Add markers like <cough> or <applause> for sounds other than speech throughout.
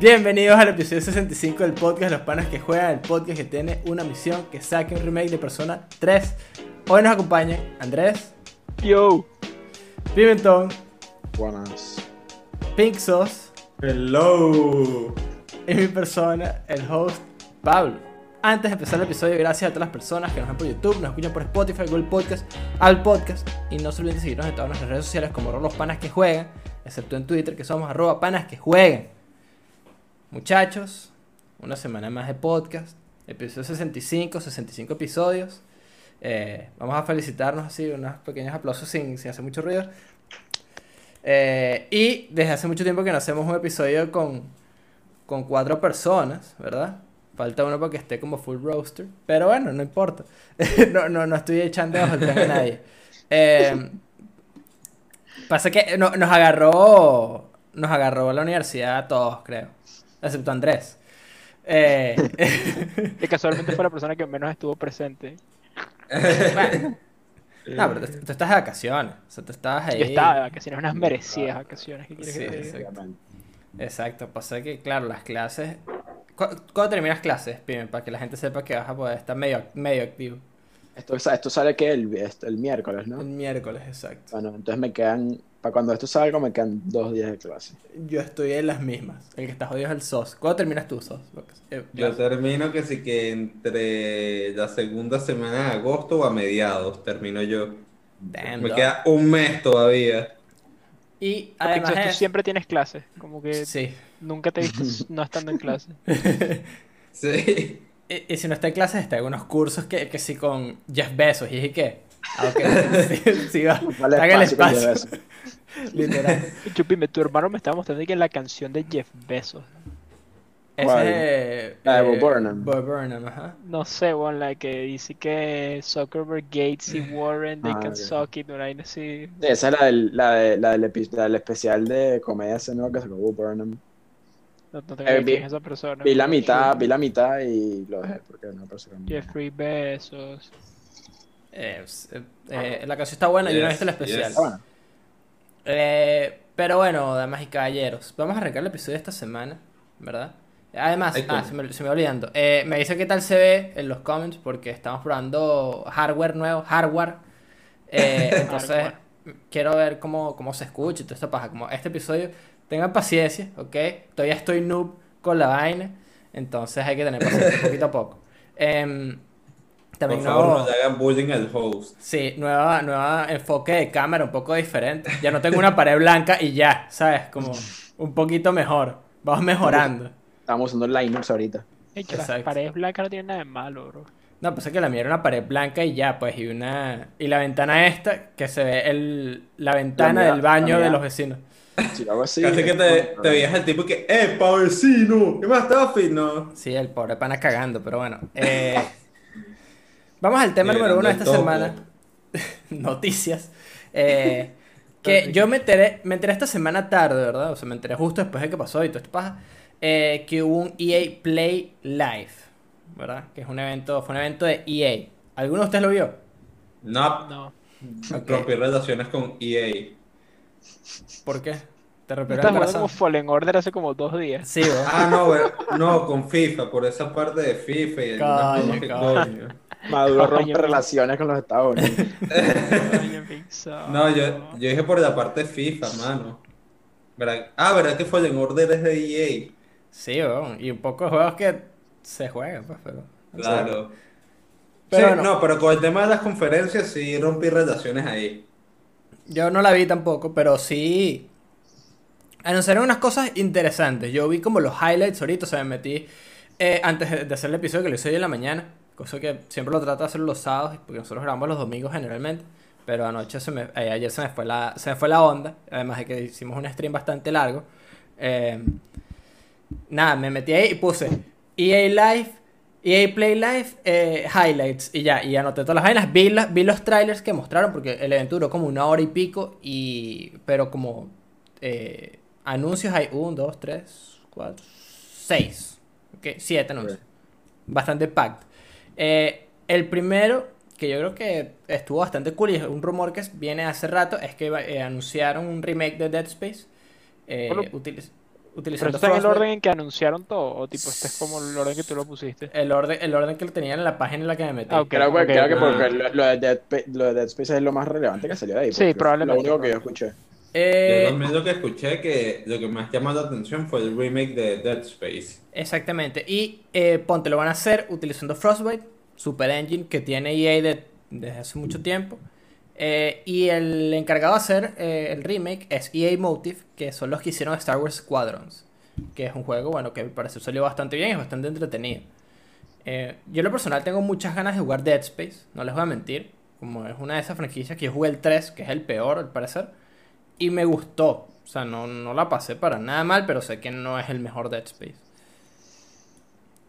Bienvenidos al episodio 65 del podcast Los Panas que Juegan, el podcast que tiene una misión que saque un remake de Persona 3. Hoy nos acompaña Andrés, Yo. Pimentón, Buenas. Pink Sauce Hello. y mi persona, el host Pablo. Antes de empezar el episodio, gracias a todas las personas que nos ven por YouTube, nos escuchan por Spotify, Google Podcast, al podcast. Y no se olviden de seguirnos en todas nuestras redes sociales como los panas que juegan, excepto en Twitter que somos arroba panas que jueguen. Muchachos, una semana más de podcast, episodio 65, 65 episodios. Eh, vamos a felicitarnos así, unos pequeños aplausos sin, sin hacer mucho ruido. Eh, y desde hace mucho tiempo que no hacemos un episodio con, con cuatro personas, ¿verdad? Falta uno para que esté como full roaster. Pero bueno, no importa. <laughs> no, no, no estoy echando bajo el a nadie. Eh, pasa que no- nos agarró. Nos agarró la universidad a todos, creo. Excepto Andrés. Eh, <laughs> Que casualmente fue la persona que menos estuvo presente. bueno. No, pero tú, tú estás de vacaciones. O sea, tú estabas ahí. Yo estaba de vacaciones, unas merecidas vacaciones. ¿Qué quieres Sí, que te diga? exacto. Exacto, pasa que, claro, las clases. ¿Cu- ¿Cuándo terminas clases, Pime? Para que la gente sepa que vas a poder estar medio, medio activo. Esto, esto sale que el, el miércoles, ¿no? El miércoles, exacto. Bueno, entonces me quedan, para cuando esto salga, me quedan dos días de clase. Yo estoy en las mismas. El que está jodido es el SOS. ¿Cuándo terminas tú, SOS? Eh, Yo termino que sí que entre la segunda semana de agosto o a mediados termino yo. damn, Me dog. queda un mes todavía. Y Porque además tú es... siempre tienes clases. Como que Sí. nunca te visto <laughs> no estando en clase. <laughs> Sí. Y, y si no está en clases, está en unos cursos que, que sí con Jeff Bezos. Y dije, ¿qué? Ah, ok. <laughs> sí, sí, va. Vale, el espacio. <laughs> Literal. <laughs> Chupime, tu hermano me estaba mostrando que la canción de Jeff Bezos. Ese es... La de Bob eh, Burnham. Bob Burnham, ajá. No sé, bueno, la que dice que Zuckerberg, Gates y <laughs> Warren, they Ah, can suck it, una así. Sí, esa es la del, la, de, la, del epi- la del especial de comedia ese nuevo que sacó Bob Burnham. No, no tengo Eh, vi- esa persona. Vi la mitad, vi la mitad y lo dejé porque no me parece Jeffrey Bezos. Eh, eh, eh, la canción está buena, yo no he visto el especial. yes. Ah, bueno. Eh, pero bueno, damas y caballeros, vamos a arrancar el episodio de esta semana, ¿verdad? Además, Ay, ah, se me, se me olvidando. Eh, me dice qué tal se ve en los comments porque estamos probando hardware nuevo, hardware. Eh, <laughs> entonces, Hardware. quiero ver cómo, cómo se escucha y toda esta paja. Como este episodio, tengan paciencia, ¿ok? Todavía estoy noob con la vaina, entonces hay que tener paciencia <laughs> poquito a poco. Em, también Por favor, no- no le hagan bullying al host. Sí, nueva, nueva enfoque de cámara, un poco diferente. Ya no tengo una pared blanca y ya, ¿sabes? Como un poquito mejor. Vamos mejorando. Estamos usando Linux ahorita. Ey, que las Exacto. paredes blancas no tienen nada de malo, bro. No, pues es que la mía era una pared blanca y ya, pues, y una... Y la ventana esta, que se ve el... la ventana mía- del baño de los vecinos. Si lo hago así. Casi que te, te veías al tipo que, ¡eh, vecino! ¿Qué más está fino? Sí, el pobre pana cagando, pero bueno. Eh, <laughs> vamos al tema número uno de esta semana. <laughs> Noticias. Eh, <laughs> que yo me enteré, me enteré esta semana tarde, ¿verdad? O sea, me enteré justo después de que pasó y todo esto pasa. eh, que hubo un EA Play Live, ¿verdad? Que es un evento, fue un evento de EA. ¿Alguno de ustedes lo vio? No, No. Ok. rompí relaciones con EA. ¿Por qué? ¿Te ¿No rompió el jugando corazón? como Fallen Order hace como dos días? Sí. Ah, no, no, con FIFA, por esa parte de FIFA y algunas Coño, que coño. coño. Maduro Coño, rompe relaciones con los Estados Unidos. Coño, <laughs> Pixar. No, yo, yo dije por la parte de FIFA, mano. ¿Verdad? Ah, ¿verdad que Fallen Order es de EA? Sí, weón. Y un poco de juegos que se juegan, pues, pero... Claro. Pero sí, no. no, pero con el tema de las conferencias sí rompí relaciones ahí. Yo no la vi tampoco, pero sí. Anunciaron unas cosas interesantes. Yo vi como los highlights ahorita, o me metí eh, antes de hacer el episodio que lo hice hoy en la mañana. Cosa que siempre lo trato de hacer los sábados, porque nosotros grabamos los domingos generalmente. Pero anoche se me, eh, ayer se me fue la, se me fue la onda. Además de que hicimos un stream bastante largo. Eh, nada, me metí ahí y puse EA Live, EA Play Live, highlights y ya, y anoté todas las vainas. Vi, la- vi los trailers que mostraron porque el evento duró como una hora y pico, y pero como anuncios hay un, dos, tres, cuatro, seis, ok, siete anuncios. Bastante packed. Eh, el primero, que yo creo que estuvo bastante cool y es un rumor que viene hace rato, es que eh, anunciaron un remake de Dead Space. eh, Bueno. utiliz- ¿Pero utilizando esto está en el orden en que anunciaron todo? ¿O tipo, este es como el orden que tú lo pusiste? El orden, el orden que lo tenían en la página en la que me metí. Ah, ok. Creo, que- creo que ok. porque lo, lo de Dead, lo de Dead Space es lo más relevante que salió de ahí. Sí, probablemente, Lo único que yo escuché. Eh, Yo también lo que escuché que lo que más llamó la atención fue el remake de Dead Space. Exactamente. Y eh, ponte, lo van a hacer utilizando Frostbite, Super Engine, que tiene EA de- desde hace mucho tiempo. Eh, y el encargado de hacer eh, el remake es EA Motive, que son los que hicieron Star Wars Squadrons. Que es un juego, bueno, que parece salió bastante bien y es bastante entretenido. Yo en lo personal tengo muchas ganas de jugar Dead Space, no les voy a mentir. Como es una de esas franquicias que yo jugué el 3, que es el peor al parecer. Y me gustó. O sea, no, no la pasé para nada mal, pero sé que no es el mejor Dead Space.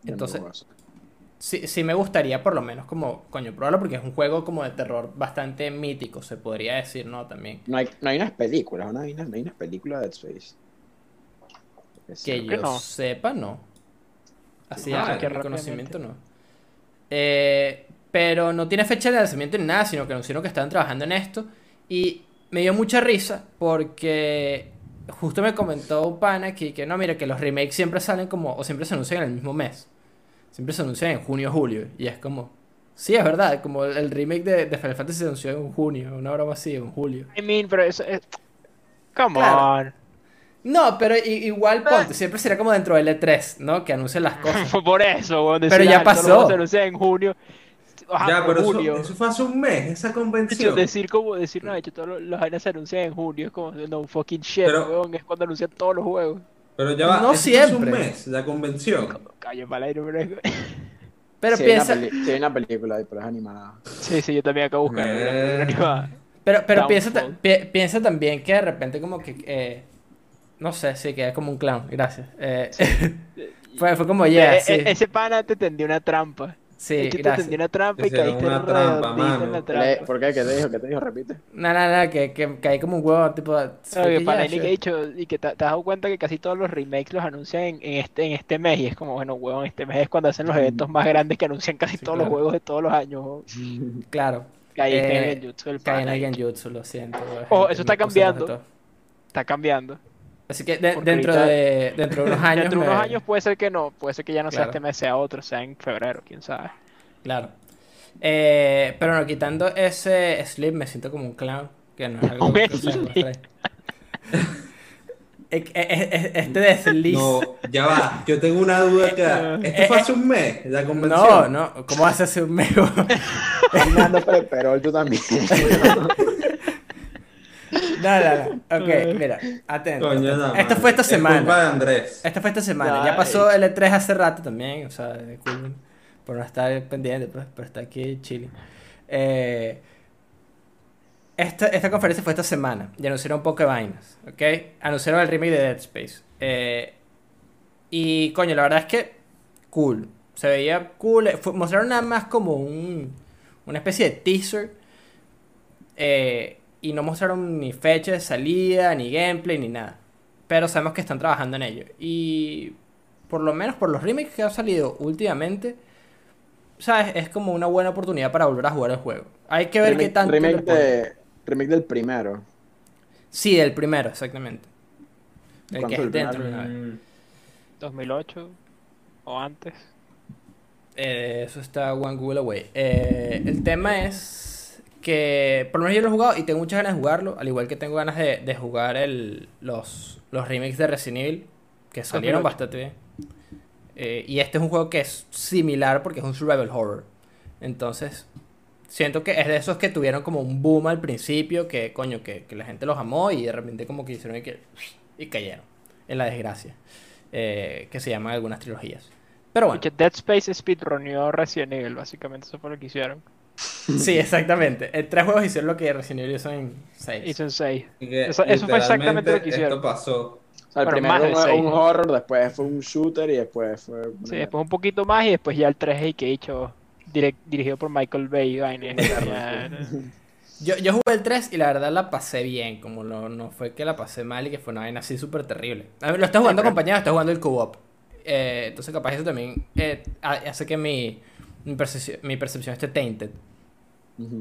Entonces-. Sí, sí me gustaría por lo menos como, coño, probarlo porque es un juego como de terror bastante mítico, se podría decir, ¿no? También. No hay, no hay unas películas, no hay no hay unas películas de Dead Space. Que yo no. sepa, no. Así Ah, que mi conocimiento, no. Eh, pero no tiene fecha de lanzamiento ni nada, sino que anunciaron que estaban trabajando en esto. Y me dio mucha risa porque justo me comentó un pana aquí que no, mira, que los remakes siempre salen como, o siempre se anuncian en el mismo mes. Siempre se anuncian en junio o julio. Y es como, sí, es verdad, como el, el remake de, de Final Fantasy se anunció en junio, una broma así, en julio. I mean, pero eso es... Come Claro. on. No, pero igual ponte, siempre será como dentro del E3, ¿no? Que anuncian las <laughs> cosas. Fue por eso, weón. Pero ya ah, pasó. vamos a anunciar en junio. Ajá, ya, pero eso, julio. eso fue hace un mes, esa De hecho, convención. decir como decir, no, de hecho, todos los, los vainas se anuncian en junio, es como, no, fucking shit, Pero- weón, es cuando anuncian todos los juegos. Pero ya va, No eso fue hace un siempre. mes, la convención. Calle para aire, pero es- <laughs> Pero Sí, hay una piensa, peli- sí, hay una película ahí, pero es animada. Sí, sí, yo también acabo de buscar. Eh. pero, pero piensa, pi- piensa también que de repente como que, eh, no sé, sí, que es como un clown, gracias. Eh, <laughs> fue, fue como, ya, E- sí, e- Ese pana te tendió una trampa. Sí, Es que te gracias. tendió una trampa y caíste una trampa, en la trampa. ¿Por qué? ¿Qué te dijo? ¿Qué te dijo? Repite. No, no, no, que, que caí como un huevo, tipo, No, que ya, y que he dicho, y que te, te has dado cuenta que casi todos los remakes los anuncian en, en este, en este mes, y es como, bueno, huevón, este mes es cuando hacen los eventos más grandes que anuncian casi Sí, todos claro. los juegos de todos los años. <laughs> Claro, Caí en Eh, el Genjutsu del caí en el lo siento. Oh, gente, eso está cambiando. de. Está cambiando. Así que de- dentro, ahorita- de, dentro de unos <laughs> años... Dentro de unos me- años puede ser que no, puede ser que ya no sea este mes, sea otro, sea en febrero, quién sabe. Claro. Eh, pero no, quitando ese slip me siento como un clown, que no es algo que <laughs> Este desliz. No, ya va, yo tengo una duda acá. <laughs> ¿Esto fue hace un mes, la No, convención? no, ¿cómo vas a hacer un mego? Fernando pero tú también. No, no, no. Ok, <laughs> mira, atento. Coño, no, Esto fue esta Es culpa semana. de Andrés. Esto fue esta semana. Ya pasó el E3 hace rato también. O sea, disculpen por no estar pendiente, pues, pero está aquí chile. Eh, esta, esta conferencia fue esta semana. Y anunciaron un poco de vainas. ¿Ok? Anunciaron el remake de Dead Space. Eh, y coño, la verdad es que cool. Se veía cool. Eh, fue- mostraron nada más como un, una especie de teaser. Eh, y no mostraron ni fecha de salida, ni gameplay, ni nada. Pero sabemos que están trabajando en ello. Y por lo menos por los remakes que han salido últimamente, ¿sabes? Es como una buena oportunidad para volver a jugar el juego. Hay que ver qué remake, tanto. remake de, del primero. Sí, el primero, exactamente. El que ¿Cuánto es el dentro de una vez. Mm, 2008 o antes. Eh, eso está one Google away. Eh, el tema es que por lo menos yo lo he jugado y tengo muchas ganas de jugarlo, al igual que tengo ganas de, de jugar el, los, los remakes de Resident Evil, que salieron 2008. bastante bien. Eh, y este es un juego que es similar porque es un survival horror. Entonces, siento que es de esos que tuvieron como un boom al principio, que coño, que, que la gente los amó y de repente como que hicieron y, que, y cayeron en la desgracia, eh, que se llaman algunas trilogías. Pero bueno. Que Dead Space speedrunió Resident Evil, básicamente eso fue lo que hicieron. Sí, exactamente. En tres juegos hicieron lo que Resident Evil hizo en seis. Hizo en 6. y que Eso- eso fue exactamente lo que hicieron. Esto pasó. O sea, el Bueno, más primero fue seis. un horror, después fue un shooter y después fue... Sí, después un poquito más y después ya el 3 y que he hecho direct- dirigido por Michael Bay. y vaina, <laughs> Yo, yo jugué el 3 y la verdad la pasé bien. Como no, no fue que la pasé mal y que fue una vaina así súper terrible. A ver, lo está jugando pero- acompañado, está jugando el co-op. Eh, entonces capaz eso también eh, ha- hace que mi, mi, percepción, mi percepción esté tainted.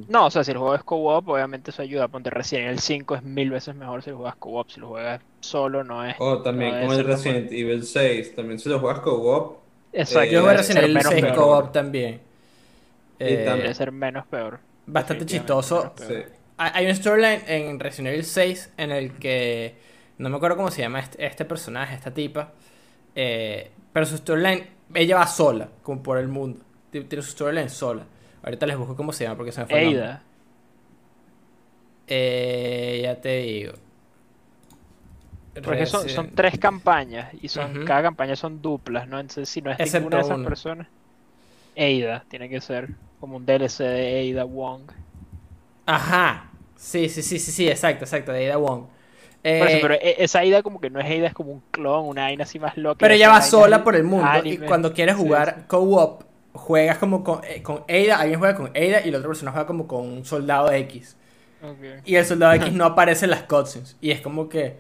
No, o sea, si el juego es co-op, obviamente eso ayuda. Ponte Resident Evil 5 es mil veces mejor si lo juegas co-op. Si lo juegas solo, no es. O también no debe el Resident Evil 6, también si lo juegas co-op, Exacto. Eh, Yo jugué Resident Evil menos 6 peor. co-op también. Y Eh, también- Debe ser menos peor. bastante chistoso. peor. sí. Hay un storyline en Resident Evil 6 en el que no me acuerdo cómo se llama este, este personaje, esta tipa. eh, pero su storyline, ella va sola, como por el mundo. Ti- Tiene su storyline sola. Ahorita les busco cómo se llama porque se me fue. Eida. Eh, ya te digo. Porque son, son tres campañas y son cada campaña son duplas, ¿no? Entonces, si no es Excepto ninguna de esas personas, Eida tiene que ser como un DLC de Eida Wong. Ajá. Sí, sí, sí, sí, sí, exacto, exacto, de Ada Wong. Por eso, Eh, pero e- esa Eida como que no es Eida, es como un clon, una vaina así más loca. Pero ella va sola por el mundo y cuando quieres Sí, jugar sí. co-op, juegas como con, eh, con Ada, alguien juega con Ada y la otra persona juega como con un soldado X. Y el soldado X no <laughs> aparece en las cutscenes. Y es como que,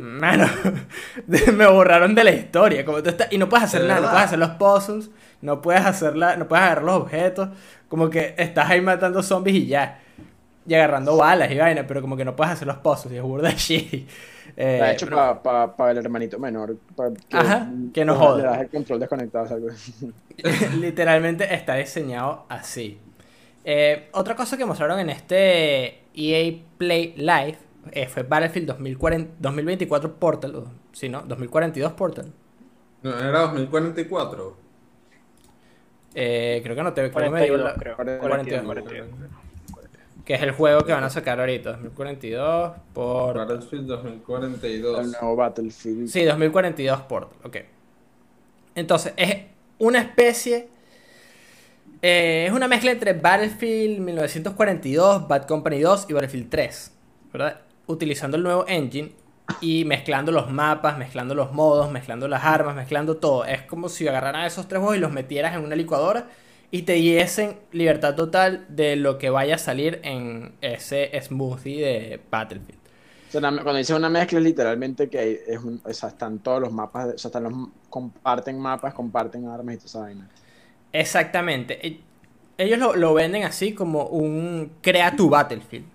mano, <laughs> me borraron de la historia. Como tú estás- y no puedes hacer ¿De nada, no puedes hacer los puzzles, no puedes hacer la- no puedes agarrar los objetos. Como que estás ahí matando zombies y ya. Y agarrando balas y vaina, pero como que no puedes hacer los puzzles y es burda <laughs> de Eh, Está hecho pero- para el hermanito menor. pa- que, Ajá, que no le joda. das el control desconectado. ¿sabes? <laughs> Literalmente está diseñado así. Eh, otra cosa que mostraron en este EA Play Live eh, fue Battlefield 2040 2024 Portal. Sí, ¿no? 2042 Portal. No, era 2044. Eh, creo que no te creo que me dio 42, la- creo. 42. 42. Que es el juego que van a sacar ahorita. 2042 por. Battlefield El 2042. nuevo Battlefield. Sí, 2042 Portal, ok. Entonces, es una especie. eh, es una mezcla entre Battlefield 1942, Bad Company 2 y Battlefield 3, ¿verdad? Utilizando el nuevo engine y mezclando los mapas, mezclando los modos, mezclando las armas, mezclando todo. Es como si agarraran esos tres juegos y los metieras en una licuadora y te diesen libertad total de lo que vaya a salir en ese smoothie de Battlefield. O sea, una- cuando dices una mezcla es literalmente que hay- es un, o sea, están todos los mapas, o sea, están los, comparten mapas, comparten armas y toda esa vaina. Exactamente. E- Ellos lo, lo venden así como un crea tu Battlefield.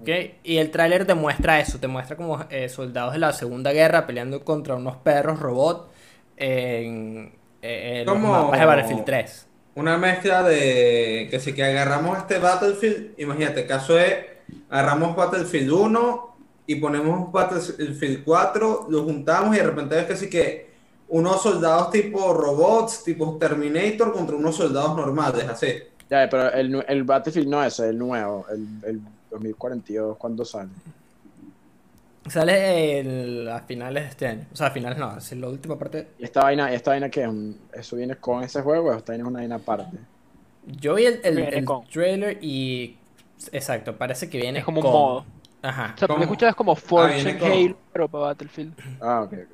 ¿Ok? Y el tráiler te muestra eso, te muestra como eh, soldados de la Segunda Guerra peleando contra unos perros robot en, eh, en los mapas de Battlefield 3. Una mezcla de que si que agarramos este Battlefield, imagínate, caso es, agarramos Battlefield 1 y ponemos Battlefield 4, lo juntamos y de repente ves que sí que unos soldados tipo robots, tipo Terminator contra unos soldados normales, así. Ya, pero el, el Battlefield no es el nuevo, el, el 2042, ¿cuándo sale? Sale el- a finales de este año. O sea, a finales no, es la última parte. ¿Y esta vaina, esta vaina es? Un- ¿Eso viene con ese juego o esta vaina es una vaina aparte? Yo vi el, el- el trailer y... Exacto, parece que viene Es como un modo. Ajá. O sea, porque ¿Cómo? escuchas es como con- Halo, pero para Battlefield. Ah, ok, ok.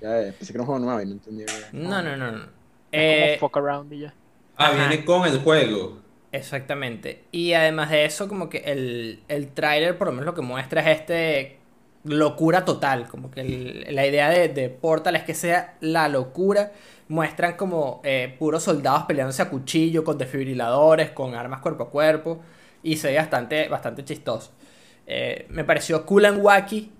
Ya, ya, pensé que era un juego nuevo y no entendía. bien. No, no, no, no. Es Eh, como fuck around y ya. Ah, Ajá. viene con el juego. Exactamente. Y además de eso, como que el, el tráiler por lo menos lo que muestra es este locura total. Como que el- la idea de, de Portal es que sea la locura. Muestran como eh, puros soldados peleándose a cuchillo, con desfibriladores, con armas cuerpo a cuerpo. Y se ve bastante, bastante chistoso. Eh, me pareció cool and wacky.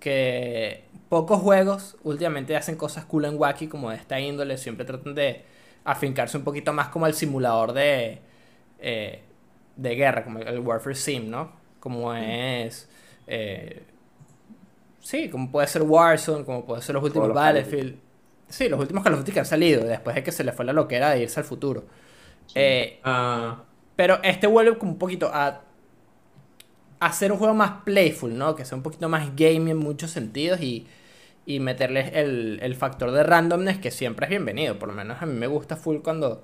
Que pocos juegos últimamente hacen cosas cool and wacky como de esta índole. Siempre tratan de afincarse un poquito más como el simulador de, eh, de guerra, como el Warfare Sim, ¿no? Como es. eh, sí, como puede ser Warzone, como puede ser los últimos los Battlefield. Sí, los últimos Call of Duty que han salido, después de que se le fue la loquera de irse al futuro. Eh, Ah, pero este vuelve como un poquito a a hacer un juego más playful, ¿no? Que sea un poquito más gaming en muchos sentidos y, y meterle el, el factor de randomness que siempre es bienvenido. Por lo menos a mí me gusta full cuando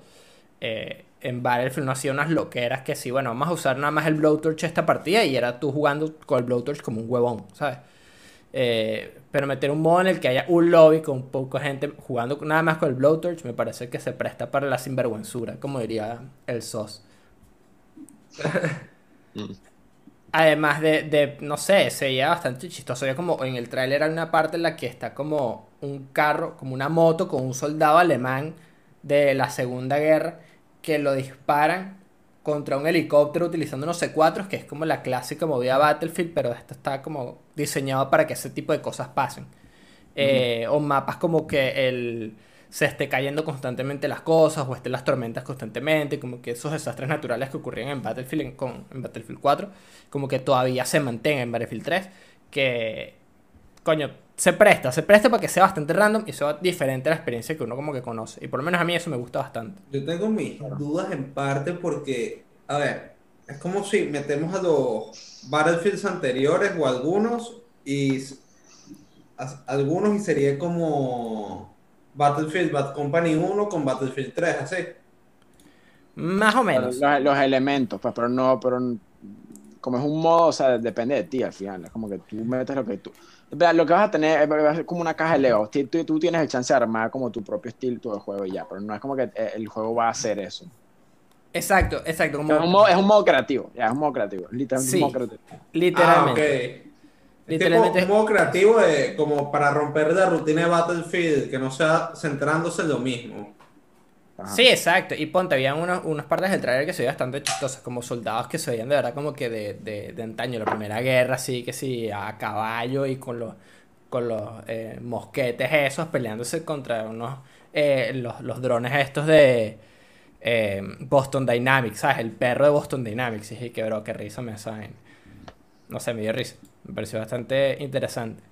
eh, en Battlefield no hacía unas loqueras que sí, bueno, vamos a usar nada más el Blowtorch esta partida y era tú jugando con el Blowtorch como un huevón, ¿sabes? Eh, pero meter un modo en el que haya un lobby con poca gente jugando nada más con el Blowtorch me parece que se presta para la sinvergüenzura, como diría el SOS. <laughs> Además de, de, no sé, se veía bastante chistoso. Veía como en el tráiler hay una parte en la que está como un carro, como una moto con un soldado alemán de la Segunda Guerra que lo disparan contra un helicóptero utilizando unos C4, que es como la clásica movida Battlefield, pero esto está como diseñado para que ese tipo de cosas pasen. Eh, o mapas como que el, se esté cayendo constantemente las cosas, o estén las tormentas constantemente, como que esos desastres naturales que ocurrían en Battlefield, en, con- en Battlefield 4, como que todavía se mantengan en Battlefield 3, que, coño, se presta, se presta para que sea bastante random y sea diferente a la experiencia que uno como que conoce. Y por lo menos a mí eso me gusta bastante. Yo tengo mis dudas en parte porque, a ver, es como si metemos a los Battlefields anteriores o algunos y a- algunos y sería como Battlefield Bad Company 1 con Battlefield 3, así. Más o menos. Los, los elementos, pues, pero no, pero como es un modo, o sea, depende de ti al final. Es como que tú metes lo que tú. Vea, Lo que vas a tener es- ser como una caja de Lego. Tú, tú tienes el chance de armar como tu propio estilo de juego y ya, pero no es como que eh, el juego va a hacer eso. Exacto, exacto. Como, Es un modo, es un modo creativo, ya, es un modo creativo. Literalmente Sí. un modo creativo. literalmente. Ah, ok. Es Literalmente- tipo un modo creativo de- como para romper la rutina de Battlefield, que no sea centrándose en lo mismo. Sí, exacto. Y ponte, había unos, unas partes del trailer que se veían bastante chistosas, como soldados que se veían de verdad como que de, de, de antaño, la primera guerra, así que sí, a caballo y con los, con los eh, mosquetes esos, peleándose contra unos, eh, los, los drones estos de eh, Boston Dynamics, ¿sabes? El perro de Boston Dynamics. Y dije, que bro, qué risa me saben. No sé, me dio risa. Me pareció bastante interesante.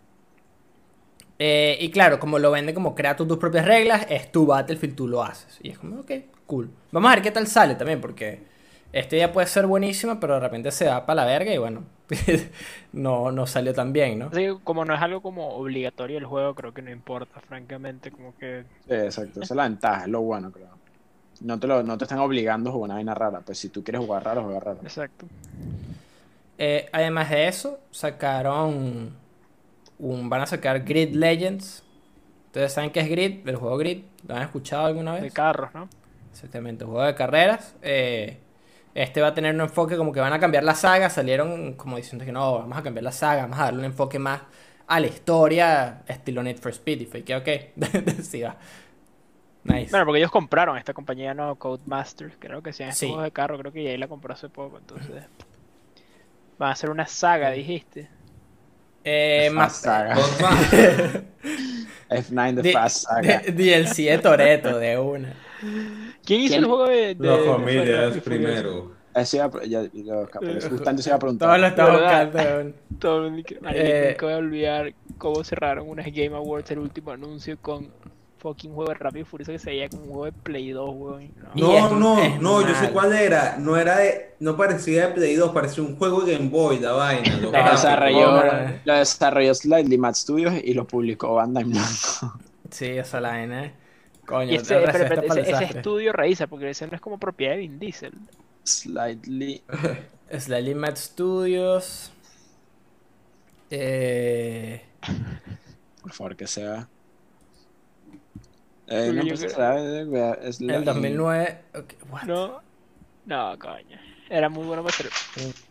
Eh, y claro, como lo vende como crea tú tus propias reglas, es tu Battlefield, tú lo haces. Y es como, ok, cool. Vamos a ver qué tal sale también, porque este ya puede ser buenísimo, pero de repente se va para la verga y bueno, <laughs> no, no salió tan bien, ¿no? Que como no es algo como obligatorio el juego, creo que no importa, francamente, como que Sí, exacto. Esa es la ventaja, es lo bueno, creo. No te, lo, no te están obligando a jugar una vaina rara. Pues si tú quieres jugar raro, juega raro. exacto. Eh, además de eso, sacaron un, van a sacar Grid Legends. Ustedes saben qué es Grid, el juego Grid, ¿lo han escuchado alguna vez? De carros, ¿no? Exactamente, un juego de carreras. eh, este va a tener un enfoque como que van a cambiar la saga. Salieron como diciendo que no, vamos a cambiar la saga, vamos a darle un enfoque más a la historia, estilo Need for Speed. Y fue que, ok, <laughs> sí va. Nice. Bueno, porque ellos compraron esta compañía, no, Codemasters, creo que estos Sí. juegos de carro, creo que ya ahí la compró hace poco, entonces. Van a hacer una saga, dijiste. Eh, más Saga. Batman. F9 The D- Fast Saga. DLC de Toreto, de una. ¿Quién hizo ¿Quién? el juego de, de La de familia Rápido es y Furioso? primero. Eso iba a- ya- lo- justamente se iba a preguntar. Todos lo estamos ¿Verdad? buscando. <laughs> de. Todo Eh, nunca voy a olvidar cómo cerraron unas Game Awards el último anuncio con fucking juego de Rápido y Furioso que se veía como un juego de Play 2, weón. No. No, no, yo sé cuál era. No era de, no parecía de Play 2, parecía un juego de Game Boy, la vaina. Lo desarrolló, lo desarrolló Slightly Mad Studios y lo publicó Bandai Namco. Sí, esa la vaina. Coño, Y ese, el pero, ese, ese estudio raíz, porque ese no es como propiedad de Vin Diesel. Slightly. Slightly Mad Studios. Eh, Por favor, que sea. Eh, Uy, no, yo pues, creo- será, eh, es la- el 2009. ok, what? No, no, coño. Era muy bueno para hacer.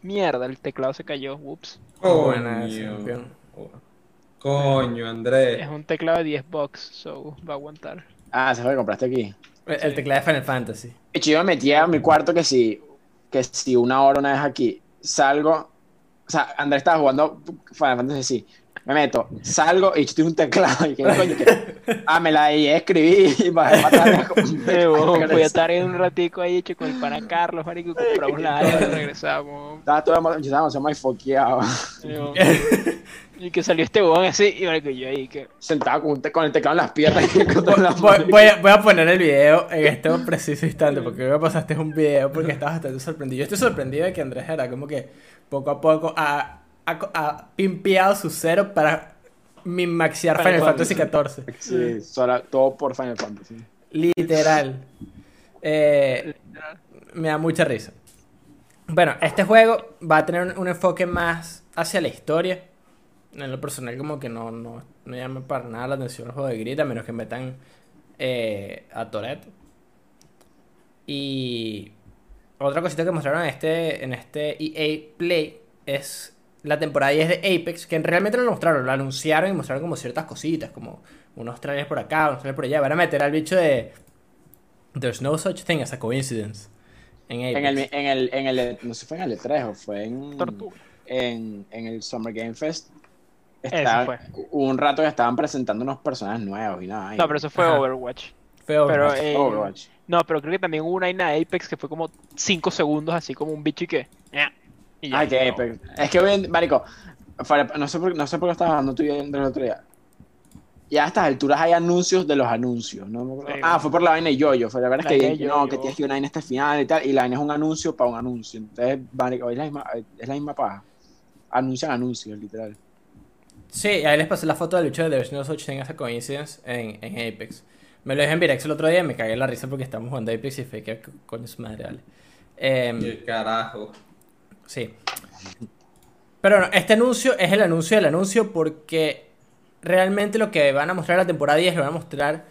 Mierda, el teclado se cayó. Whoops. Coño. campeón. Coño, Es Andrés. un teclado de 10 bucks, so va a aguantar. Ah, se fue que compraste aquí. El, el teclado de Final Fantasy. De hecho, yo me metía a mi cuarto que si, que si una hora una vez aquí salgo. O sea, Andrés estaba jugando Final Fantasy, sí. Me meto, salgo y estoy un teclado. Y que coño, que. Ah, me la y escribí y bajé para weón, <laughs> <laughs> Voy a estar en un ratico ahí hecho con el pana Carlos, marico, compramos la área y regresamos. Estaba todo emo- yo estaba demasiado más foqueado. Eh, weón. Y que salió este weón así, y marico, yo ahí que. Sentado con, con el teclado en las piernas <laughs> y con todas las Voy, voy a, voy a poner el video en este preciso instante porque me pasaste un video porque estaba bastante sorprendido. Yo estoy sorprendido de que Andrés era como que poco a poco ha, ha, ha pimpeado su cero para min-maxear Final Final Fantasy XIV. Sí, sola- todo por Final Fantasy. Literal. Eh, me da mucha risa. Bueno, este juego va a tener un, un enfoque más hacia la historia. En lo personal, como que no, no, no llama para nada la atención el juego de Grid, a menos que metan eh, a Toretto. Y otra cosita que mostraron en este, en este EA Play es la temporada 10 de Apex, que realmente no lo mostraron, lo anunciaron y mostraron como ciertas cositas, como unos trailers por acá, unos trailers por allá. Van a meter al bicho de There's no such thing as a coincidence. En En el, Apex. en el, en el, no sé, fue en el E3 o fue en, Tortuga. en, en el Summer Game Fest. Estaba- fue. Hubo un rato que estaban presentando unos personajes nuevos y nada. No, pero eso fue Ajá. Overwatch. Fue Pero, Overwatch. eh, Overwatch. No, pero creo que también hubo una Apex que fue como 5 segundos, así como un bicho y que. Y ya. Ay, qué Apex. Es que, hoy en- marico, no sé por, no sé por qué estabas hablando tú y yo el otro día. Ya a estas alturas hay anuncios de los anuncios. ¿no? Sí. ah, fue por la vaina de Yoyo. Fue la verdad La es que, de dije, no, Yoyo. que tienes que ir a una vaina este final y tal. Y la vaina es un anuncio para un anuncio. Entonces, marico, es la misma, es la misma paja. Anuncian anuncios, literal. Sí, ahí les pasé la foto del bicho de The Version 8 en esa coincidence en, en Apex. Me lo dejé en Virex el otro día y me cagué en la risa porque estamos jugando Apex y fue que co- coño su madre, vale. Em, el carajo. Sí. Pero no, este anuncio es el anuncio del anuncio porque realmente lo que van a mostrar la temporada 10 lo van a mostrar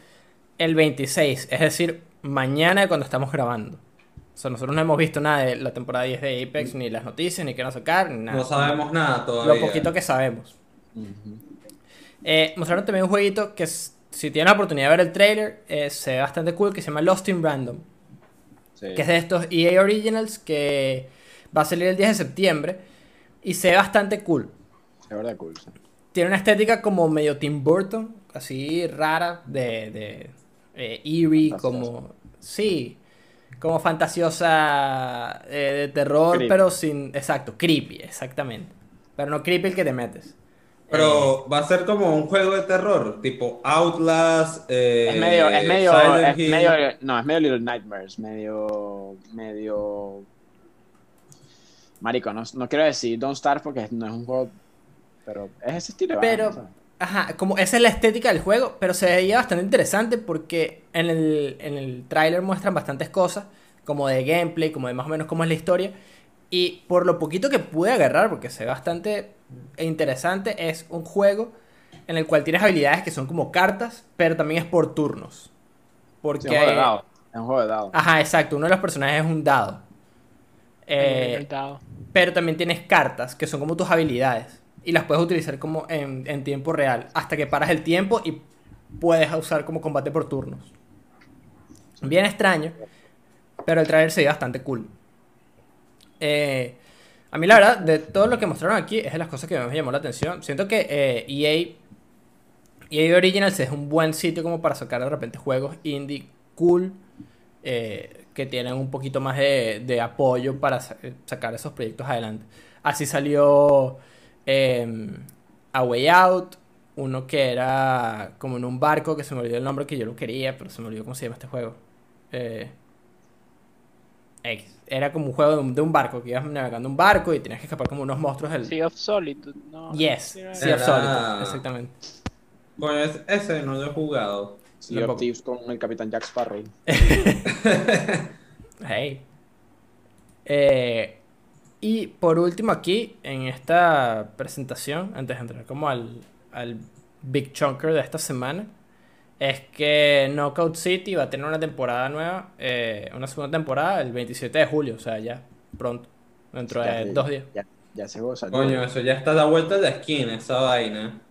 el 26, es decir, mañana cuando estamos grabando. O sea, nosotros no hemos visto nada de la temporada 10 de Apex, ni las noticias, ni qué van a sacar, ni nada. No sabemos nada Lo todavía. poquito que sabemos. Eh, mostraron también un jueguito que si tienen la oportunidad de ver el trailer, eh, se ve bastante cool, que se llama Lost in Random. Sí. que es de estos EA Originals que va a salir el 10 de septiembre y se ve bastante cool. Es verdad, cool. sí. Tiene una estética como medio Tim Burton, así rara, de, de eh, eerie, Fantasiosa. como... Sí, como fantasiosa eh, de terror, Creepy. pero sin... Exacto, creepy, exactamente. Pero no creepy el que te metes. Pero va a ser como un juego de terror, tipo Outlast. eh, Es medio, es medio, es medio, no, es medio Little Nightmares, medio, medio, marico, no, no quiero decir Don't Starve porque no es un juego, pero es ese estilo Pero, ajá, como esa es la estética del juego, pero se veía bastante interesante porque en el, en el tráiler muestran bastantes cosas, como de gameplay, como de más o menos cómo es la historia. Y por lo poquito que pude agarrar, porque se ve bastante interesante, es un juego en el cual tienes habilidades que son como cartas, pero también es por turnos. Porque... Sí, es un juego de dados, es un juego de dados. Ajá, exacto, uno de los personajes es un dado. Eh, pero también tienes cartas que son como tus habilidades. Y las puedes utilizar como en, en tiempo real. Hasta que paras el tiempo y puedes usar como combate por turnos. Bien extraño. Pero el trailer se ve bastante cool. Eh, a mí la verdad, de todo lo que mostraron aquí, es de las cosas que más me llamó la atención. Siento que eh, EA, EA Originals es un buen sitio como para sacar de repente juegos indie cool. eh, que tienen un poquito más de, de apoyo para sa- eh, sacar esos proyectos adelante. Así salió eh, A Way Out, uno que era como en un barco, que se me olvidó el nombre que yo lo quería, pero se me olvidó cómo se llama este juego. Eh, X. Era como un juego de un, de un barco, que ibas navegando un barco y tenías que escapar como unos monstruos del... Sea of Solitude, ¿no? Yes, Sí, Sea of Solitude, exactamente. Coño, es- ese no lo he jugado. Sea of tampoco. Thieves con el Capitán Jack Sparrow. <laughs> <laughs> Hey. Eh, y por último aquí, en esta presentación, antes de entrar como al, al Big Chunker de esta semana, es que Knockout City va a tener una temporada nueva, eh, una segunda temporada el 27 de julio, o sea, ya pronto, dentro Ya de dos días. Ya, ya se goza. ¿no? Coño, eso ya está a la vuelta de la esquina, esa vaina.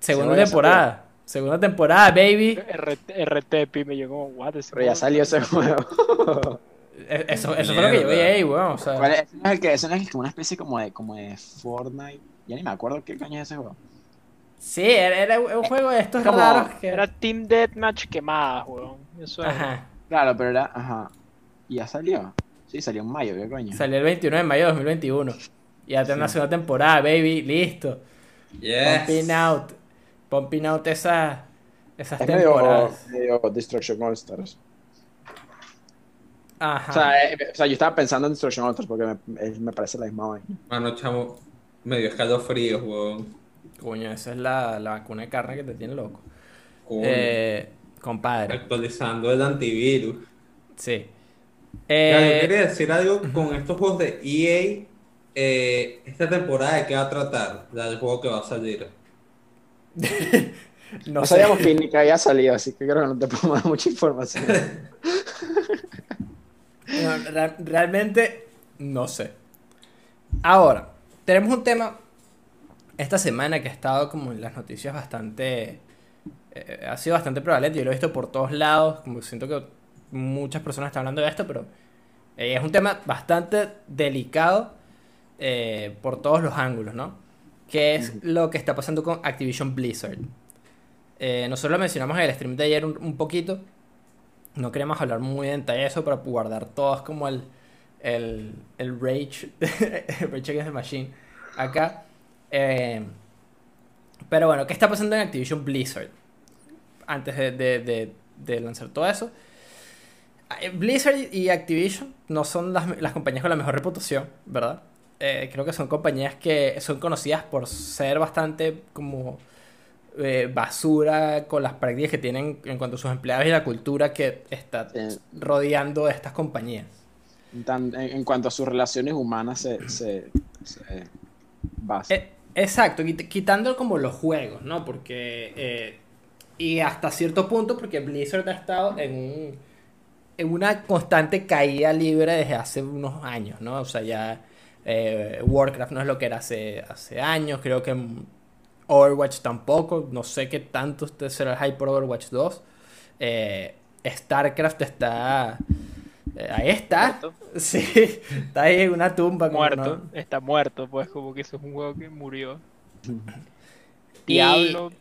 Segunda temporada, segunda temporada, baby. RT, RTP me llegó, what ese Pero ya salió ese juego. Eh, Eso, eso fue lo que yo vi ahí, weón, o sea. ¿Cuál es? Ese no es el que, ese no es el que una especie como de, como de Fortnite. Ya ni me acuerdo qué coño es ese juego. Sí, era, era un juego de estos Como- raros que... Era Team Deathmatch quemada, weón. Eso era. Ajá. Claro, pero era, ajá. ¿Y ya salió? Sí, salió en mayo, ¿qué coño? Salió el 21 de mayo de 2021. Y ya tiene una segunda temporada, baby. Listo. Yes. Pumping out. Pumping out esa, esas Es medio, temporadas. medio Destruction All Stars. Ajá. O sea, eh, o sea, yo estaba pensando en Destruction All Stars porque me, eh, me parece la misma vaina. Mano, chamo, medio escalofrío, weón. Coño, esa es la, la vacuna de carne que te tiene loco. Coño. Eh, compadre. Actualizando el antivirus. Sí. Ya, Eh, yo quería decir algo con estos juegos de EA. eh, esta temporada de qué va a tratar, la del juego que va a salir. <laughs> no sabíamos que ni que había salido, así que creo que no te puedo <laughs> dar mucha información. <laughs> No, realmente no sé. Ahora, tenemos un tema esta semana que ha estado como en las noticias bastante... eh, ha sido bastante prevalente, yo lo he visto por todos lados, como siento que muchas personas están hablando de esto, pero Eh, es un tema bastante delicado eh, por todos los ángulos, ¿no? Que es lo que está pasando con Activision Blizzard. Eh, nosotros lo mencionamos en el stream de ayer un, un poquito. No queremos hablar muy en detalle de eso para guardar todos como el, el, el Rage, <laughs> el Rage Against the Machine acá. Eh, pero bueno, ¿qué está pasando en Activision Blizzard? Antes de, de- de- de lanzar todo eso. Eh, Blizzard y Activision no son las, las compañías con la mejor reputación, ¿verdad? Eh, creo que son compañías que son conocidas por ser bastante como eh, basura con las prácticas que tienen en cuanto a sus empleados y la cultura que está Sí. rodeando a estas compañías. En, en cuanto a sus relaciones humanas se, se, se basa. Eh, exacto, quit- quitando como los juegos, ¿no? Porque. y hasta cierto punto, porque Blizzard ha estado en, un- en una constante caída libre desde hace unos años, ¿no? O sea, ya. Eh, Warcraft no es lo que era hace, hace años, creo que Overwatch tampoco, no sé qué tanto usted será el hype por Overwatch 2. Eh, StarCraft está. eh, ahí está. Muerto. <laughs> Sí, está ahí en una tumba. como Muerto, no- está muerto, pues como que eso es un juego que murió. Y- Diablo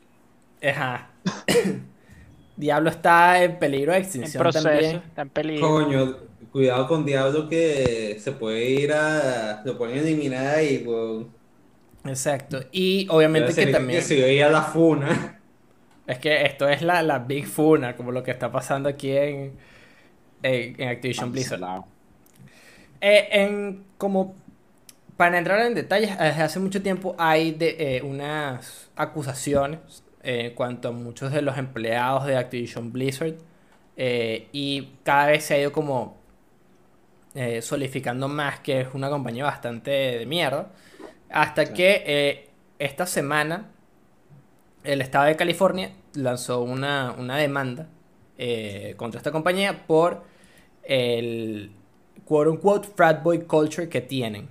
Ajá. <coughs> Diablo está en peligro de en extinción proceso, también. está en peligro. Coño, cuidado con Diablo que se puede ir a. Lo pueden eliminar ahí, weón. Exacto. Y obviamente que también. Que se veía la funa. Es que esto es la, la Big Funa, como lo que está pasando aquí en, en, en Activision Blizzard. Eh, en, como para entrar en detalles, desde hace mucho tiempo hay de, eh, unas acusaciones eh, en cuanto a muchos de los empleados de Activision Blizzard eh, y cada vez se ha ido como eh, solidificando más que es una compañía bastante de mierda hasta que eh, esta semana el estado de California lanzó una, una demanda eh, contra esta compañía por el quote unquote frat boy culture que tienen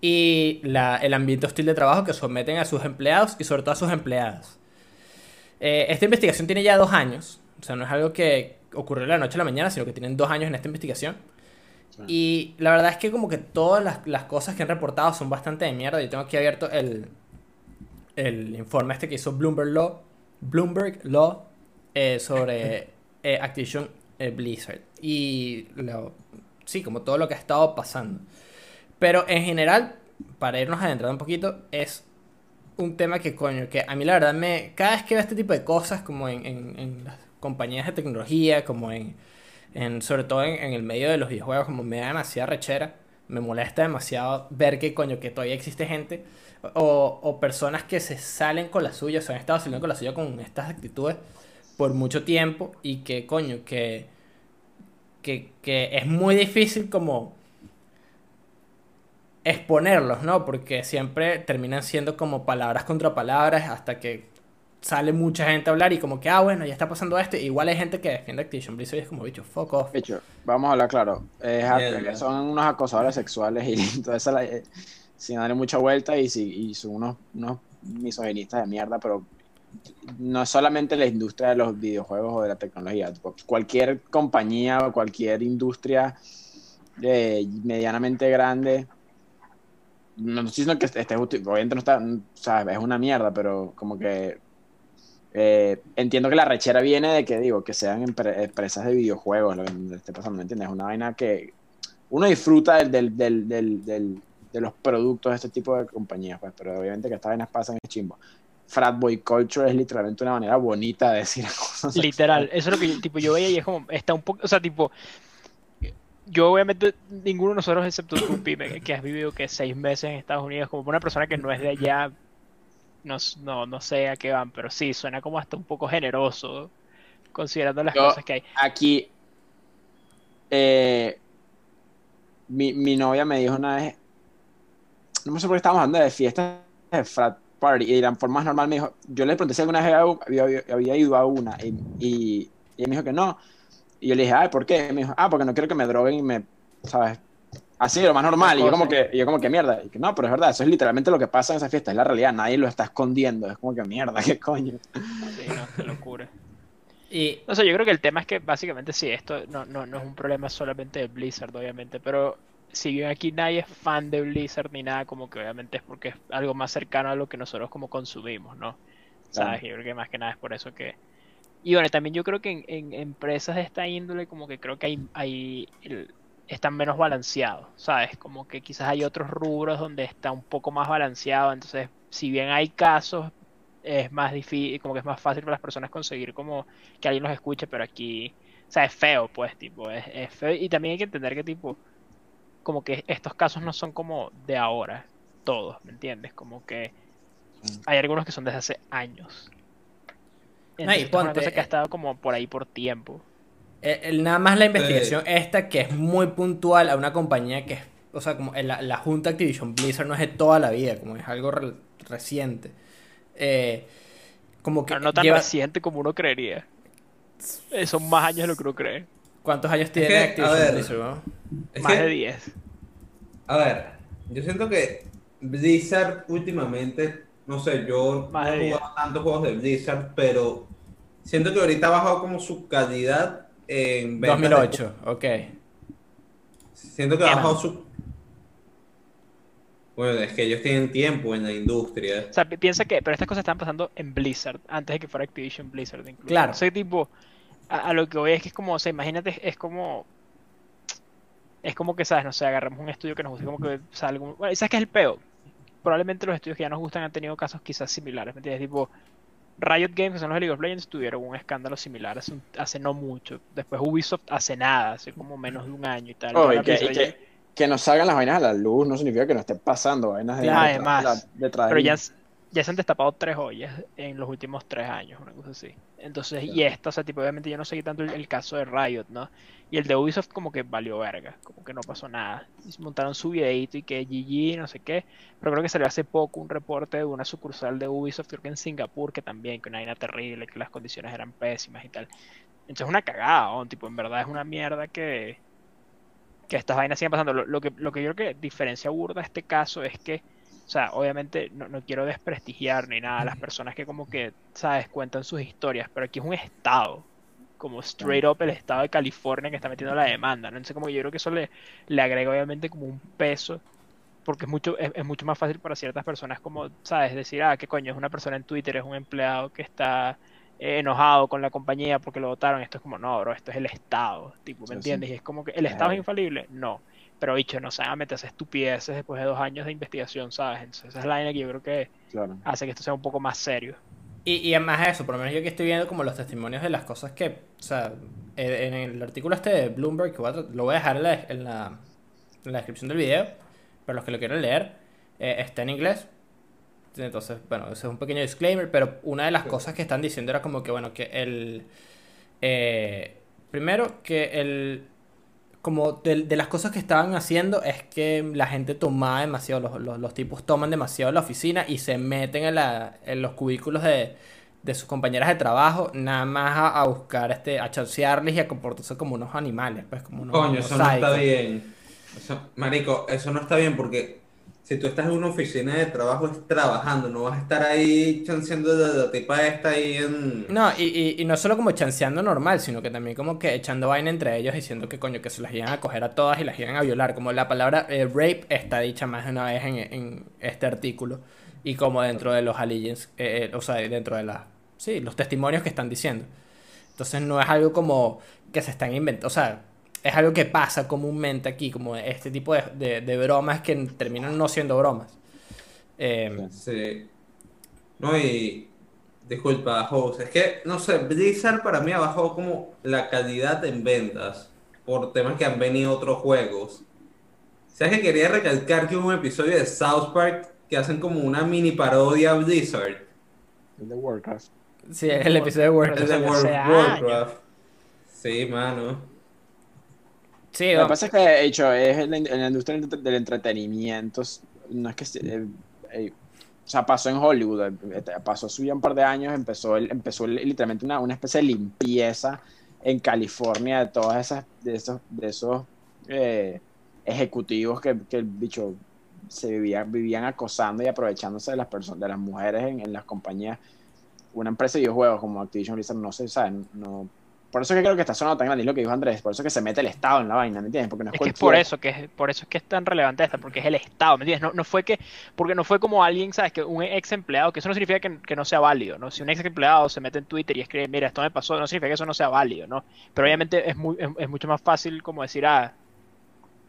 y la- el ambiente hostil de trabajo que someten a sus empleados y sobre todo a sus empleadas. Eh, esta investigación tiene ya dos años, o sea, no es algo que ocurrió de la noche a la mañana, sino que tienen dos años en esta investigación. Y la verdad es que como que todas las, las cosas que han reportado son bastante de mierda. Yo tengo aquí abierto el, el informe este que hizo Bloomberg Law, Bloomberg Law eh, sobre <laughs> eh, Activision eh, Blizzard. Y lo- sí, como todo lo que ha estado pasando. Pero en general, para irnos adentrando un poquito, es un tema que coño, que a mí la verdad me... Cada vez que veo este tipo de cosas, como en, en- en las compañías de tecnología, como en... en- sobre todo en, el medio de los videojuegos, como me da demasiada rechera, me molesta demasiado ver que coño, que todavía existe gente o, o personas que se salen con la suya, se han estado saliendo con la suya con estas actitudes por mucho tiempo y que coño, que, que, que es muy difícil como exponerlos, ¿no? Porque siempre terminan siendo como palabras contra palabras hasta que sale mucha gente a hablar y como que, ah, bueno, ya está pasando esto. Igual hay gente que defiende Activision Blizzard y es como, bicho, fuck off. De hecho, vamos a hablar claro. son unos acosadores sexuales y <laughs> entonces la- eh, sin darle mucha vuelta y, si- y son unos, unos misoginistas de mierda, pero no es solamente la industria de los videojuegos o de la tecnología. Cualquier compañía o cualquier industria eh, medianamente grande. No estoy diciendo que esté, obviamente no está, o sea, es una mierda, pero como que eh, entiendo que la rechera viene de que, digo, que sean empre- empresas de videojuegos lo que esté pasando, ¿me entiendes? Es una vaina que uno disfruta del, del, del, del- de los productos de este tipo de compañías, pues, pero obviamente que estas vainas pasan es chimbo. Fratboy culture es literalmente una manera bonita de decir cosas. <laughs> Literal, eso es lo que yo- tipo, yo veía y es como, está un poco, o sea, tipo, yo obviamente, ninguno de nosotros, excepto tú, Pipe, que has vivido que seis meses en Estados Unidos, como una persona que no es de allá, no, no, no sé a qué van, pero sí, suena como hasta un poco generoso, considerando las Yo- cosas que hay. Aquí, eh, mi, mi novia me dijo una vez, no me sé por qué estábamos hablando de fiestas de frat party, y la forma más normal me dijo, yo le pregunté si alguna vez había, había- había ido a una, y, y, me dijo que no, y yo le dije, ay, ¿por qué? Y me dijo, ah, porque no quiero que me droguen y me, ¿sabes? Así, lo más normal, y yo como que, y yo como que mierda, y que no, pero es verdad, eso es literalmente lo que pasa en esa fiesta, es la realidad, nadie lo está escondiendo, es como que mierda, <laughs> qué coño. Sí, no, qué locura. Y No sé, yo creo que el tema es que básicamente sí, esto no, no, no es un problema solamente de Blizzard, obviamente, pero si bien aquí nadie es fan de Blizzard ni nada, como que obviamente es porque es algo más cercano a lo que nosotros como consumimos, ¿no? ¿Sabes? Yo creo que más que nada es por eso que... Y bueno, también yo creo que en, en empresas de esta índole como que creo que hay, hay el- están menos balanceados, ¿sabes? Como que quizás hay otros rubros donde está un poco más balanceado, entonces si bien hay casos, es más difícil, como que es más fácil para las personas conseguir como que alguien los escuche, pero aquí, o sea, es feo, pues, tipo, es, es feo. Y también hay que entender que, tipo, como que estos casos no son como de ahora, todos, ¿me entiendes? Como que hay algunos que son desde hace años. Entonces, es una cosa que ha eh, estado como por ahí por tiempo. El- el- nada más la investigación esta que es muy puntual a una compañía que es, o sea, como la, la junta Activision Blizzard no es de toda la vida, como es algo re- reciente. Eh, como que Pero no tan lleva- reciente como uno creería. Eh, son más años de lo que uno cree. ¿Cuántos años tiene que, a Activision ver, Blizzard? no? Es más que, de 10. a ver, yo siento que Blizzard últimamente, no sé, yo Más no he jugado tantos juegos de Blizzard, pero siento que ahorita ha bajado como su calidad en ventas de 2008, ok. Siento que ha ¿Qué bajado su... Bueno, es que ellos tienen tiempo en la industria. O sea, pi- piensa que, pero estas cosas están pasando en Blizzard, antes de que fuera Activision Blizzard incluso. Claro. O sea, tipo, a, a lo que voy es que es como, o sea, imagínate, es como, es como que, ¿sabes? No sé, agarramos un estudio que nos gusta, como que salga un... Bueno, ¿sabes qué es el peo? Probablemente los estudios que ya nos gustan han tenido casos quizás similares, ¿me entiendes? Tipo, Riot Games, que son los de League of Legends, tuvieron un escándalo similar hace, un- hace no mucho. Después Ubisoft hace nada, hace como menos de un año y tal. Oh, Y que, y que, que nos salgan las vainas a la luz no significa que no esté pasando vainas de además, de Pero ya, ya se han destapado tres ollas en los últimos tres años, una cosa así. Entonces, y esta, o sea, tipo, obviamente yo no seguí tanto el, el caso de Riot, ¿no? Y el de Ubisoft como que valió verga, como que no pasó nada. Montaron su videito y que GG, no sé qué. Pero creo que salió hace poco un reporte de una sucursal de Ubisoft, creo que en Singapur, que también, que una vaina terrible, que las condiciones eran pésimas y tal. Entonces es una cagada, ¿no? tipo, en verdad es una mierda que, que estas vainas sigan pasando. Lo, lo que, lo que yo creo que diferencia burda este caso es que, o sea, obviamente no, no quiero desprestigiar ni nada a las personas que como que, ¿sabes? Cuentan sus historias, pero aquí es un estado, como straight up el estado de California que está metiendo la demanda, ¿no? Entonces como que yo creo que eso le, le agrega obviamente como un peso, porque es mucho, es, es mucho más fácil para ciertas personas como, ¿sabes? Decir, ah, qué coño, es una persona en Twitter, es un empleado que está eh, enojado con la compañía porque lo votaron. Esto es como, no, bro, esto es el Estado, tipo, ¿me Sí, sí. entiendes? Y es como que el Estado es infalible, no. Pero dicho, no se van a meterse estupideces después de dos años de investigación, ¿sabes? Entonces esa es la línea que yo creo que Claro. hace que esto sea un poco más serio. Y, y además de eso, por lo menos yo que estoy viendo como los testimonios de las cosas que, o sea, en, en el artículo este de Bloomberg, que voy a lo voy a dejar en la, en la, en la descripción del video, para los que lo quieran leer, eh, está en inglés. Entonces, bueno, ese es un pequeño disclaimer, pero una de las cosas que están diciendo era como que, bueno, que el... eh, primero, que el... Como de, de las cosas que estaban haciendo es que la gente tomaba demasiado, los, los, los tipos toman demasiado la oficina y se meten en, la, en los cubículos de, de sus compañeras de trabajo, nada más a, a buscar, este, a chancearles y a comportarse como unos animales, pues como unos, Coño, unos eso no está bien. Eso- marico, eso no está bien porque si tú estás en una oficina de trabajo es trabajando, no vas a estar ahí chanceando la, la tipa esta ahí en... No, y, y, y no solo como chanceando normal, sino que también como que echando vaina entre ellos diciendo que coño, que se las iban a coger a todas y las iban a violar. Como la palabra eh, rape está dicha más de una vez en, en este artículo. Y como dentro de los allegiance, eh, eh, o sea, dentro de las, sí, los testimonios que están diciendo. Entonces no es algo como que se están inventando, o sea, es algo que pasa comúnmente aquí, como este tipo de, de, de bromas que terminan no siendo bromas. Eh, Sí. No, y... Disculpa, Host, es que, no sé, Blizzard para mí ha bajado como la calidad en ventas por temas que han venido otros juegos. ¿Sabes que quería recalcar que hubo un episodio de South Park que hacen como una mini parodia a Blizzard? El de Warcraft. sí, el episodio de. Pero Es de Warcraft. Sí, mano. Sí, Lo que pasa es que, de hecho, es en la, en la industria del entre- del entretenimiento. No es que. eh, eh, o sea, pasó en Hollywood. eh, Pasó hace ya un par de años. Empezó, empezó literalmente una, una especie de limpieza en California de todas esas. De esos, de esos eh, ejecutivos que, que el bicho se vivían, vivían acosando y aprovechándose de las personas, de las mujeres en, en las compañías. una empresa de videojuegos como Activision Blizzard no se sabe, no... Por eso que creo que está sonando tan grande, es lo que dijo Andrés, por eso que se mete el Estado en la vaina, ¿me entiendes? Porque no es, Es que es por eso que es, por eso es que es tan relevante esta, porque es el Estado, ¿me entiendes? No, no fue que, porque no fue como alguien, ¿sabes? Que un ex empleado, que eso no significa que, que no sea válido, ¿no? Si un ex empleado se mete en Twitter y escribe, mira, esto me pasó, no significa que eso no sea válido, ¿no? Pero obviamente es, muy, es, es mucho más fácil como decir, ah,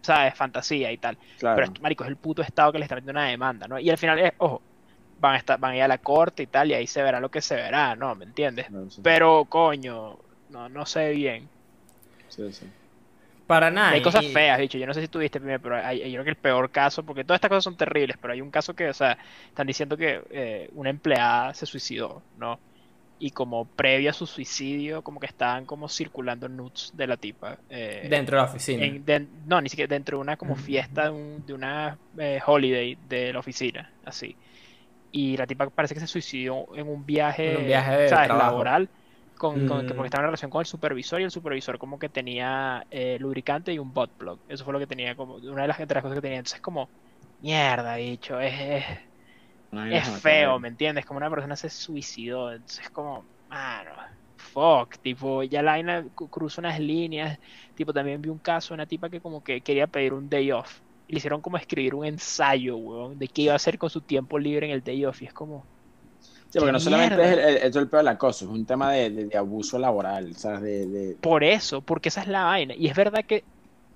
¿sabes? Fantasía y tal. Claro. Pero, marico, es el puto Estado que le está metiendo una demanda, ¿no? Y al final, es, ojo, van a, estar, van a ir a la corte y tal, y ahí se verá lo que se verá, ¿no? ¿Me entiendes? Sí. Pero, coño, no, no sé bien. Sí, sí. Para nada. hay cosas feas, bicho. Yo no sé si tuviste primero, pero hay, yo creo que el peor caso, porque todas estas cosas son terribles, pero hay un caso que, o sea, están diciendo que eh, una empleada se suicidó, ¿no? Y como previo a su suicidio, como que estaban como circulando nudes de la tipa. eh, Dentro de la oficina. en- de- no, ni siquiera dentro de una como fiesta de, un- de una eh, holiday de la oficina, así. Y la tipa parece que se suicidó en un viaje, En un viaje de ¿sabes? trabajo. laboral, con, con- que Mm. porque estaba en relación con el supervisor y el supervisor como que tenía eh, lubricante y un bot plug. Eso fue lo que tenía como, una de las, entre las cosas que tenía. Entonces como, mierda, bicho, es, es, es feo. ¿me entiendes? Como una persona se suicidó, entonces es como, mano, fuck, tipo, ya la vaina cruza unas líneas, tipo, también vi un caso de una tipa que como que quería pedir un day off, y le hicieron como escribir un ensayo, weón, de qué iba a hacer con su tiempo libre en el day off, y es como, Sí, porque no ¡Qué solamente mierda! es el, el, el peor del acoso, es un tema de, de- de abuso laboral, ¿sabes? De, de- por eso, porque esa es la vaina, y es verdad que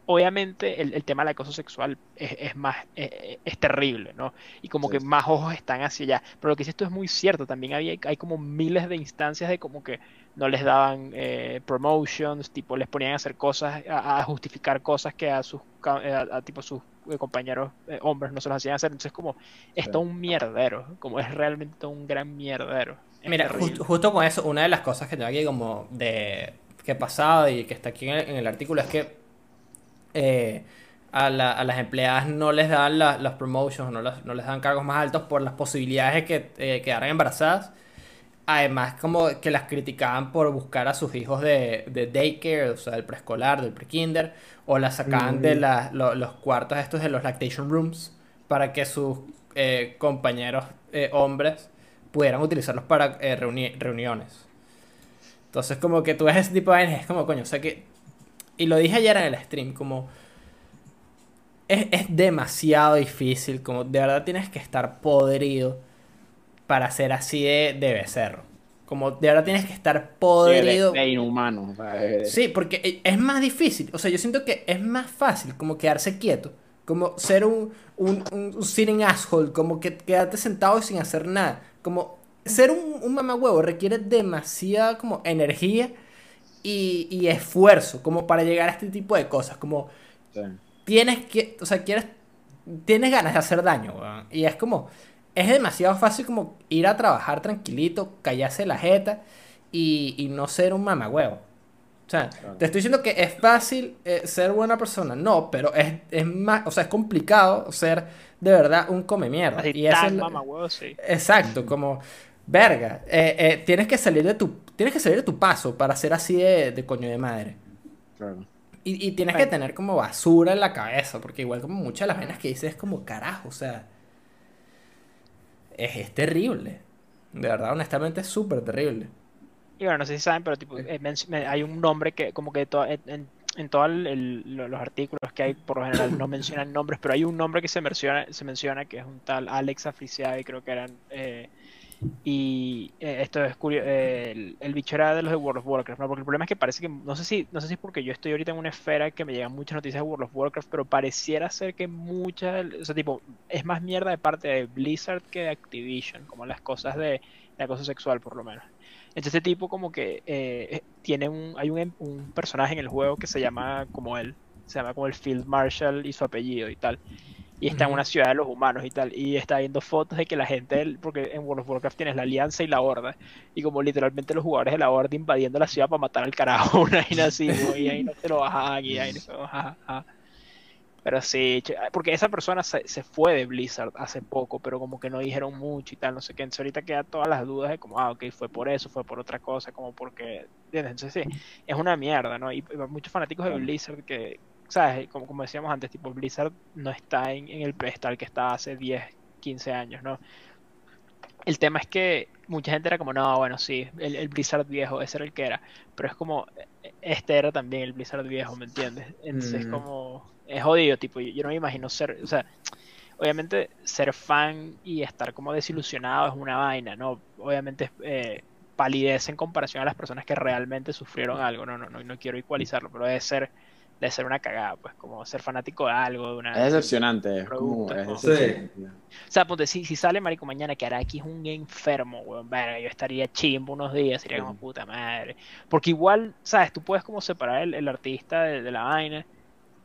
obviamente el, el tema del acoso sexual es, es más, es, es terrible, ¿no? Y como Sí, que sí. más ojos están hacia allá. Pero lo que dices tú es muy cierto, también había, hay como miles de instancias de como que no les daban eh, promotions, tipo les ponían a hacer cosas, a, a justificar cosas que a sus, eh, a, a, tipo sus eh, compañeros eh, hombres no se los hacían hacer. Entonces como es todo un mierdero, como es realmente todo un gran mierdero. Es Mira, justo con eso, una de las cosas que tengo aquí como de que pasado y que está aquí en el, en el artículo es que eh, a, la- a las empleadas no les dan la- las promotions, no, las- no les dan cargos más altos por las posibilidades de que eh, quedaran embarazadas. Además, como que las criticaban por buscar a sus hijos de, de daycare, o sea, del preescolar, del prekinder, o las sacaban de Mm. la- lo- los cuartos estos de los lactation rooms para que sus eh, compañeros eh, hombres pudieran utilizarlos para eh, reuni- reuniones. Entonces, como que tú ves ese tipo de vainas, es como, coño, o sea que... Y lo dije ayer en el stream, como... Es, es demasiado difícil, como de verdad tienes que estar podrido para ser así de, de becerro. Como de verdad tienes que estar podrido. de inhumano. Sí, porque e- es más difícil. O sea, yo siento que es más fácil como quedarse quieto. Como ser un, un, un, un sitting asshole. Como que quedarte sentado sin hacer nada. Como ser un, un mamagüevo requiere demasiada como energía y, y esfuerzo como para llegar a este tipo de cosas. Como sí. tienes que, o sea, quieres, tienes ganas de hacer daño. Y es como, es demasiado fácil como ir a trabajar tranquilito, callarse la jeta y, y no ser un mamagüevo. O sea, Claro. te estoy diciendo que es fácil eh, ser buena persona, no, pero es, es más, o sea, es complicado ser de verdad un come mierda. Así Y tan es mamahuevo, sí. Exacto, como, verga, eh, eh, tienes que salir de tu, tienes que salir de tu paso para ser así de, de coño de madre. Claro. Y, y tienes que tener como basura en la cabeza, porque igual como muchas de las vainas que dices es como carajo, o sea, es, es terrible. De verdad, honestamente es súper terrible. Y bueno, no sé si saben, pero tipo, eh, me- hay un nombre que como que to- en, en, en todos los artículos que hay, por lo general no <coughs> mencionan nombres, pero hay un nombre que se menciona, se menciona que es un tal Alex Africiabi, creo que eran... eh, y eh, esto es curioso, el, el bicho era de los de World of Warcraft, ¿no? Porque el problema es que parece que, no sé si, no sé si es porque yo estoy ahorita en una esfera que me llegan muchas noticias de World of Warcraft, pero pareciera ser que muchas, o sea, tipo, es más mierda de parte de Blizzard que de Activision, como las cosas de, de acoso sexual por lo menos. Entonces este tipo como que eh, tiene un, hay un, em- un personaje en el juego que se llama como él, se llama como el Field Marshal y su apellido y tal. Y está en una ciudad de los humanos y tal. Y está viendo fotos de que la gente, del- porque en World of Warcraft tienes la Alianza y la Horda. Y como literalmente los jugadores de la Horda invadiendo la ciudad para matar al carajo, <laughs> una vaina así, y ahí no se lo bajan y ahí no se lo bajan. Pero sí, porque esa persona se, se fue de Blizzard hace poco, pero como que no dijeron mucho y tal, no sé qué. Entonces ahorita quedan todas las dudas de como, ah, ok, fue por eso, fue por otra cosa, como porque. Entonces sí, es una mierda, ¿no? Y, muchos fanáticos de. Blizzard que, ¿sabes? Como, como decíamos antes, tipo, Blizzard no está en, en el pedestal que estaba hace 10, 15 años, ¿no? El tema es que mucha gente era como, no, bueno, sí, el, el Blizzard viejo, ese era el que era. Pero es como, este era también el Blizzard viejo, ¿me entiendes? Entonces es Mm. como, es jodido, tipo, yo, yo no me imagino ser, o sea, obviamente ser fan y estar como desilusionado es una vaina, ¿no? Obviamente eh, palidez en comparación a las personas que realmente sufrieron algo, no, no, no, no quiero igualizarlo, pero debe ser, debe ser una cagada, pues, como ser fanático de algo, de una... Es decepcionante, es como. O sea, ponte, si, si sale Marico mañana que Araki es un enfermo, weón, verga, yo estaría chimbo unos días, sería como puta madre. Porque igual, ¿sabes? Tú puedes como separar el, el artista de, de la vaina,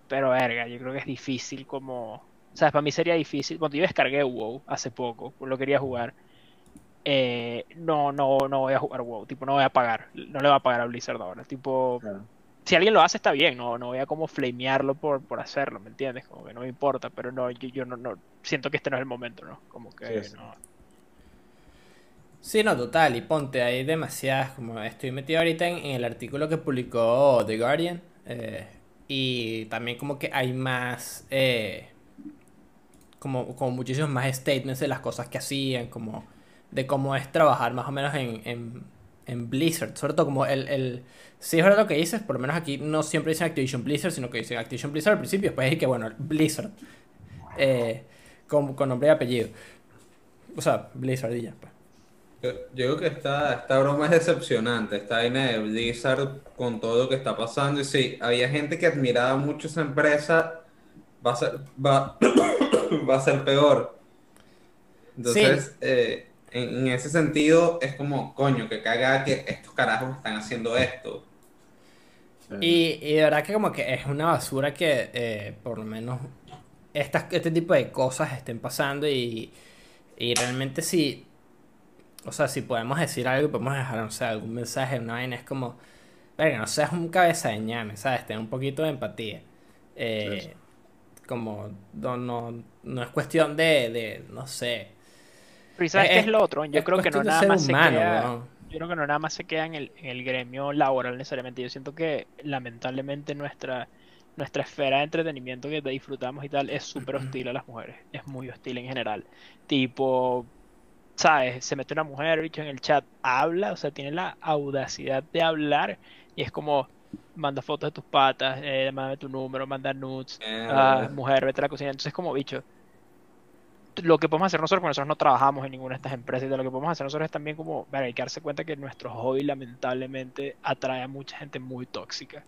pero verga, yo creo que es difícil como... ¿Sabes? Para mí sería difícil. Cuando yo descargué WoW hace poco, lo quería jugar, eh, no, no, no voy a jugar WoW, tipo, no voy a pagar, no le voy a pagar a Blizzard ahora, tipo... Claro. Si alguien lo hace está bien, no, no voy a como flamearlo por, por hacerlo, ¿me entiendes? Como que no me importa, pero no, yo, yo no, no, siento que este no es el momento, ¿no? Como que Sí, no. Sí, no, total, y ponte, hay demasiadas, como estoy metido ahorita en, en el artículo que publicó The Guardian, eh, y también como que hay más, eh, como, como muchísimos más statements de las cosas que hacían, como de cómo es trabajar más o menos en, en, en Blizzard, sobre todo como el, el, sí es verdad lo que dices, por lo menos aquí no siempre dicen Activision Blizzard, sino que dicen Activision Blizzard al principio, después es que bueno, Blizzard, eh, con, con nombre y apellido, o sea, Blizzard y ya, pues. Yo, yo creo que esta, esta broma es decepcionante, esta vaina de Blizzard con todo lo que está pasando. Y sí, había gente que admiraba mucho esa empresa, va a ser, va, <coughs> va a ser peor. Entonces, eh, en, en ese sentido, es como, coño, que caga que estos carajos están haciendo esto. Sí. Y, y de verdad que como que es una basura que eh, por lo menos estas, este tipo de cosas estén pasando y, y realmente si, o sea, si podemos decir algo y podemos dejar, no sé, algún mensaje, una vaina, es como, verga, no seas un cabeza de ñame, ¿sabes? Ten un poquito de empatía. Eh, Sí, Como, no, no, no es cuestión de, de, no sé. Pero ¿y ¿sabes Es- qué es lo otro? Yo creo que no nada más se queda, yo creo que no nada más se queda en el, en el gremio laboral necesariamente. Yo siento que lamentablemente nuestra nuestra esfera de entretenimiento que disfrutamos y tal es súper hostil a las mujeres. Es muy hostil en general. Tipo, ¿sabes? Se mete una mujer, bicho, en el chat, habla, o sea, tiene la audacidad de hablar y es como, manda fotos de tus patas, eh, mándame tu número, manda nudes, ah, Mierda. mujer, vete a la cocina. Entonces, como, bicho, lo que podemos hacer nosotros, porque nosotros no trabajamos en ninguna de estas empresas, y de lo que podemos hacer nosotros es también como, ver, hay que darse cuenta que nuestro hobby lamentablemente atrae a mucha gente muy tóxica,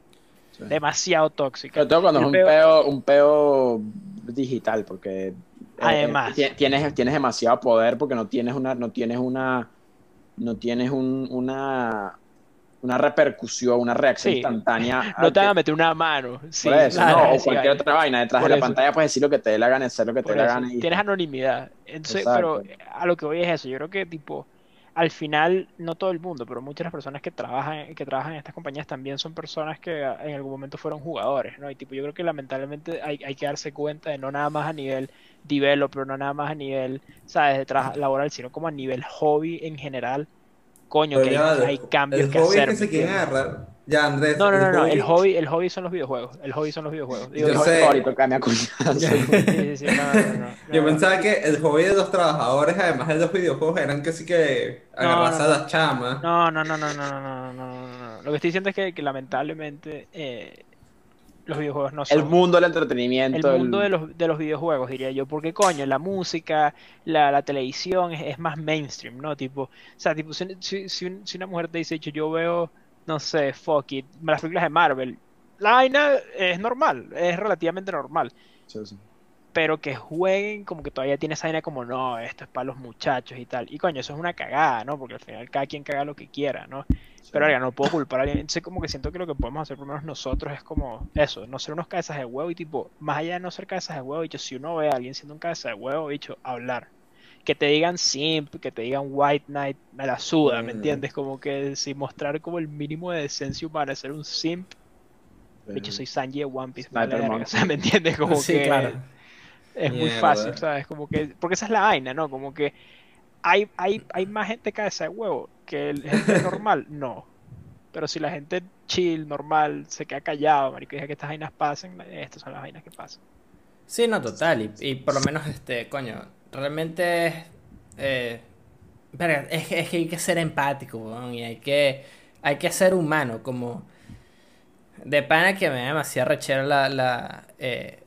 Sí. demasiado tóxica. Sobre todo cuando es un peo- peo, un peo digital, porque eh, Además. ti- tienes, tienes demasiado poder porque no tienes una, no tienes una, no tienes un- una, una repercusión, una reacción Sí. instantánea. <laughs> No te van a meter una mano. Sí, por eso, claro, ¿no? O cualquier otra vaina. Detrás Por de la eso. pantalla puedes decir lo que te dé la gana, hacer lo que te dé la gana. y- Tienes anonimidad. Entonces, Exacto. pero a lo que voy es eso. Yo creo que tipo, al final, no todo el mundo, pero muchas de las personas que trabajan, que trabajan en estas compañías también son personas que en algún momento fueron jugadores, ¿no? Y tipo, yo creo que lamentablemente hay, hay que darse cuenta de no nada más a nivel developer, no nada más a nivel, ¿sabes?, de trabajo laboral, sino como a nivel hobby en general coño, que hay, hay, cambios el que hacer. Es que se quieren agarrar. Ya, Andrés. No, no, no, el. Hobby... El, hobby, son los videojuegos. El hobby son los videojuegos. Yo pensaba que el hobby de los trabajadores, además de los videojuegos, eran casi que agarrarse a las chamas. No, no, no, no, no, no, no, no, Lo que estoy diciendo es que, que lamentablemente eh, los videojuegos no son El mundo del el entretenimiento. mundo el- de los, de los videojuegos, diría yo. Porque, coño, la música, la, la televisión es, es más mainstream, ¿no? Tipo, o sea, tipo, si, si, si un- si una mujer te dice, "Yo- yo veo, no sé, fuck it, las películas de Marvel, la vaina es normal, es relativamente normal. Sí, sí. Pero que jueguen como que todavía tiene esa vaina como no, esto es para los muchachos y tal. Y coño, eso es una cagada, ¿no? Porque al final cada quien caga lo que quiera, ¿no? Pero oiga, no puedo culpar a alguien. Entonces como que siento que lo que podemos hacer por lo menos nosotros es como eso, no ser unos cabezas de huevo y tipo, más allá de no ser cabezas de huevo, dicho, si uno ve a alguien siendo un cabeza de huevo, dicho, hablar. Que te digan simp, que te digan white knight, me la suda, ¿me Mm. entiendes? Como que si mostrar como el mínimo de decencia humana, ser un simp, dicho, soy Sanji de One Piece, me o sea, <laughs> ¿me entiendes? Como Sí, que claro. Es muy fácil, ¿sabes? Como que, porque esa es la vaina, ¿no? Como que hay, hay, hay más gente cabeza de huevo que el gente <laughs> normal, no. Pero si la gente chill, normal, se queda callado, marico, deja que estas vainas pasen, estas son las vainas que pasan. Sí, no, total. Y, y por lo menos, este, coño, realmente es, eh, Verga, es, es que hay que ser empático, weón, y hay que, hay que ser humano, como... De pana que me da demasiado rechera la, la eh,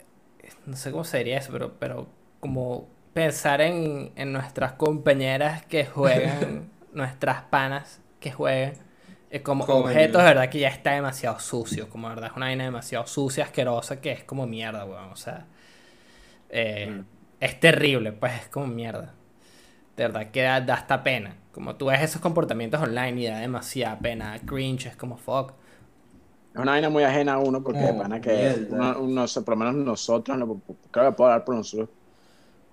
no sé cómo se diría eso, pero, pero como pensar en, en nuestras compañeras que juegan, <laughs> nuestras panas que juegan, eh, como objetos, de verdad que ya está demasiado sucio, como de verdad es una vaina demasiado sucia, asquerosa, que es como mierda, weón, o sea, eh, Mm. es terrible, pues es como mierda. De verdad que da, da hasta pena. Como tú ves esos comportamientos online y da demasiada pena. Cringe, es como fuck. Es una vaina muy ajena a uno porque de Oh, pana que uno, uno- por lo menos nosotros, no, creo que puedo hablar por nosotros.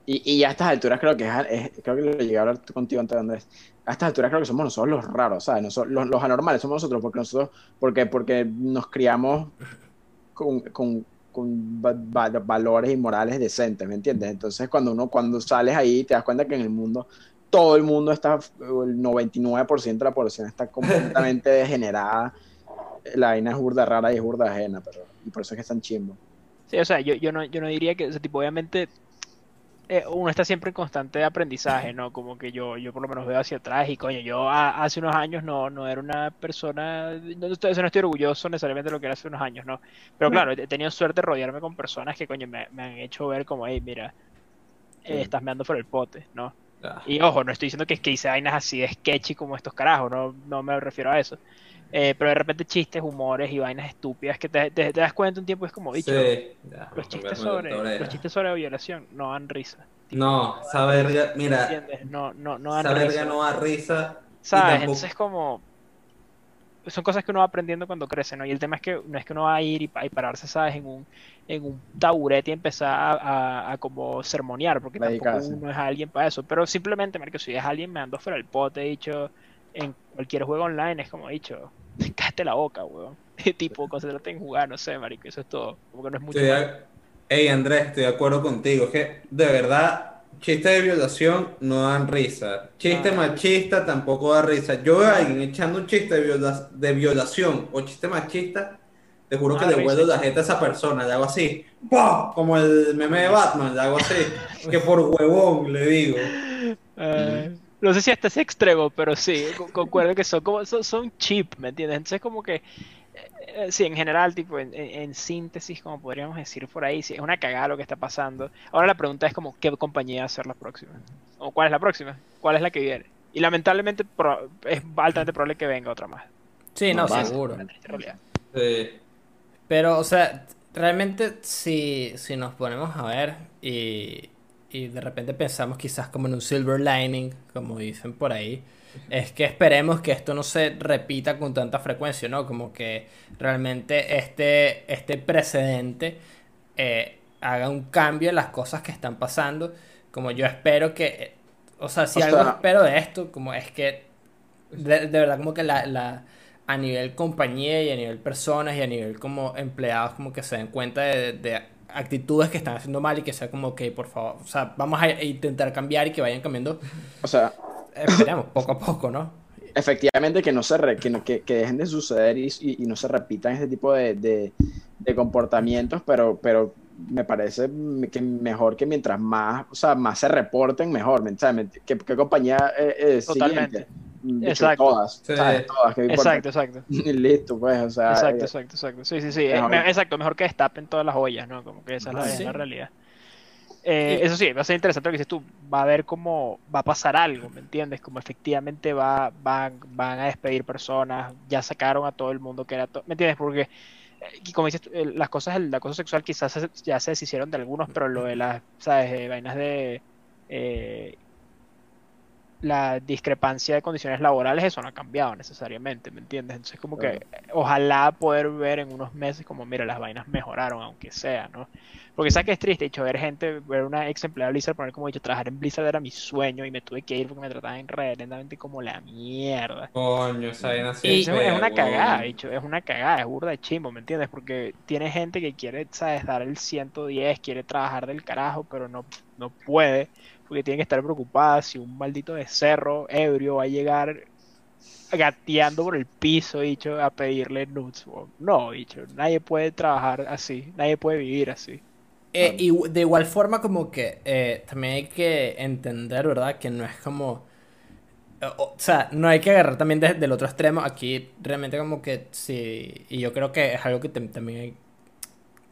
Y, y a estas alturas creo que es, es- creo que lo llegué a hablar contigo antes Andrés. A estas alturas creo que somos nosotros los raros, ¿sabes? Nosotros, los, los anormales somos nosotros porque nosotros, porque, porque nos criamos con, con, con va- va- valores y morales decentes, ¿me entiendes? Entonces cuando uno, cuando sales ahí te das cuenta que en el mundo todo el mundo está, el 99% de la población está completamente <laughs> degenerada. La vaina es burda rara y es burda ajena, pero y por eso es que están chimbo. Sí, o sea, yo, yo no, yo no diría que, o sea, tipo, obviamente eh, uno está siempre en constante aprendizaje, ¿no? Como que yo, yo por lo menos veo hacia atrás y coño, yo a- hace unos años no, no era una persona, no, no estoy, no estoy orgulloso necesariamente de lo que era hace unos años, ¿no? Pero claro, he tenido suerte de rodearme con personas que, coño, me, me han hecho ver como, hey, mira, eh, Sí. estás meando por el pote, ¿no? Ah, Y ojo, no estoy diciendo que, que hice vainas así de sketchy como estos carajos, no, no me refiero a eso. Eh, pero de repente chistes, humores y vainas estúpidas que te, te- te das cuenta un tiempo es como, dicho, sí, ya, los chistes sobre los chistes sobre violación no dan risa. Tipo, No, esa verga, mira, ¿entiendes? No, no, no dan esa verga risa. no da risa. ¿Sabes? tampoco- Entonces como son cosas que uno va aprendiendo cuando crece, ¿no? Y el tema es que no es que uno va a ir y, pa- y pararse, ¿sabes? En un, en un taburete y empezar a, a- a como sermonear, porque tampoco Dedicarse. uno es alguien para eso. Pero simplemente, marico, si es alguien me ando fuera del pote, dicho, en cualquier juego online, es como dicho, <laughs> cállate la boca, weón. <laughs> tipo, concéntrate en jugar, no sé, marico, eso es todo. Como que no es mucho Estoy más. de- Ey, Andrés, estoy de acuerdo contigo. Es que, de verdad, chistes de violación no dan risa. Chiste Ah. machista tampoco da risa. Yo veo a alguien echando un chiste de, viola- de violación o chiste machista, te juro que Ah, le vuelvo la jeta a esa persona. Le hago así, ¡pum! como el meme de Batman, le hago así. que por huevón le digo. <laughs> Eh, no sé si hasta ese extremo, pero sí, co- concuerdo que son como son, son cheap, ¿me entiendes? Entonces como que eh, sí, en general, tipo, en, en- síntesis, como podríamos decir por ahí, sí, es una cagada lo que está pasando. Ahora la pregunta es como, ¿qué compañía va a ser la próxima? ¿O cuál es la próxima? ¿Cuál es la que viene? Y lamentablemente pro- es altamente probable que venga otra más. Sí, no, seguro. Sí. Pero, o sea, realmente si, si nos ponemos a ver y, y de repente pensamos quizás como en un silver lining, como dicen por ahí, es que esperemos que esto no se repita con tanta frecuencia, ¿no? Como que realmente este, este precedente eh, haga un cambio en las cosas que están pasando. Como yo espero que, o sea, si O algo sea- espero de esto, como es que de, de verdad como que la, la a nivel compañía y a nivel personas y a nivel como empleados como que se den cuenta de, de actitudes que están haciendo mal y que sea como ok por favor o sea vamos a intentar cambiar y que vayan cambiando O sea, esperemos poco a poco no efectivamente que no se re- que, no- que, que dejen de suceder y, y- y no se repitan este tipo de, de- de comportamientos, pero, pero me parece que mejor que mientras más, o sea, más se reporten, mejor. ¿Qué, qué compañía eh, eh, Totalmente. siguiente? Exacto. todas, Sí. ¿sabes? Todas, ¿qué importa? Exacto, exacto. <laughs> Y listo, pues, o sea, Exacto, exacto, exacto. Sí, sí, sí. es Mejor. me- exacto, mejor que destapen todas las ollas, ¿no? Como que esa es la, Sí. es la realidad. Eh, eso sí, va a ser interesante lo que dices tú. Va a ver cómo va a pasar algo, ¿me entiendes? Como efectivamente va, van, van a despedir personas, ya sacaron a todo el mundo que era... to- ¿Me entiendes? Porque, eh, y como dices tú, las cosas, el acoso sexual quizás se- ya se deshicieron de algunos, pero lo de las, ¿sabes? Eh, vainas de... eh, la discrepancia de condiciones laborales, eso no ha cambiado necesariamente, ¿me entiendes? Entonces, como que ojalá poder ver en unos meses como, mira, las vainas mejoraron, aunque sea, ¿no? Porque sabes que es triste, dicho, ver gente, ver una ex empleada de Blizzard, poner como dicho, trabajar en Blizzard era mi sueño y me tuve que ir porque me trataban reverendamente como la mierda. Coño, esa vaina sí es una cagada, dicho, es una cagada, es burda de chimbo, ¿me entiendes? Porque tiene gente que quiere, ¿sabes? Dar el 110, quiere trabajar del carajo, pero no, no puede, porque tiene que estar preocupada si un maldito de cerro ebrio va a llegar gateando por el piso, dicho, a pedirle nudes. No, dicho, nadie puede trabajar así, nadie puede vivir así. Eh, y de igual forma como que eh, también hay que entender, ¿verdad? Que no es como... o sea, no hay que agarrar también desde el otro extremo. Aquí realmente como que sí, y yo creo que es algo que tam- también hay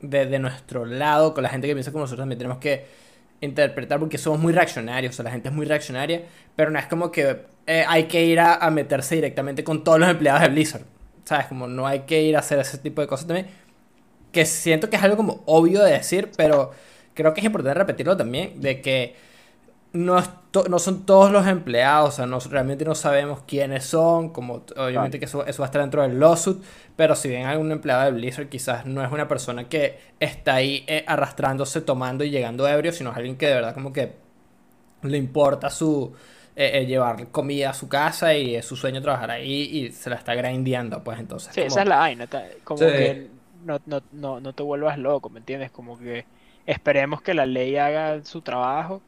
de, nuestro lado, con la gente que piensa como nosotros, también tenemos que interpretar porque somos muy reaccionarios, o sea, la gente es muy reaccionaria, pero no es como que eh, hay que ir a, a meterse directamente con todos los empleados de Blizzard, ¿sabes? Como no hay que ir a hacer ese tipo de cosas también, que siento que es algo como obvio de decir, pero creo que es importante repetirlo también, de que no, no son todos los empleados, o sea, no, realmente no sabemos quiénes son, como obviamente que eso, eso va a estar dentro del lawsuit, pero si bien algún empleado de Blizzard quizás no es una persona que está ahí eh, arrastrándose, tomando y llegando ebrio, sino es alguien que de verdad como que le importa su eh, eh, llevar comida a su casa y es su sueño trabajar ahí y se la está grindeando, pues entonces. Sí, como- esa es la vaina. Como Sí. que no, no, no, no te vuelvas loco, ¿me entiendes? Como que esperemos que la ley haga su trabajo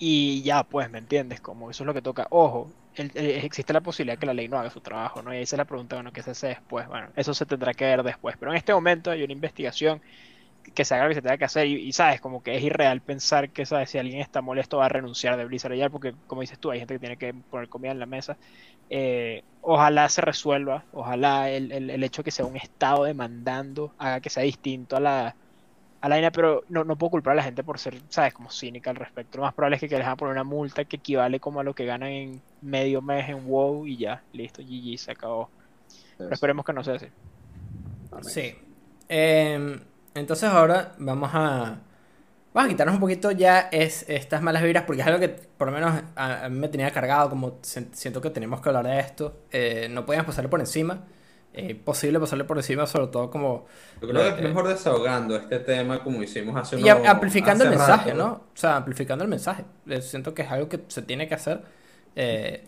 y ya, pues, ¿me entiendes? Como eso es lo que toca. Ojo, el- el- existe la posibilidad que la ley no haga su trabajo, ¿no? Y esa es la pregunta, bueno, que se hace después. Bueno, eso se tendrá que ver después. Pero en este momento hay una investigación que se haga lo que se tenga que hacer y, y, sabes, como que es irreal pensar que, sabes, si alguien está molesto va a renunciar de Blizzard ya, porque como dices tú, hay gente que tiene que poner comida en la mesa. Eh, ojalá se resuelva, ojalá el, el, el hecho de que sea un estado demandando haga que sea distinto a la, a la vaina, pero no, no puedo culpar a la gente por ser, sabes, como cínica al respecto. Lo más probable es que, que les van a poner una multa que equivale como a lo que ganan en medio mes en WoW y ya, listo, GG, se acabó. Pero esperemos que no sea así. Sí. Em, entonces ahora vamos a... Vamos a quitarnos un poquito ya es, estas malas vibras porque es algo que por lo menos a, a mí me tenía cargado, como se- siento que tenemos que hablar de esto. Eh, no podíamos pasarle por encima. Eh, posible pasarle por encima, sobre todo como... Yo creo que Eh, es mejor desahogando este tema como hicimos hace Y unos- amplificando el hace mensaje, rato. ¿no? O sea, amplificando el mensaje. Eh, siento que es algo que se tiene que hacer. Eh,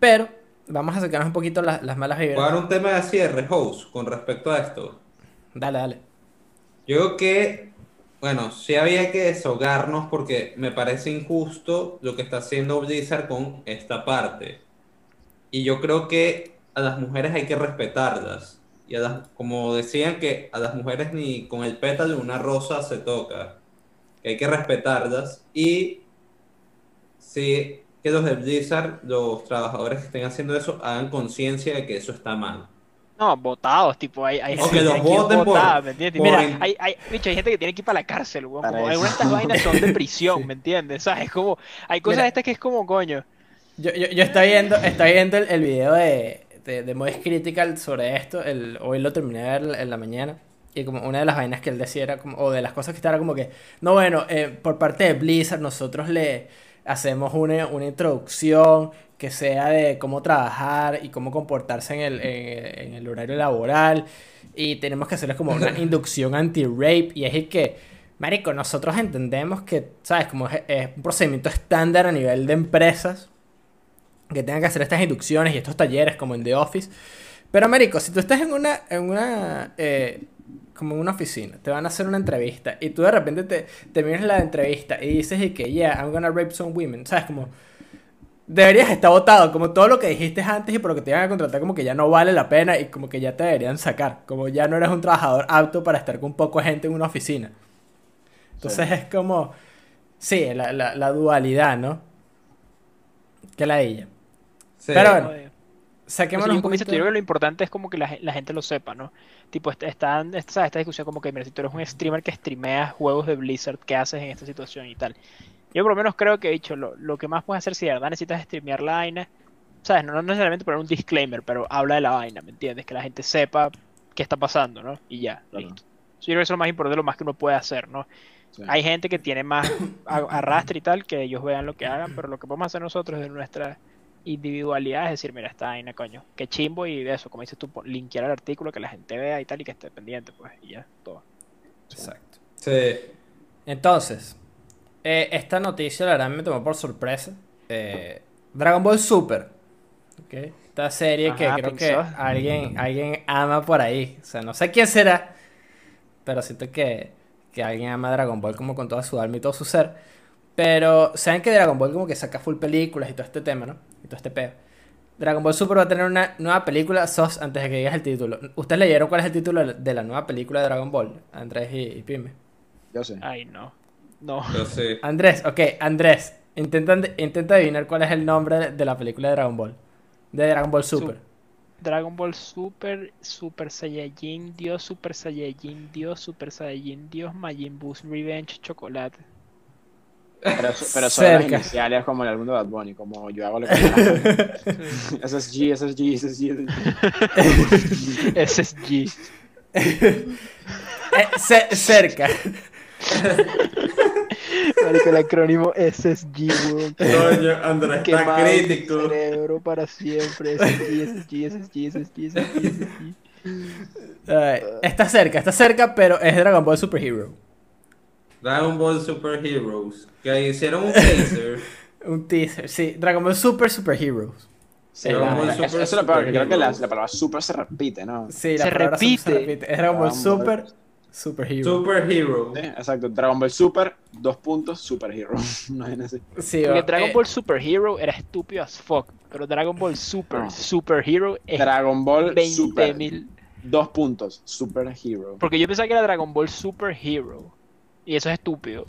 pero vamos a sacarnos un poquito las, las malas Voy a dar vibras. un tema de cierre, host, con respecto a esto. Dale, dale. Yo creo que, bueno, sí había que desahogarnos porque me parece injusto lo que está haciendo Blizzard con esta parte. Y yo creo que a las mujeres hay que respetarlas. Y a las, como decían que a las mujeres ni con el pétalo de una rosa se toca. Que hay que respetarlas. Y sí, que los de Blizzard, los trabajadores que estén haciendo eso, hagan conciencia de que eso está mal. No, votados, tipo, hay, hay gente que los tiene que ir voten por- votada, ¿me entiendes? por Mira, hay, hay, bicho, hay gente que tiene que ir para la cárcel, weón. Como algunas de estas vainas son de prisión, <laughs> ¿me entiendes? ¿Sabes? Como, hay cosas Mira. estas que es como, coño. Yo, yo, yo estoy viendo, estoy viendo el, el video de, de, de Moist Critical sobre esto. El, hoy lo terminé de ver en la mañana. Y como una de las vainas que él decía era como, o de las cosas que estaba como que, no, bueno, eh, por parte de Blizzard nosotros le hacemos una, una introducción que sea de cómo trabajar y cómo comportarse en el, en, en el horario laboral. Y tenemos que hacerles como una <laughs> inducción anti-rape. Y es el que, marico, nosotros entendemos que, ¿sabes? Como es, es un procedimiento estándar a nivel de empresas que tengan que hacer estas inducciones y estos talleres como en The Office. Pero, Marico, si tú estás en una, en una, eh, como en una oficina, te van a hacer una entrevista y tú de repente te, te miras la entrevista y dices y que, yeah, I'm gonna rape some women, ¿sabes? Como, deberías estar votado, como todo lo que dijiste antes y por lo que te iban a contratar, como que ya no vale la pena y como que ya te deberían sacar, como ya no eres un trabajador apto para estar con poco gente en una oficina. Entonces es como, sí, la, la, la dualidad, ¿no? Que la ella. Sí. Pero bueno, Entonces, un tú, yo poquito. creo que lo importante es como que la, la gente lo sepa, ¿no? Tipo, est- están, est- ¿sabes? esta discusión como que, mira, si tú eres un streamer que streamea juegos de Blizzard, ¿qué haces en esta situación y tal? Yo por lo menos creo que he dicho, lo, lo que más puedes hacer si de verdad necesitas streamear la vaina, ¿sabes? No, no necesariamente poner un disclaimer, pero habla de la vaina, ¿me entiendes? Que la gente sepa qué está pasando, ¿no? Y ya, Claro. listo. Yo creo que eso es lo más importante, lo más que uno puede hacer, ¿no? Sí. Hay gente que tiene más arrastre y tal, que ellos vean lo que hagan, pero lo que podemos hacer nosotros de nuestra individualidad es decir, mira, esta vaina, coño, qué chimbo y de eso, como dices tú, linkear el artículo, que la gente vea y tal, y que esté pendiente, pues, y ya, todo. Exacto. Sí. Entonces, eh, esta noticia la verdad me tomó por sorpresa. Eh, Dragon Ball Super. ¿ok? Esta serie que creo que alguien, alguien ama por ahí. O sea, no sé quién será, pero siento que, que alguien ama Dragon Ball como con toda su alma y todo su ser. Pero saben que Dragon Ball como que saca full películas y todo este tema, ¿no? Y todo este pedo. Dragon Ball Super va a tener una nueva película, SOS, antes de que digas el título. ¿Ustedes leyeron cuál es el título de la nueva película de Dragon Ball? Andrés y, y Pime. Yo sé. Ay, no. No. Yo sí. Andrés, ok, Andrés, Intenta, intenta adivinar cuál es el nombre de la película de Dragon Ball. De Dragon Ball Super. Dragon Ball Super, Super Saiyajin Dios, Super Saiyajin Dios, Super Saiyajin Dios, Majin Buu Revenge Chocolate. Pero, eso- pero son las Cerca. iniciales como el álbum de Bad Bunny, como yo hago lo que. <laughs> Eso es G, eso es G, eso es G. eso es G. SSG. Eh, ce- cerca. Marico, el acrónimo SSG, weón. Coño, Andrés está Quemado en mi crítico. cerebro para siempre. SSG, SSG, SSG, SSG, SSG, está cerca, está cerca, pero es Dragon Ball Super Hero. Dragon Ball Super Heroes. Que hicieron un taser. <laughs> Un teaser, sí. Dragon Ball Super Super Heroes. Sí, Dragon Ball Super, eso, es lo peor, que creo que la, palabra super se repite, ¿no? Sí, la Se palabra super se repite. repite. Es Dragon Ball. Super Super Hero. Super Hero. Sí, exacto. Dragon Ball Super, dos puntos, Super Hero. No es <laughs> así. Sí, Porque Dragon eh, Ball Super Hero era estúpido as fuck. Pero Dragon Ball Super No. Super Hero es Dragon Ball Super, 20.000. dos puntos, Super Hero. Porque yo pensaba que era Dragon Ball Super Hero. Y eso es estúpido.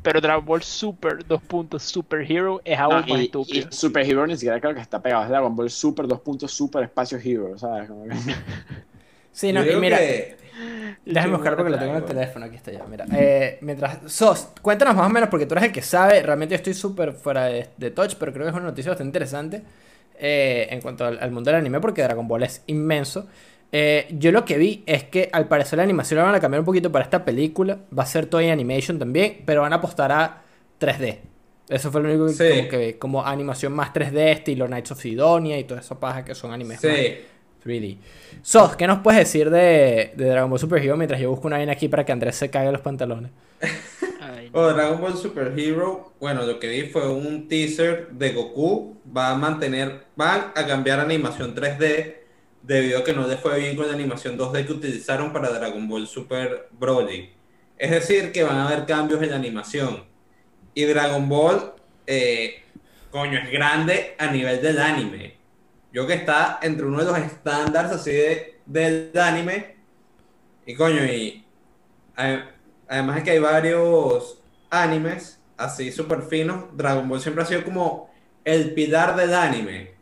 Pero Dragon Ball Super, dos puntos, Super Hero es aún Ah, más y, y estúpido. Super Hero ni siquiera creo que está pegado. Es Dragon Ball Super, dos puntos, Super Espacio Hero, ¿sabes? Como que- <laughs> Sí, no, y mira, que- déjame buscar porque lo tengo en el teléfono. Aquí está ya, mira. Eh, mientras. Sos, cuéntanos más o menos, porque tú eres el que sabe. Realmente yo estoy súper fuera de, de touch, pero creo que es una noticia bastante interesante eh, en cuanto al, al mundo del anime, porque Dragon Ball es inmenso. Eh, yo lo que vi es que al parecer la animación la van a cambiar un poquito para esta película. Va a ser Toy Animation también, pero van a apostar a 3D. Eso fue lo único que, Sí. como que vi, como animación más 3D, estilo Knights of Sidonia y toda esa paja que son animes más Sí. 3D. Sos, ¿qué nos puedes decir de, de Dragon Ball Super Hero mientras yo busco una vaina aquí para que Andrés se caiga los pantalones? Ay, no. Oh, Dragon Ball Super Hero, bueno, lo que vi fue un teaser de Goku. Va a mantener, van a cambiar animación 3D debido a que no le fue bien con la animación 2D que utilizaron para Dragon Ball Super Broly. Es decir, que van a haber cambios en la animación. Y Dragon Ball, eh, coño, es grande a nivel del anime. Yo que está entre uno de los estándares así de, del anime. Y coño, y a- además es que hay varios animes así súper finos. Dragon Ball siempre ha sido como el pilar del anime.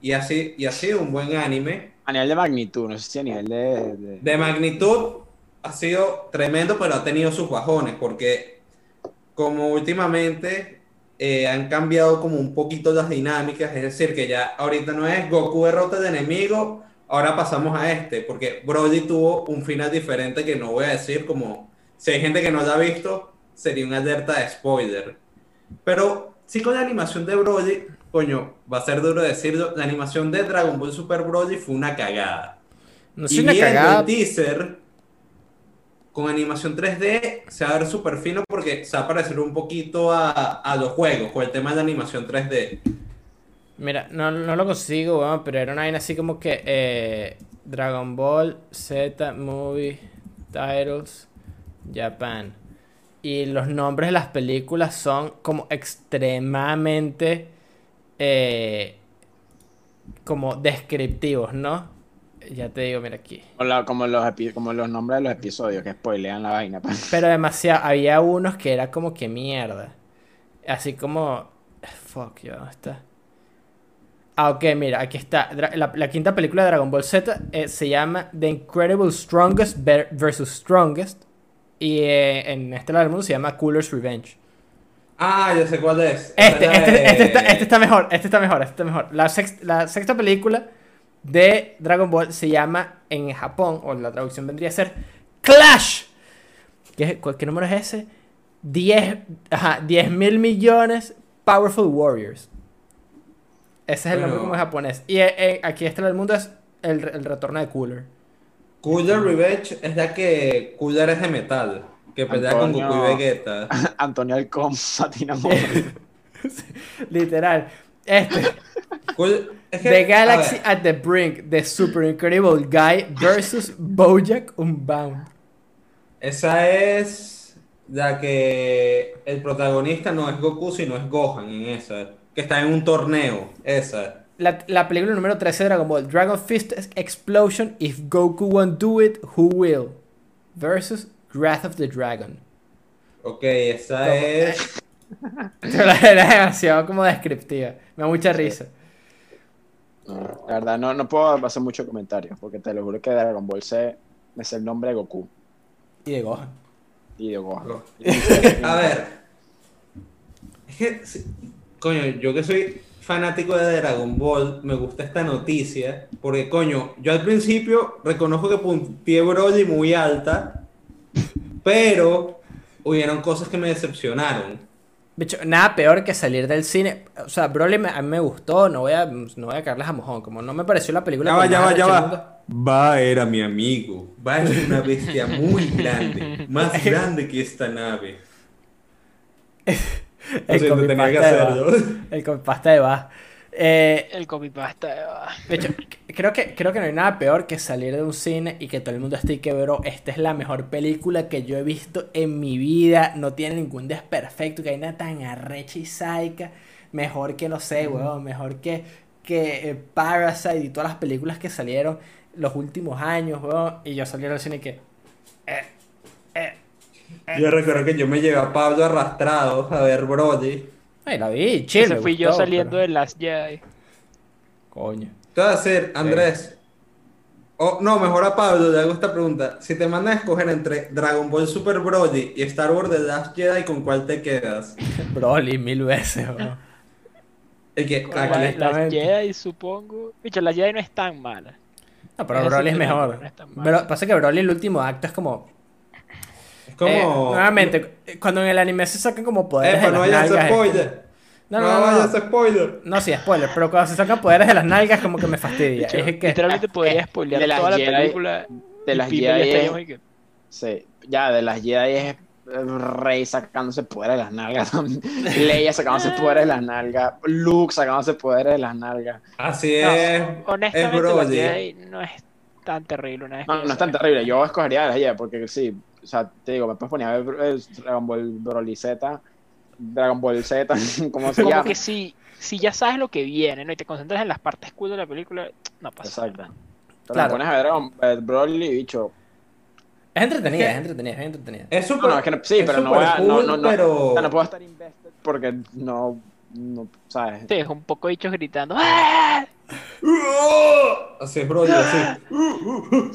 Y así, y sido un buen anime. A nivel de magnitud, no sé si a nivel de. de- De magnitud ha sido tremendo, pero ha tenido sus bajones. Porque como últimamente eh, han cambiado como un poquito las dinámicas. Es decir, que ya ahorita no es Goku derrota al enemigo. Ahora pasamos a este. Porque Broly tuvo un final diferente que no voy a decir como... Si hay gente que no lo ha visto, sería una alerta de spoiler. Pero sí con la animación de Broly, coño, va a ser duro decirlo, la animación de Dragon Ball Super Broly fue una cagada. No y soy una cagada. el teaser con animación 3D se va a ver súper fino porque se va a parecer un poquito a, a los juegos con el tema de la animación 3D. Mira, no, no lo consigo, weón, pero era una vaina así como que eh, Dragon Ball Z Movie Titles Japan. Y los nombres de las películas son como extremadamente eh, como descriptivos, ¿no? Ya te digo, mira aquí. Como, los, como los nombres de los episodios que spoilean la vaina. pues. Pero demasiado, había unos que era como que mierda. Así como... Fuck, ya, ¿dónde está? Ah, ok, mira, aquí está. La, la quinta película de Dragon Ball Z eh, se llama The Incredible Strongest versus Strongest. Y eh, en este lado del mundo se llama Cooler's Revenge. Ah, ya sé cuál es. Este, es este, de- este está, este está mejor, este está mejor, este está mejor. La, sex- la sexta película de Dragon Ball se llama en Japón, o la traducción vendría a ser Clash. ¿Qué, qué número es ese? 10 ajá, 10 mil millones Powerful Warriors. Ese es el nombre Bueno. como en japonés. Y eh, eh, aquí este del mundo es el, el retorno de Cooler. Cooler Revenge es la que Cooler es de metal, que pelea con Antonio. Goku y Vegeta. <laughs> Antonio Alcón, <laughs> Satina. Literal. Este. Cool- es que, The Galaxy at the Brink, The Super Incredible Guy versus Bojack Unbound. Esa es la que el protagonista no es Goku, sino es Gohan en esa, que está en un torneo, esa. La, la película número 13 de Dragon Ball, Dragon Fist Explosion, If Goku won't do it, who will? Versus Wrath of the Dragon. Ok, esa ¿Cómo? es <laughs> era demasiado como descriptiva. Me da mucha risa. No, la verdad, no, no puedo hacer mucho comentario, porque te lo juro que Dragon Ball Z me sé el nombre de Goku Y de Gohan. y de Gohan. <laughs> A ver. Es que, coño, yo que soy fanático de Dragon Ball, me gusta esta noticia, porque, coño, yo al principio reconozco que punteé Broly muy alta, pero hubieron cosas que me decepcionaron. De hecho, nada peor que salir del cine. O sea, Broly me- a mí me gustó, no voy a, no voy a caerles a mojón. Como no me pareció la película Ya va, ya va, ya va. Va era mi amigo. Va es una bestia muy grande, más <laughs> grande que esta nave. <laughs> El que copypasta de. Bach. El de Bach. Eh, El copypasta. ah. de hecho, creo que, creo que no hay nada peor que salir de un cine y que todo el mundo esté y que, bro, esta es la mejor película que yo he visto en mi vida. No tiene ningún desperfecto, que hay una tan arrecha y sádica. Mejor que, no sé, weón, mejor que, que eh, Parasite y todas las películas que salieron los últimos años, weón. Y yo salí del cine y que... eh, eh, Yo recuerdo que yo me llevé a Pablo arrastrado a ver Broly. Ay, la vi. Ese me fui yo saliendo pero- de Last Jedi. Coño. ¿Qué vas a hacer, Andrés? O, no, mejor a Pablo le hago esta pregunta. Si te mandan a escoger entre Dragon Ball Super Broly y Star Wars The Last Jedi, ¿con cuál te quedas? <laughs> Broly mil veces, weón. El que Con aquí la- Honestamente. Las Jedi, supongo. Bicho, la Jedi no es tan mala. No, pero Broly es sí, mejor. no. Pero pasa que Broly el último acto es como... eh, nuevamente, cuando en el anime se sacan como poderes Epa, de no las vayas a spoiler. No, No, no, no. vayas a spoiler. no, sí, spoiler. Pero cuando se sacan poderes de las nalgas como que me fastidia. Bicho, es que... Literalmente podría eh, spoilear de toda la Jedi- película. de las Jedi es- y que- Sí, ya de las Jedi es el Rey sacándose poderes de las nalgas. <laughs> Leia sacándose poderes de las nalgas. Luke sacándose poderes de las nalgas. Así No, es. honestamente, es la. Jedi no es tan terrible una vez No, no es tan terrible. Yo escogería de las Jedi porque sí. O sea, te digo, me puedes poner a ver eh, Dragon Ball Broly Z. Dragon Ball Z, <laughs> ¿cómo se Como llama? que si, si ya sabes lo que viene, ¿no? Y te concentras en las partes cool de la película, no pasa Exacto. nada. Pero Claro. me pones a ver Dragon eh, Broly y bicho. Es entretenida, Es que- es entretenida, es entretenida. Es No, súper. no, es que no, sí, es pero no voy a. No, cool, no, no, pero. o sea, no puedo estar invested porque no. No ¿Sabes? Sí, es un poco bichos gritando. ¡Ah! Así es Broly, así.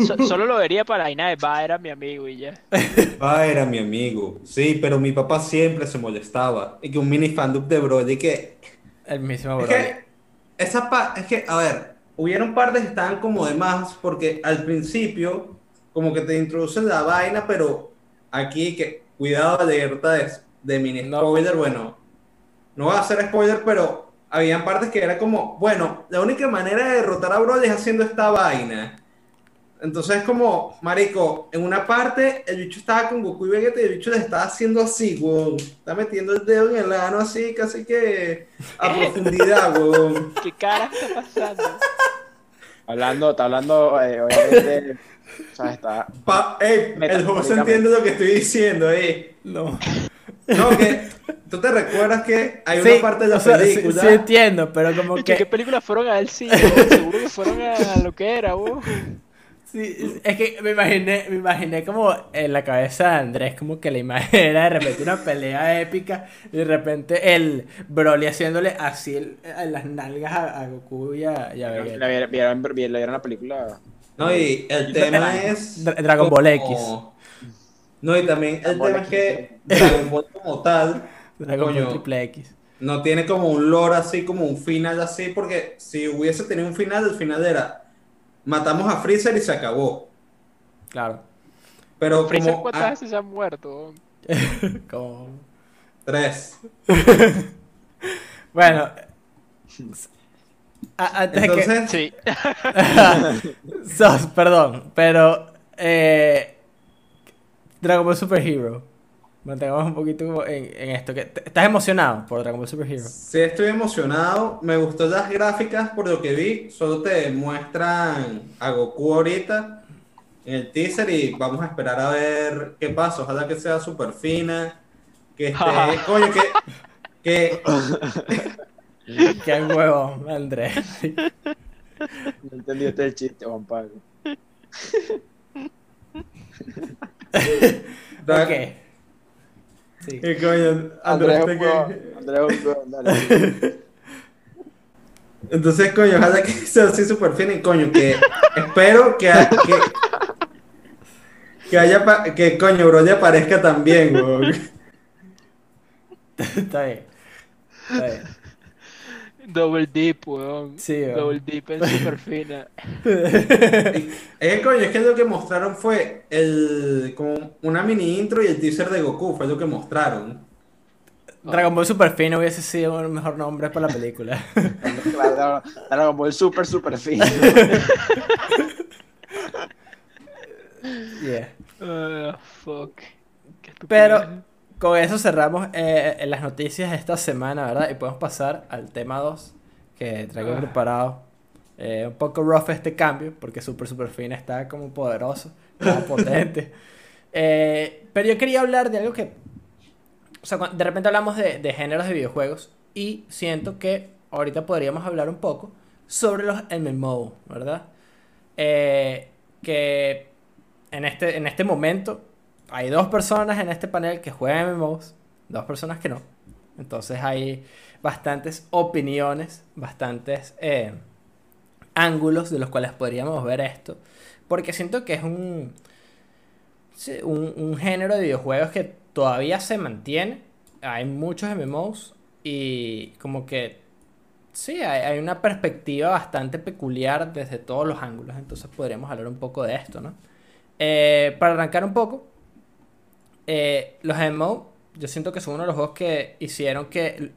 So- solo lo vería para la de va, era mi amigo y ya. Ah, era mi amigo. Sí, pero mi papá siempre se molestaba. Y que un mini fandub de Broly que. El mismo Es Broly. que. Esa pa es que, a ver, hubieron partes que estaban como de más, porque al principio, como que te introducen la vaina, pero aquí que. Cuidado, alerta de, de mini No. spoiler. Bueno, no voy a hacer spoiler, pero habían partes que era como, bueno, la única manera de derrotar a Broly es haciendo esta vaina. Entonces es como, marico, en una parte el bicho estaba con Goku y Vegeta y el bicho le estaba haciendo así, weón. Está metiendo el dedo en el ano así, casi que a profundidad, weón. <laughs> ¿Qué cara está pasando? Hablando, está hablando, eh, obviamente. o sea, está. Pa ey, el José entiende lo que estoy diciendo, eh. No. No, que tú te recuerdas que hay Sí, una parte de la o sea, película. Sí, entiendo, pero como Bicho, ¿Qué que... película fueron a ver cine? Seguro que fueron a <laughs> lo que era, weón. Sí, es que me imaginé, me imaginé como en la cabeza de Andrés, como que la imagen <laughs> era de repente una pelea épica y de repente el Broly haciéndole así el- en las nalgas a, a Goku y a, y a La Vegeta. vieron, vieron, vieron- vieron la película. No, y el tema es. Dra- Dragon Ball X. No, y también el Dragon Ball tema es que Dragon Ball como tal <laughs> Dragon Ball. Triple X. no tiene como un lore así, como un final así, porque si hubiese tenido un final, el final era matamos a Freezer y se acabó. Claro. Pero Freezer, como ¿cuántas ah, veces se han muerto? <laughs> Como... tres. <laughs> Bueno. Antes que... Entonces, Sí. Sos, perdón, pero eh, Dragon Ball Super Hero. Mantengamos un poquito en, en esto. Que, ¿Estás emocionado por Dragon Ball Super Hero? sí estoy emocionado. Me gustó las gráficas por lo que vi. Solo te muestran a Goku ahorita en el teaser y vamos a esperar a ver qué pasa. Ojalá que sea súper fina. Que esté, <laughs> coño, que, que <laughs> Qué huevo, Andrés. No entendí este chiste, Juan Pablo. <laughs> ok. Sí. ¿Qué coño? Andrés Andrés, que- Andrés dale. <laughs> Entonces, coño, ojalá que <laughs> sea así súper fino y coño, que espero que, ha- que, que haya, pa- que coño, Broly aparezca también, weón. <laughs> Está bien. Está bien. Double dip, weón. Sí, weón. Double dip en super fina. <laughs> Es que, coño, es que lo que mostraron fue el, como una mini intro y el teaser de Goku, fue lo que mostraron. Dragon Ball Super Fino hubiese sido el mejor nombre para la película. <laughs> Claro, Dragon Ball súper, súper fino. <laughs> Yeah. Ah, fuck. Qué. Pero con eso cerramos eh, las noticias de esta semana, ¿verdad? Y podemos pasar al tema 2 que traigo Ah. preparado. Eh, un poco rough este cambio, porque Super Super Fina está como poderoso, como <laughs> potente. Eh, pero yo quería hablar de algo que. O sea, de repente hablamos de, de géneros de videojuegos y siento que ahorita podríamos hablar un poco sobre los MMO, ¿verdad? Eh, que en este, en este momento hay dos personas en este panel que juegan MMOs, dos personas que no. Entonces hay bastantes opiniones, bastantes eh, ángulos de los cuales podríamos ver esto. Porque siento que es un, un, un género de videojuegos que todavía se mantiene. Hay muchos MMOs y como que sí, hay, hay una perspectiva bastante peculiar desde todos los ángulos. Entonces podríamos hablar un poco de esto, ¿no? Eh, para arrancar un poco, eh, los MMO, yo siento que son uno de los juegos que hicieron que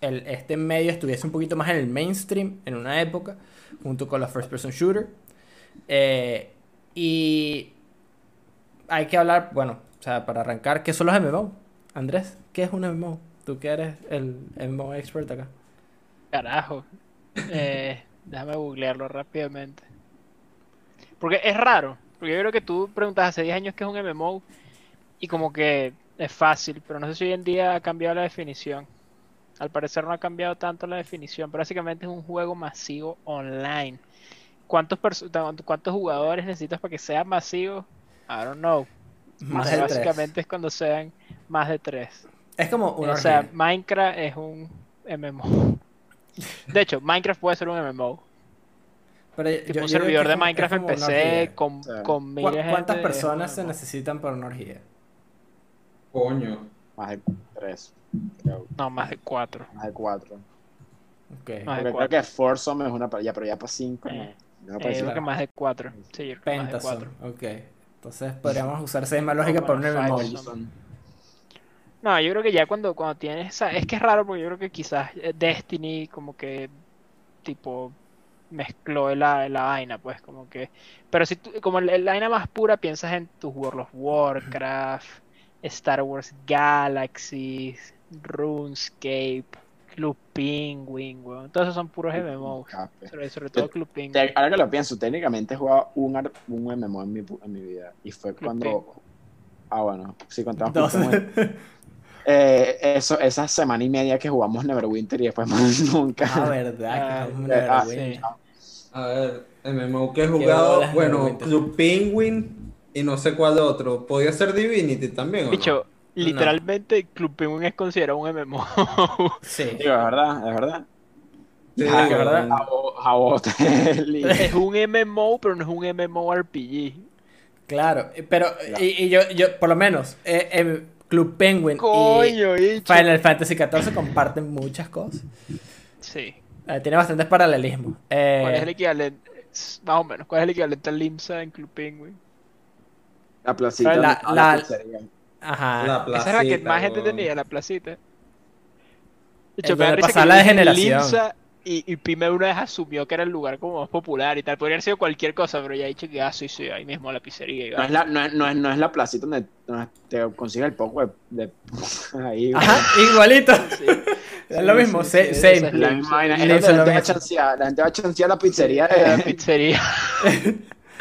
este medio estuviese un poquito más en el mainstream en una época, junto con los first person shooter. Eh, y hay que hablar, bueno, o sea, para arrancar, ¿qué son los MMO? Andrés, ¿qué es un MMO? Tú que eres el MMO expert acá. Carajo. Eh, déjame googlearlo rápidamente. Porque es raro. Porque yo creo que tú preguntas hace 10 años qué es un MMO y como que es fácil, pero no sé si hoy en día ha cambiado la definición. Al parecer no ha cambiado tanto la definición, pero básicamente es un juego masivo online. ¿Cuántos, cuántos jugadores necesitas para que sea masivo? I don't know. Más Pero de tres. básicamente es cuando sean más de tres. Es como una O sea, orgía. Minecraft es un MMO. De hecho, Minecraft puede ser un MMO. Pero yo- un servidor de Minecraft en PC con, Sí. con ¿Cu- miles de ¿Cuántas es personas se necesitan para una orgía? Coño. Más de tres. Creo, No, más de cuatro. más de cuatro. Ok. Más de Porque creo que Foursome es una para ya, pero ya para cinco. no. Eh, No, Eh, para yo cinco. creo que más de cuatro. Sí, yo creo que más de Pentasome. cuatro. Ok. Entonces podríamos usar esa misma lógica para un bueno. Five No, yo creo que ya cuando, cuando tienes esa... Es que es raro porque yo creo que quizás eh, Destiny como que tipo mezcló la, la vaina, pues como que... Pero si tú, como la, la vaina más pura piensas en tu World of Warcraft, Star Wars Galaxy, RuneScape, Club Penguin, weón. Todos esos son puros MMOs. Sobre, sobre todo Club Penguin. Ahora que lo pienso, técnicamente he jugado un, un MMO en mi, pu- en mi vida. Y fue Club cuando. Ah, bueno, sí, contamos <laughs> eh, eso, esa semana y media que jugamos Neverwinter y después más <laughs> nunca. Ah, verdad. Ah, que es un eh, ah, Neverwinter. sí. A ver, MMO que he jugado, bueno. Club Penguin y no sé cuál otro. ¿Podía ser Divinity también o no? Bicho, literalmente Club Penguin es considerado un MMO. <laughs> Sí. Digo, es verdad, es verdad. Sí, Ah, que verdad. Y- <laughs> es un MMO, pero no es un MMORPG. Claro. eh, Pero, y, y yo, yo, por lo menos, eh, eh, Club Penguin y Coño, bicho. Final Fantasy XIV comparten muchas cosas. Sí. Eh, tiene bastantes paralelismos. Eh, ¿Cuál es el equivalente? Más o menos. ¿Cuál es el equivalente al Limsa en Club Penguin? La placita. La- la la-. Ajá. La Esa era la que más gente tenía, la placita. De me pasaba que la yo degeneración. Limsa y, y Pime una vez asumió que era el lugar como más popular y tal. Podría haber sido cualquier cosa, pero ya he dicho que ah, sí, sí, ahí mismo la pizzería. y No es la, no es, no es, no es la placita donde, te consigues el poco de, de- <laughs> ahí. Ajá, igualito. Sí. <laughs> Es Sí, lo mismo, sí, se- sí, same. esa es La misma la gente va a chancear, la gente va a chancear a la pizzería. La Eh, pizzería.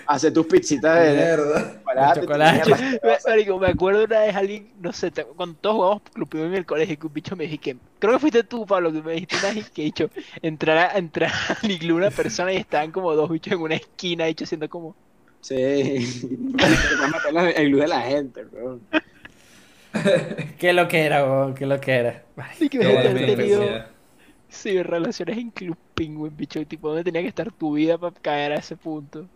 Hace tus pizzitas de, de Mierda. chocolate. De chocolate. mierda. <laughs> Me- Marico, me acuerdo una vez alguien, no sé, cuando todos jugamos Club en el colegio, que un bicho me dije que, creo que fuiste tú, Pablo, que me dijiste una vez que dicho, entrar a, entrar al iglú una persona y estaban como dos bichos en una esquina, dicho, siendo como, Sí. <laughs> A el glue de la gente, bro. Qué lo que era, weón, qué lo que era. Sí, que tenido sí, relaciones en Club Penguin, bicho. Tipo, ¿dónde tenía que estar tu vida para caer a ese punto?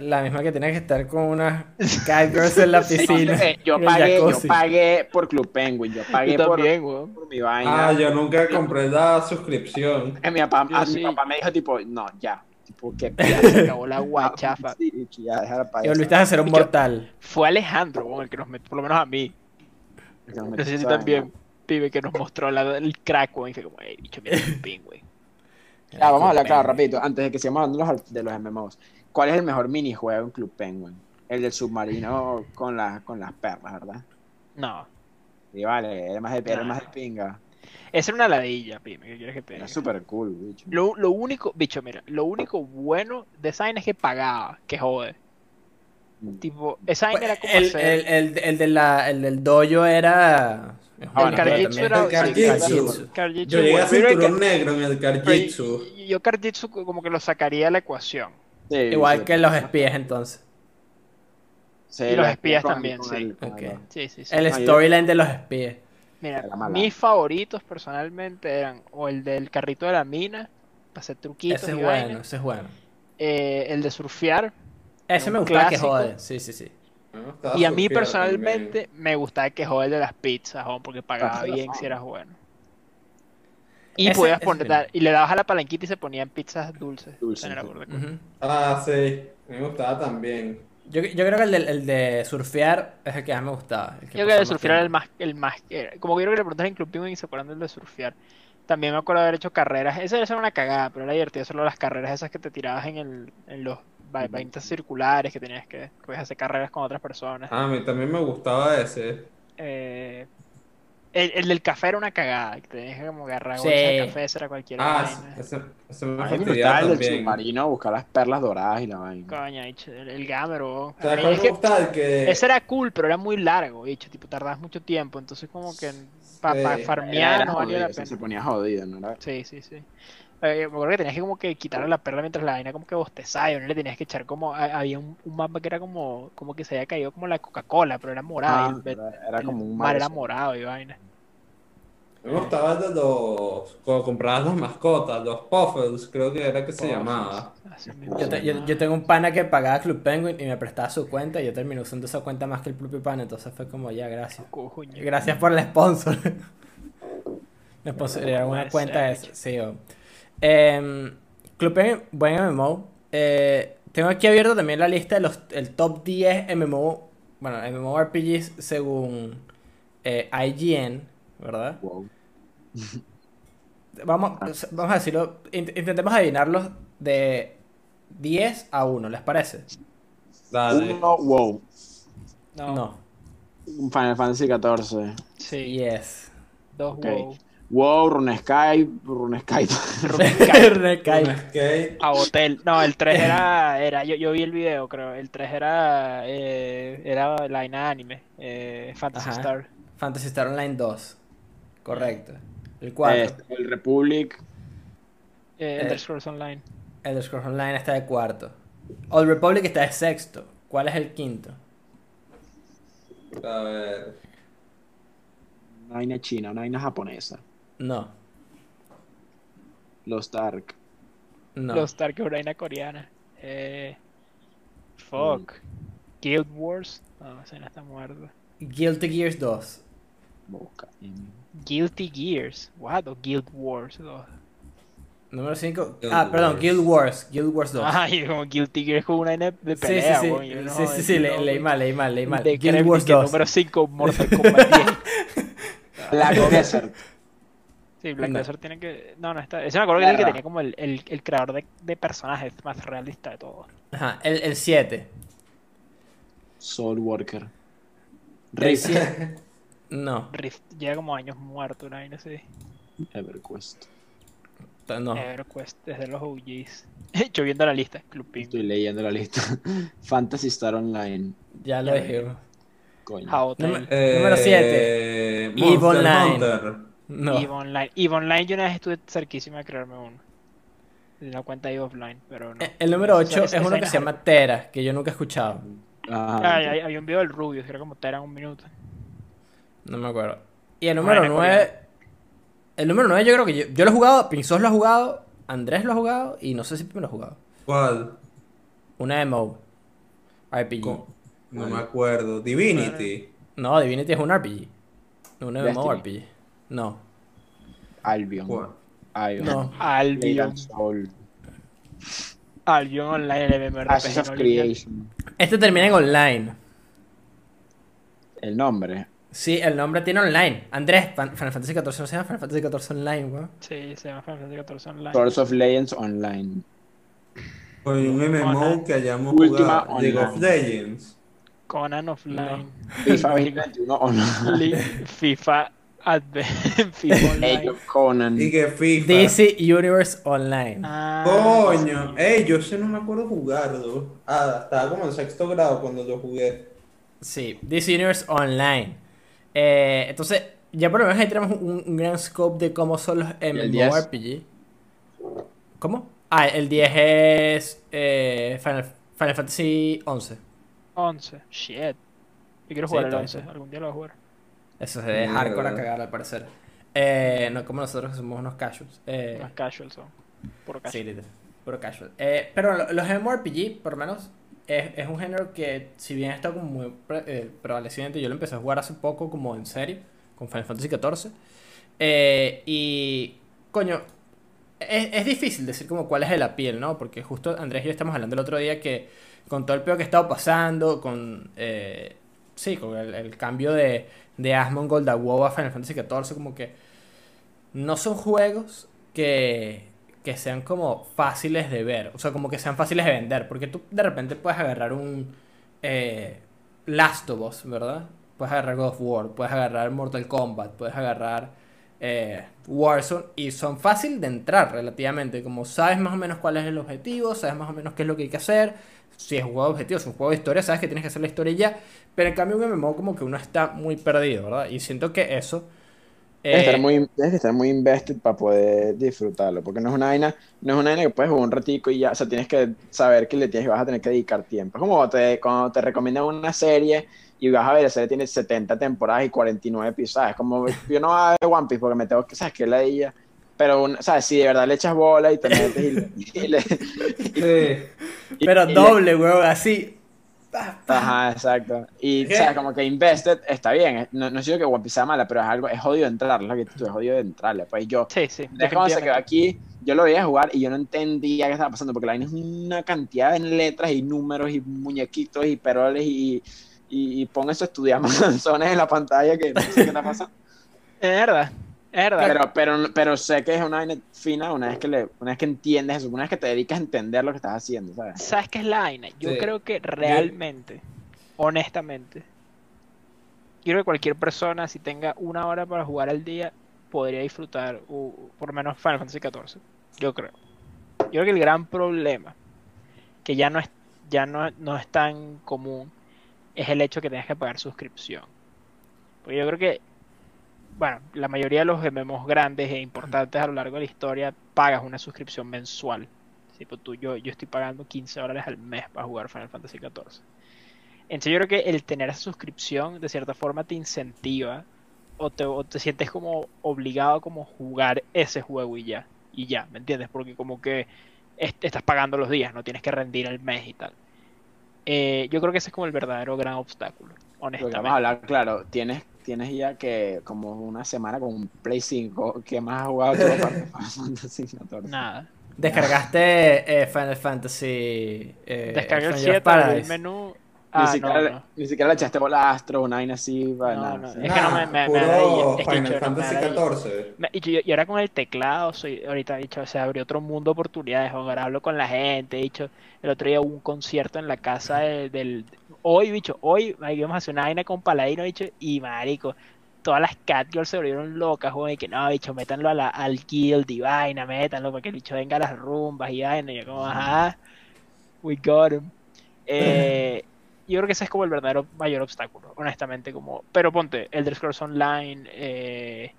La misma que tiene que estar con unas <laughs> catgirls en la piscina. Eh, yo el pagué, yo pagué por Club Penguin, yo pagué Yo por, también, weón. por mi vaina. Ah, yo nunca compré la suscripción. Eh, mi, papá, ah, sí. mi papá me dijo tipo, no, ya. Tipo, que <laughs> Ya se acabó la guachafa. Sí, ya, déjala para Y volviste a ser un mortal. Fue Alejandro, el que nos metió, por lo menos a mí. No sé si también, pibe, que nos mostró la- el crack, weón. Y fue como, hey, bicho, mira Club Penguin. Ya, vamos a hablar, claro, rapidito, antes de que sigamos hablando de los, de los MMOs. ¿Cuál es el mejor minijuego en Club Penguin? El del submarino con, las con las perlas, ¿verdad? No. Y vale, era más de, era más de pinga. Esa era una ladilla, pibe, ¿qué quieres que te Era diga? súper cool, bicho. Lo, lo único, bicho, mira, lo único bueno de esa vaina es que pagaba, que jode. Mm. Tipo, esa vaina era como El, hacer... el, el, el, de la, el del dojo era. el Karjitsu era... El Karjitsu. Yo llegué a cinturón negro en el Karjitsu. Yo Karjitsu como que lo sacaría de la ecuación. Sí, Igual sí. que los espías entonces. Sí, y los espías también, el- Sí, sí, sí. El storyline de los espías. Mira, mis favoritos personalmente eran o el del carrito de la mina, para hacer truquitos Ese es y bueno, vaina, ese es bueno. eh, el de surfear, Ese me gustaba que jode. Sí, sí, sí. Y a mí personalmente me gustaba que jode el de las pizzas, jo, porque pagaba Ah, bien si eras bueno. Y Ese- podías poner, y le dabas a la palanquita y se ponían pizzas dulces. Sí. de Ujú. también. Ah, sí. Me gustaba también. yo, yo creo que el de, el de surfear es el que más me gustaba. el que Yo creo que el de surfear era el más, el más, como que yo creo que le preguntas en Club Penguin y se acuerdan del de surfear. También me acuerdo de haber hecho carreras, esa era una cagada, pero era divertido solo las carreras esas que te tirabas en el, en los va- vainas circulares que tenías que, que podías hacer carreras con otras personas. Ah, a mí también me gustaba ese. Eh, el, el del café era una cagada, que tenías que como agarrar Sí. bolsa de café, era cualquier Ah, vaina. ese, ese me fastidiaba el del submarino, buscar las perlas doradas y la vaina. Coño, bicho, el, el gamero. ¿Sabes A mí cuál es que que... ese era cool, pero era muy largo, bicho, tipo, tardabas mucho tiempo, entonces como que para Sí. farmear Era no valía la pena. Se ponía jodido, ¿no? Era- Sí, sí, sí. Eh, me acuerdo que tenías que como que quitarle la perla mientras la vaina como que bostezaba y no le tenías que echar como... ha- Había un, un mapa que era como, como que se había caído como la Coca-Cola, pero era morada. Ah, y el, era, era el como un mar era morado y vaina. Me gustaba de los... Cuando comprabas las mascotas, los Puffles, creo que era que se Puffles. llamaba. Yo, te- yo- tengo un pana que pagaba Club Penguin y me prestaba su cuenta y yo terminé usando esa cuenta más que el propio pana, entonces fue como ya, gracias. Gracias por el sponsor. <laughs> Me sponsorizaron una puede cuenta de. Sí, oh. Em, Club Penguin, buen MMO. Eh, tengo aquí abierto también la lista de los el top 10 MMO, bueno, MMORPGs según eh, IGN, ¿verdad? Wow. <laughs> Vamos, vamos a decirlo, int- intentemos adivinarlos de 10 a 1, ¿les parece? Dale. Uno, wow. No, No. Final Fantasy XIV. sí, Yes. dos Ok. wow. Wow, Runescape, Runescape. Skate. A hotel. No, el 3 <laughs> era, era yo, yo vi el video, creo. El 3 era, eh, era la vaina anime, eh, Fantasy Ajá. Star. Fantasy Star Online 2. Correcto. El 4. Este, el Republic. Eh, Eh, Elder Scrolls Online. Elder Scrolls Online está de cuarto. Old Republic está de sexto. ¿Cuál es el quinto? A ver. Una vaina china, una vaina japonesa. No. Los Dark. No. Los Dark es una coreana. Eh, fuck. Guild Wars. No, ese no está muerto. Guilty Gears 2. Boca. Guilty Gears. What? O Guild Wars 2. Número 5. Guild Ah, perdón, Wars. Guild Wars. Guild Wars 2. Ah, y como Guilty Gears como una de sí, pelea, sí, sí. yo no sí, sí, sí, le- leí mal, leí mal, leí mal. De Guild Wars que 2. Número 5, Mortal <laughs> Kombat 10. Black Desert. Sí, Black. Desert tiene que. No, no está. Ese me acuerdo que era el que tenía como el, el, el creador de, de personajes más realista de todo. Ajá, el 7. Soul Worker. Rift. 7. <laughs> No, Rift lleva como años muerto, una vaina así. EverQuest. no. EverQuest, desde los OGs. <laughs> Yo viendo la lista, Club Ping. Estoy leyendo la lista. <laughs> Fantasy Star Online. Ya lo dijimos. Coño. Número- Número Eh, Eve Monster Online. Hunter. No. EVE Online. EVE Online yo una vez estuve cerquísima de crearme uno. De la cuenta EVE Offline, pero no. Eh, El número 8 Esa- es uno que se llama Tera, que yo nunca he escuchado. Ah, hay- había un video del Rubio, que era como te eran un minuto. No me acuerdo. Y el número Bueno, 9. El número 9 yo creo que yo, yo lo he jugado, Pinzos lo ha jugado, Andrés lo ha jugado y no sé si Pipe lo ha jugado. ¿Cuál? Una MMO. RPG. Co- No me acuerdo. Divinity. No, Divinity es un RPG. Un Destiny. MMORPG. No. Albion. ¿Cuál? Albion. No. Albion. Soul. Albion Online, el MMORPG. Ashes of no. Creation. Este termina en online. El nombre. Sí, el nombre tiene online. Andrés, Final Fantasy XIV no se llama Final Fantasy XIV Online, weón. Sí, se llama Final Fantasy 14 Online. Source of Legends Online. Con un MMO Online. que hayamos Última jugado. League of online. Legends. Conan Offline. FIFA 2021 Online. Li- FIFA Advent. FIFA Age Online. of Conan. Y que FIFA. DC Universe Online. Ah, Coño. Ey, yo sé, no me acuerdo jugarlo. Ah, estaba como en sexto grado cuando lo jugué. Sí, DC Universe Online. Eh, entonces, ya por lo menos ahí tenemos un, un gran scope de cómo son los el 10? MMORPG. ¿Cómo? Ah, el 10 es eh, Final, Final Fantasy 11. 11. Shit. Yo quiero Sí, jugar el todo 11. eso. Algún día lo voy a jugar. Eso se de Mierda. hardcore a cagar al parecer. Eh, no como nosotros que somos unos casuals. Eh, Más casual son. Puro Sí, casual. literal, puro casual. Eh, pero lo- los MMORPG, por lo menos, es, es un género que, si bien está como muy pre- eh, prevaleciente, yo lo empecé a jugar hace poco, como en serio, con Final Fantasy XIV. Eh, y, coño, es, es difícil decir como cuál es el piel, ¿no? Porque justo Andrés y yo estamos hablando el otro día que con todo el peor que ha estado pasando, con, eh, sí, con el, el cambio de, de Asmongold a WoW a Final Fantasy XIV, como que no son juegos que, que sean como fáciles de ver, o sea, como que sean fáciles de vender, porque tú de repente puedes agarrar un eh, Last of Us, ¿verdad? Puedes agarrar God of War, puedes agarrar Mortal Kombat, puedes agarrar eh, Warzone y son fácil de entrar relativamente, como sabes más o menos cuál es el objetivo, sabes más o menos qué es lo que hay que hacer, si es un juego de objetivo, si es un juego de historia, sabes que tienes que hacer la historia y ya, pero en cambio un MMO como que uno está muy perdido, ¿verdad? Y siento que eso... Tienes que, eh, estar muy, que estar muy invested para poder disfrutarlo, porque no es una vaina, no es una vaina que puedes jugar un ratico y ya, o sea, tienes que saber que le tienes, vas a tener que dedicar tiempo. Es como te, cuando te recomiendan una serie y vas a ver, la serie tiene 70 temporadas y 49 episodios, es como, yo no voy a ver One Piece porque me tengo que, sabes que la ella, pero, un- sabes, si de verdad le echas bola y te metes y, le- y le... Sí. y- Pero y le- doble, weón, así. Ajá, exacto. Y, ¿Qué? o sea, como que invested está bien. No, no digo que One Piece sea mala, pero es algo, es jodido entrarle, lo que tú, es jodido entrarle. Pues yo, Sí, sí. de cuando se quedó aquí, yo lo veía jugar y yo no entendía qué estaba pasando, porque la vaina es una cantidad de letras y números y muñequitos y peroles y, y, y pon eso a estudiar <laughs> manzones en la pantalla que no sé qué está pasando. Es verdad. Es verdad. Pero, pero, pero sé que es una vaina fina una vez que le, una vez que entiendes eso, una vez que te dedicas a entender lo que estás haciendo, ¿sabes? ¿Sabes qué es la vaina? Yo Sí. creo que realmente, honestamente, yo creo que cualquier persona, si tenga una hora para jugar al día, podría disfrutar, uh, por lo menos Final Fantasy XIV. Yo creo. Yo creo que el gran problema, que ya no es, ya no, no es tan común, es el hecho que tengas que pagar suscripción. Porque yo creo que, bueno, la mayoría de los MMOs grandes e importantes a lo largo de la historia pagas una suscripción mensual. Tipo, tú, yo, yo estoy pagando 15 dólares al mes para jugar Final Fantasy XIV. Entonces yo creo que el tener esa suscripción de cierta forma te incentiva o te, o te sientes como obligado a como jugar ese juego y ya. Y ya, ¿me entiendes? Porque como que est- estás pagando los días, no tienes que rendir el mes y tal. Eh, yo creo que ese es como el verdadero gran obstáculo, Lo que vamos a honestamente. hablar, claro, tienes, tienes ya que como una semana con un Play 5, ¿qué más has jugado tú aparte de Final <laughs> Fantasy XIV? Nada. Descargaste eh, Final Fantasy. Eh, Descargué el Stranger 7, abrí el Paradise. Ni, Ah, siquiera, no, ni siquiera le echaste bola a Astro, una vaina así, para No, nada. no, sí. es que no me- me- me puro es que Final me Fantasy. XIV. Me- Y, yo- y ahora con el teclado, soy, ahorita dicho, se abrió otro mundo de oportunidades. Ahora hablo con la gente. Dicho, el otro día hubo un concierto en la casa de- del. Hoy, bicho, hoy íbamos a hacer una vaina con Paladino, bicho, y marico, todas las catgirls se volvieron locas, joder, y que no, bicho, métanlo a la, al guild y vaina, métanlo para que el bicho venga a las rumbas y vaina. Y yo, como, ajá, we got him. Eh, yo creo que ese es como el verdadero mayor obstáculo, honestamente. como Pero ponte, Elder Scrolls Online, eh,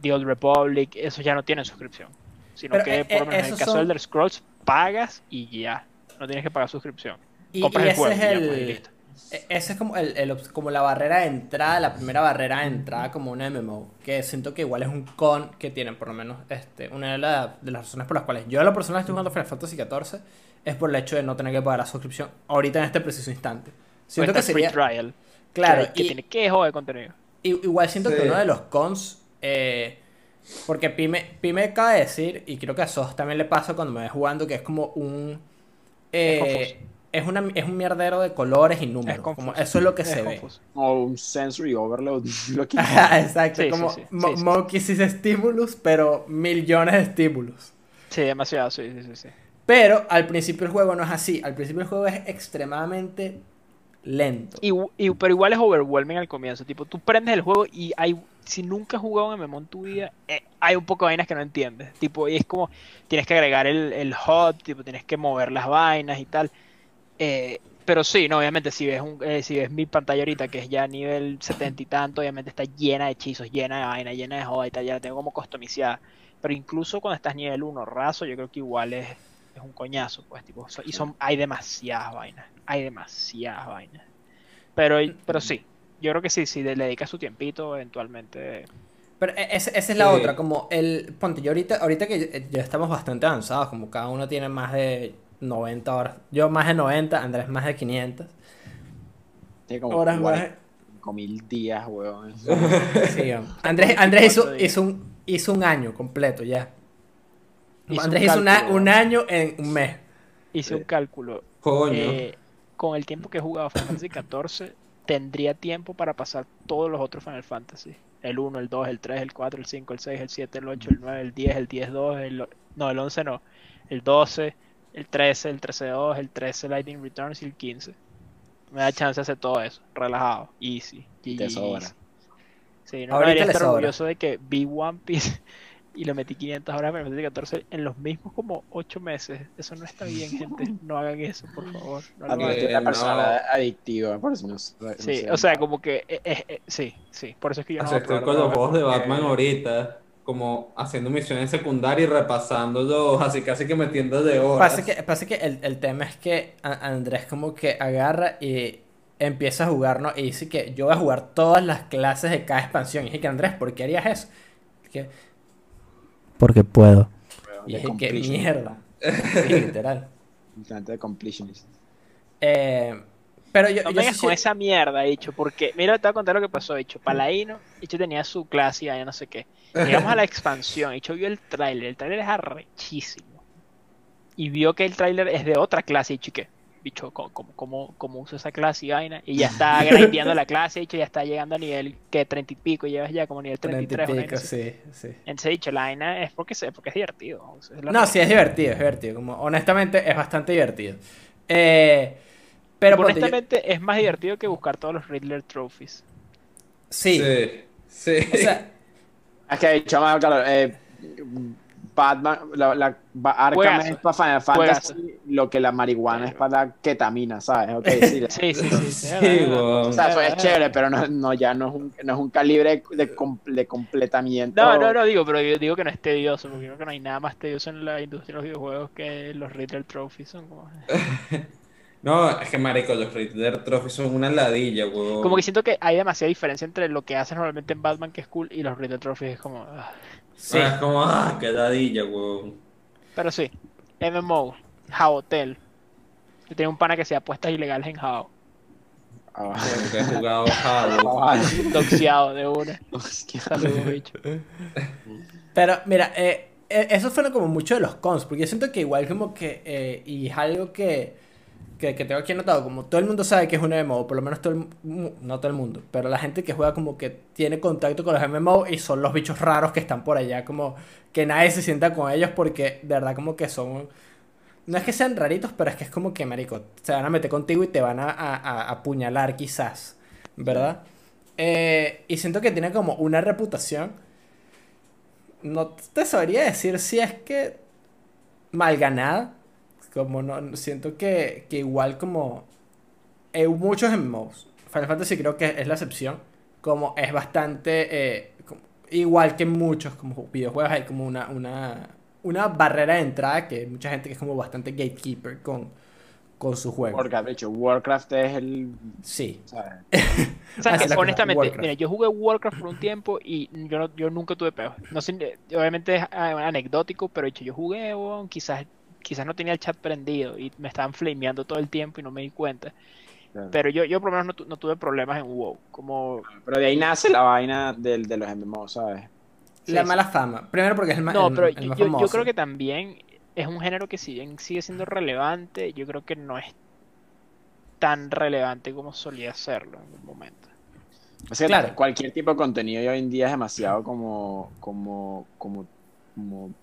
The Old Republic, eso ya no tienen suscripción. Sino Pero, que eh, por lo eh, menos en el esos caso son- de Elder Scrolls pagas y ya. No tienes que pagar suscripción. Y, Compras y el ese juego es y ya, pues, y el. listo. e- esa es como, el, el como la barrera de entrada, la primera barrera de entrada como una MMO. Que siento que igual es un con que tienen, por lo menos, este, una de, la- de las razones por las cuales yo a lo personal estoy jugando Final Fantasy XIV es por el hecho de no tener que pagar la suscripción ahorita en este preciso instante. Siento que free sería... trial. Claro, que, que y- tiene que joder contenido. Igual siento que Sí. uno de los cons, eh, porque Pime, Pime acaba de decir, y creo que a Sos también le pasa cuando me ve jugando, que es como un... eh, es, una, es un mierdero de colores y números. confuso. como eso es lo que Es se ve. confuso. O un sensory overload. <laughs> Lo que- Exacto, Sí, como sí, sí, Mo- sí, sí. Monkey sí es stimulus, pero millones de estímulos. Sí, demasiado, sí, sí, sí, sí. Pero al principio el juego no es así. Al principio el juego es extremadamente lento. Y, y- pero igual es overwhelming al comienzo. Tipo, tú prendes el juego y hay. Si nunca has jugado un MMO en tu vida, eh, hay un poco de vainas que no entiendes. Tipo, y es como. Tienes que agregar el, el HUD, tipo, tienes que mover las vainas y tal. Eh, pero sí, no, obviamente, si ves un, eh, si ves mi pantalla ahorita, que es ya nivel 70 y tanto, obviamente está llena de hechizos, llena de vaina, llena de joda y tal, ya la tengo como customizada. Pero incluso cuando estás nivel 1 raso, yo creo que igual es, es un coñazo, pues, tipo, so- y son, hay demasiadas vainas, hay demasiadas vainas. Pero, pero sí, yo creo que sí, si le dedicas su tiempito, eventualmente. Pero e- ese- esa es la Sí. otra, como el... Ponte, yo ahorita, ahorita que ya- estamos bastante avanzados, como cada uno tiene más de 90 horas. Yo más de 90, Andrés más de 500 Tiene como horas más. 5000 días, weón. Sí, <laughs> Andrés, Andrés hizo, 24 días. hizo, un, hizo un año completo ya. Hizo Andrés un hizo una- cálculo. un año en un mes. Hice un cálculo. Coño. eh, con el tiempo que he jugado Final Fantasy XIV, tendría tiempo para pasar todos los otros Final Fantasy. El 1, el 2, el 3, el 4, el 5, el 6, el 7, el 8, el 9, el 10, el 10-2, el... o- No, el 11 no. El 12, el 13, el 13-2, el 13 Lightning Returns y el 15. Me da chance de hacer todo eso. Relajado. Easy. Y te sobra. easy. Sí, no Ahorita debería estar sobra. orgulloso de que vi One Piece y le metí 500 horas Final Fantasy 14 en los mismos como 8 meses. Eso no está bien, <laughs> gente. No hagan eso, por favor. No lo A eres una no. persona adictiva, por eso no no Sí, sé. o sea, como que eh, eh, eh, sí, sí, por eso es que yo no Así voy a estoy con los juegos de Batman ahorita, como haciendo misiones secundarias y repasándolos, así casi que metiendo de horas. Pasa que, pasa que el, el tema es que Andrés como que agarra y empieza a jugar, ¿no? Y dice que yo voy a jugar todas las clases de cada expansión. Y dije que Andrés, ¿por qué harías eso? Que, Porque puedo. Y ¿qué completion. mierda? <laughs> Sí, literal. Intento de completionist. Eh, pero yo, No yo vengas sí con esa mierda, dicho, porque mira, te voy a contar lo que pasó, dicho. Paladino, dicho tenía su clase y ya no sé qué. Llegamos a la <laughs> expansión, dicho vio el tráiler, el tráiler es arrechísimo. Y vio que el tráiler es de otra clase, dicho, ¿y qué? Bicho, ¿cómo, cómo, cómo, usa esa clase y vaina? Y ya está grindeando la clase, dicho, ya está llegando a nivel que 30 y pico, llevas ya como nivel 30 y 33. pico, sí, sí. Entonces, dicho, la vaina es porque, se, porque es divertido. o sea, es la No, realidad. sí, es divertido, es divertido. Como, honestamente, es bastante divertido. Eh, pero ponte, yo- Honestamente, es más divertido que buscar todos los Riddler Trophies. sí, Sí, sí. o sea, <laughs> Es que, chaval, claro, eh, Batman, la, la, Arkham Juegazo. es para Final Juegazo. Fantasy, lo que la marihuana es para la ketamina, ¿sabes? <laughs> Sí, Sí, sí, sí. O sea, eso es chévere, pero no, no ya no es un, no es un calibre de, com- de completamiento. No, no, no digo, pero yo digo que no es tedioso, porque creo que no hay nada más tedioso en la industria de los videojuegos que los Riddler Trophies. Son como... <laughs> No, es que marico, los Riddler Trophy son una ladilla, weón. como que siento que hay demasiada diferencia entre lo que haces normalmente en Batman, que es cool, y los Riddler Trophies es como... ah. sí. Ah, es como, ah, qué ladilla, weón. Pero sí, MMO, Hotel. Yo tenía un pana que hacía apuestas ilegales en How. Ah, Porque he jugado Halo. <laughs> vale. Doxeado de una. Saludos, bicho. Pero mira, eh, eh, eso fueron como muchos de los cons, porque yo siento que igual como que, eh, y es algo que, que, que tengo aquí anotado, como todo el mundo sabe que es un MMO, por lo menos todo el, no todo el mundo, pero la gente que juega como que tiene contacto con los MMO y son los bichos raros que están por allá, como que nadie se sienta con ellos porque de verdad como que son... No es que sean raritos, pero es que es como que, marico, se van a meter contigo y te van a, a- a apuñalar quizás, ¿verdad? Eh, y siento que tiene como una reputación no te sabría decir si es que mal ganada. Como no, siento que, que igual como hay muchos MMOs. Final Fantasy creo que es la excepción. Como es bastante eh, como- igual que muchos como videojuegos hay como una, una, una barrera de entrada que hay mucha gente que es como bastante gatekeeper con, con su juego. Warcraft, de hecho, Warcraft es el. Sí. ¿sabes? O sea, <laughs> que, honestamente, Warcraft. mira, yo jugué Warcraft por un tiempo y yo, no- yo nunca tuve peos. No sé, eh, obviamente es ah, anecdótico, pero de hecho, yo jugué, quizás, quizás no tenía el chat prendido y me estaban flameando todo el tiempo y no me di cuenta. Claro. Pero yo, yo por lo menos no, tu- no tuve problemas en WoW. Como, Pero de ahí nace la vaina del, de los MMO, ¿sabes? La Sí, mala fama. Primero porque es el más, No, el- pero el yo, más yo- creo que también es un género que si bien sigue siendo relevante, yo creo que no es tan relevante como solía serlo en un momento. O sea, Claro. cualquier tipo de contenido hoy en día es demasiado como, como, como, como,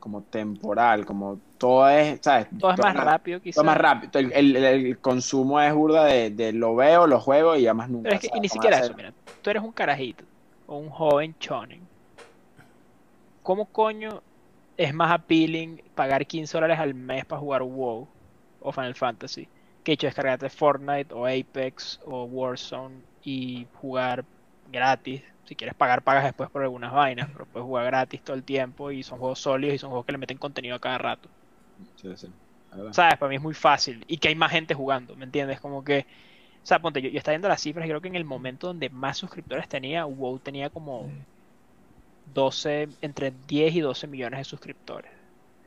como temporal, como todo es, ¿sabes? Todo es más rápido Todo quizás. más rápido. El, el- el consumo es burda de, de lo veo, lo juego y ya más nunca. Pero es que y ni siquiera hacer- eso, mira, tú eres un carajito o un joven chonen. ¿Cómo coño es más appealing pagar 15 dólares al mes para jugar WoW o Final Fantasy que hecho descargarte Fortnite o Apex o Warzone y jugar gratis? Si quieres pagar, pagas después por algunas vainas, pero puedes jugar gratis todo el tiempo y son juegos sólidos y son juegos que le meten contenido a cada rato. Sí, sí. ¿Sabes? Para mí es muy fácil y que hay más gente jugando, ¿me entiendes? Como que, o sea, ponte, yo, yo estaba viendo las cifras y creo que en el momento donde más suscriptores tenía, WoW tenía como 12, entre 10 y 12 millones de suscriptores.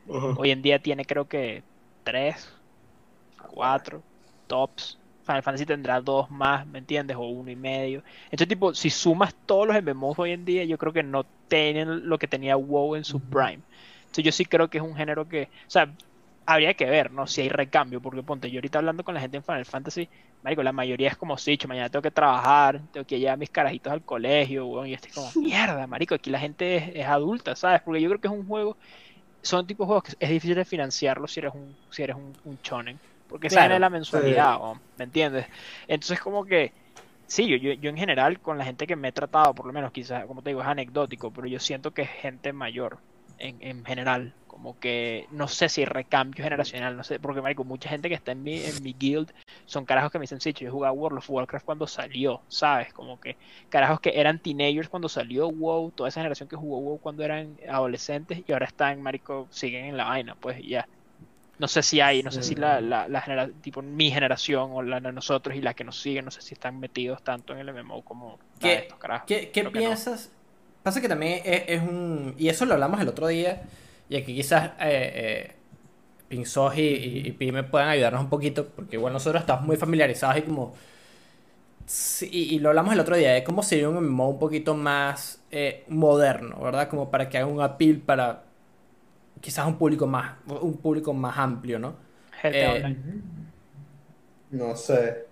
Hoy en día tiene creo que 3, 4 tops. Final Fantasy tendrá dos más, ¿me entiendes? O uno y medio. Entonces, tipo, si sumas todos los MMOs hoy en día, yo creo que no tienen lo que tenía WoW en su prime. Entonces, yo sí creo que es un género que, o sea, habría que ver, ¿no? Si hay recambio, porque ponte, yo ahorita hablando con la gente en Final Fantasy, marico, la mayoría es como, sí, mañana tengo que trabajar, tengo que llevar mis carajitos al colegio, weón, y estoy como, mierda, marico, aquí la gente es, es adulta, ¿sabes? Porque yo creo que es un juego, son tipos de juegos que es difícil de financiarlo si eres un, si eres un, un shonen, porque se Claro, gana la mensualidad, ¿me entiendes? Entonces como que, sí, yo, yo, yo en general con la gente que me he tratado, por lo menos quizás, como te digo, es anecdótico, pero yo siento que es gente mayor en, en general. Como que no sé si recambio generacional, no sé, porque marico, mucha gente que está en mi, en mi guild son carajos que me dicen, sí, yo jugaba World of Warcraft cuando salió, ¿sabes? Como que carajos que eran teenagers cuando salió WoW, toda esa generación que jugó WoW cuando eran adolescentes y ahora están, marico, siguen en la vaina, pues ya. No sé si hay, no sé si la, la, la genera- tipo mi generación o la de nosotros y la que nos siguen, no sé si están metidos tanto en el MMO como de ¿Qué, estos carajos. qué- qué Creo que no. piensas? Pasa que también es, es un... Y eso lo hablamos el otro día. Y aquí quizás eh, eh, Pinzos y, y, y Pime puedan ayudarnos un poquito. Porque igual nosotros estamos muy familiarizados y como... Sí, y, lo hablamos el otro día. De cómo sería un MMO un poquito más eh, moderno, ¿verdad? Como para que haga un appeal para... Quizás un público más... Un público más amplio, ¿no? GTA Eh, Online. No sé.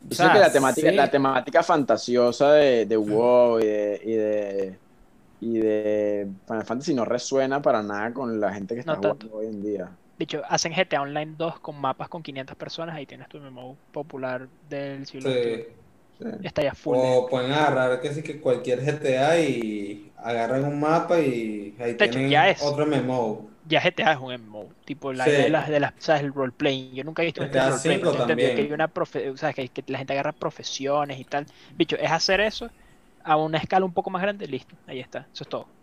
Yo O sé sea, que la temática, sí. la temática fantasiosa de, de WoW y de, y de y de Final Fantasy no resuena para nada con la gente que está No jugando hoy en día. De hecho, hacen GTA Online 2 con mapas con 500 personas, ahí tienes tu MMO popular del siglo Sí. XXI. Sí. Está ya full. O pueden agarrar que sí que cualquier GTA y agarran un mapa y ahí De hecho, tienen ya es. otro MMO. Ya GTA es un MMO, tipo la Sí. idea de las, de las, ¿sabes? El roleplaying. Yo nunca he visto un GTA yo he entendido que hay una profe o sea, que, que la gente agarra profesiones y tal. Bicho, es hacer eso a una escala un poco más grande, listo, ahí está, eso es todo.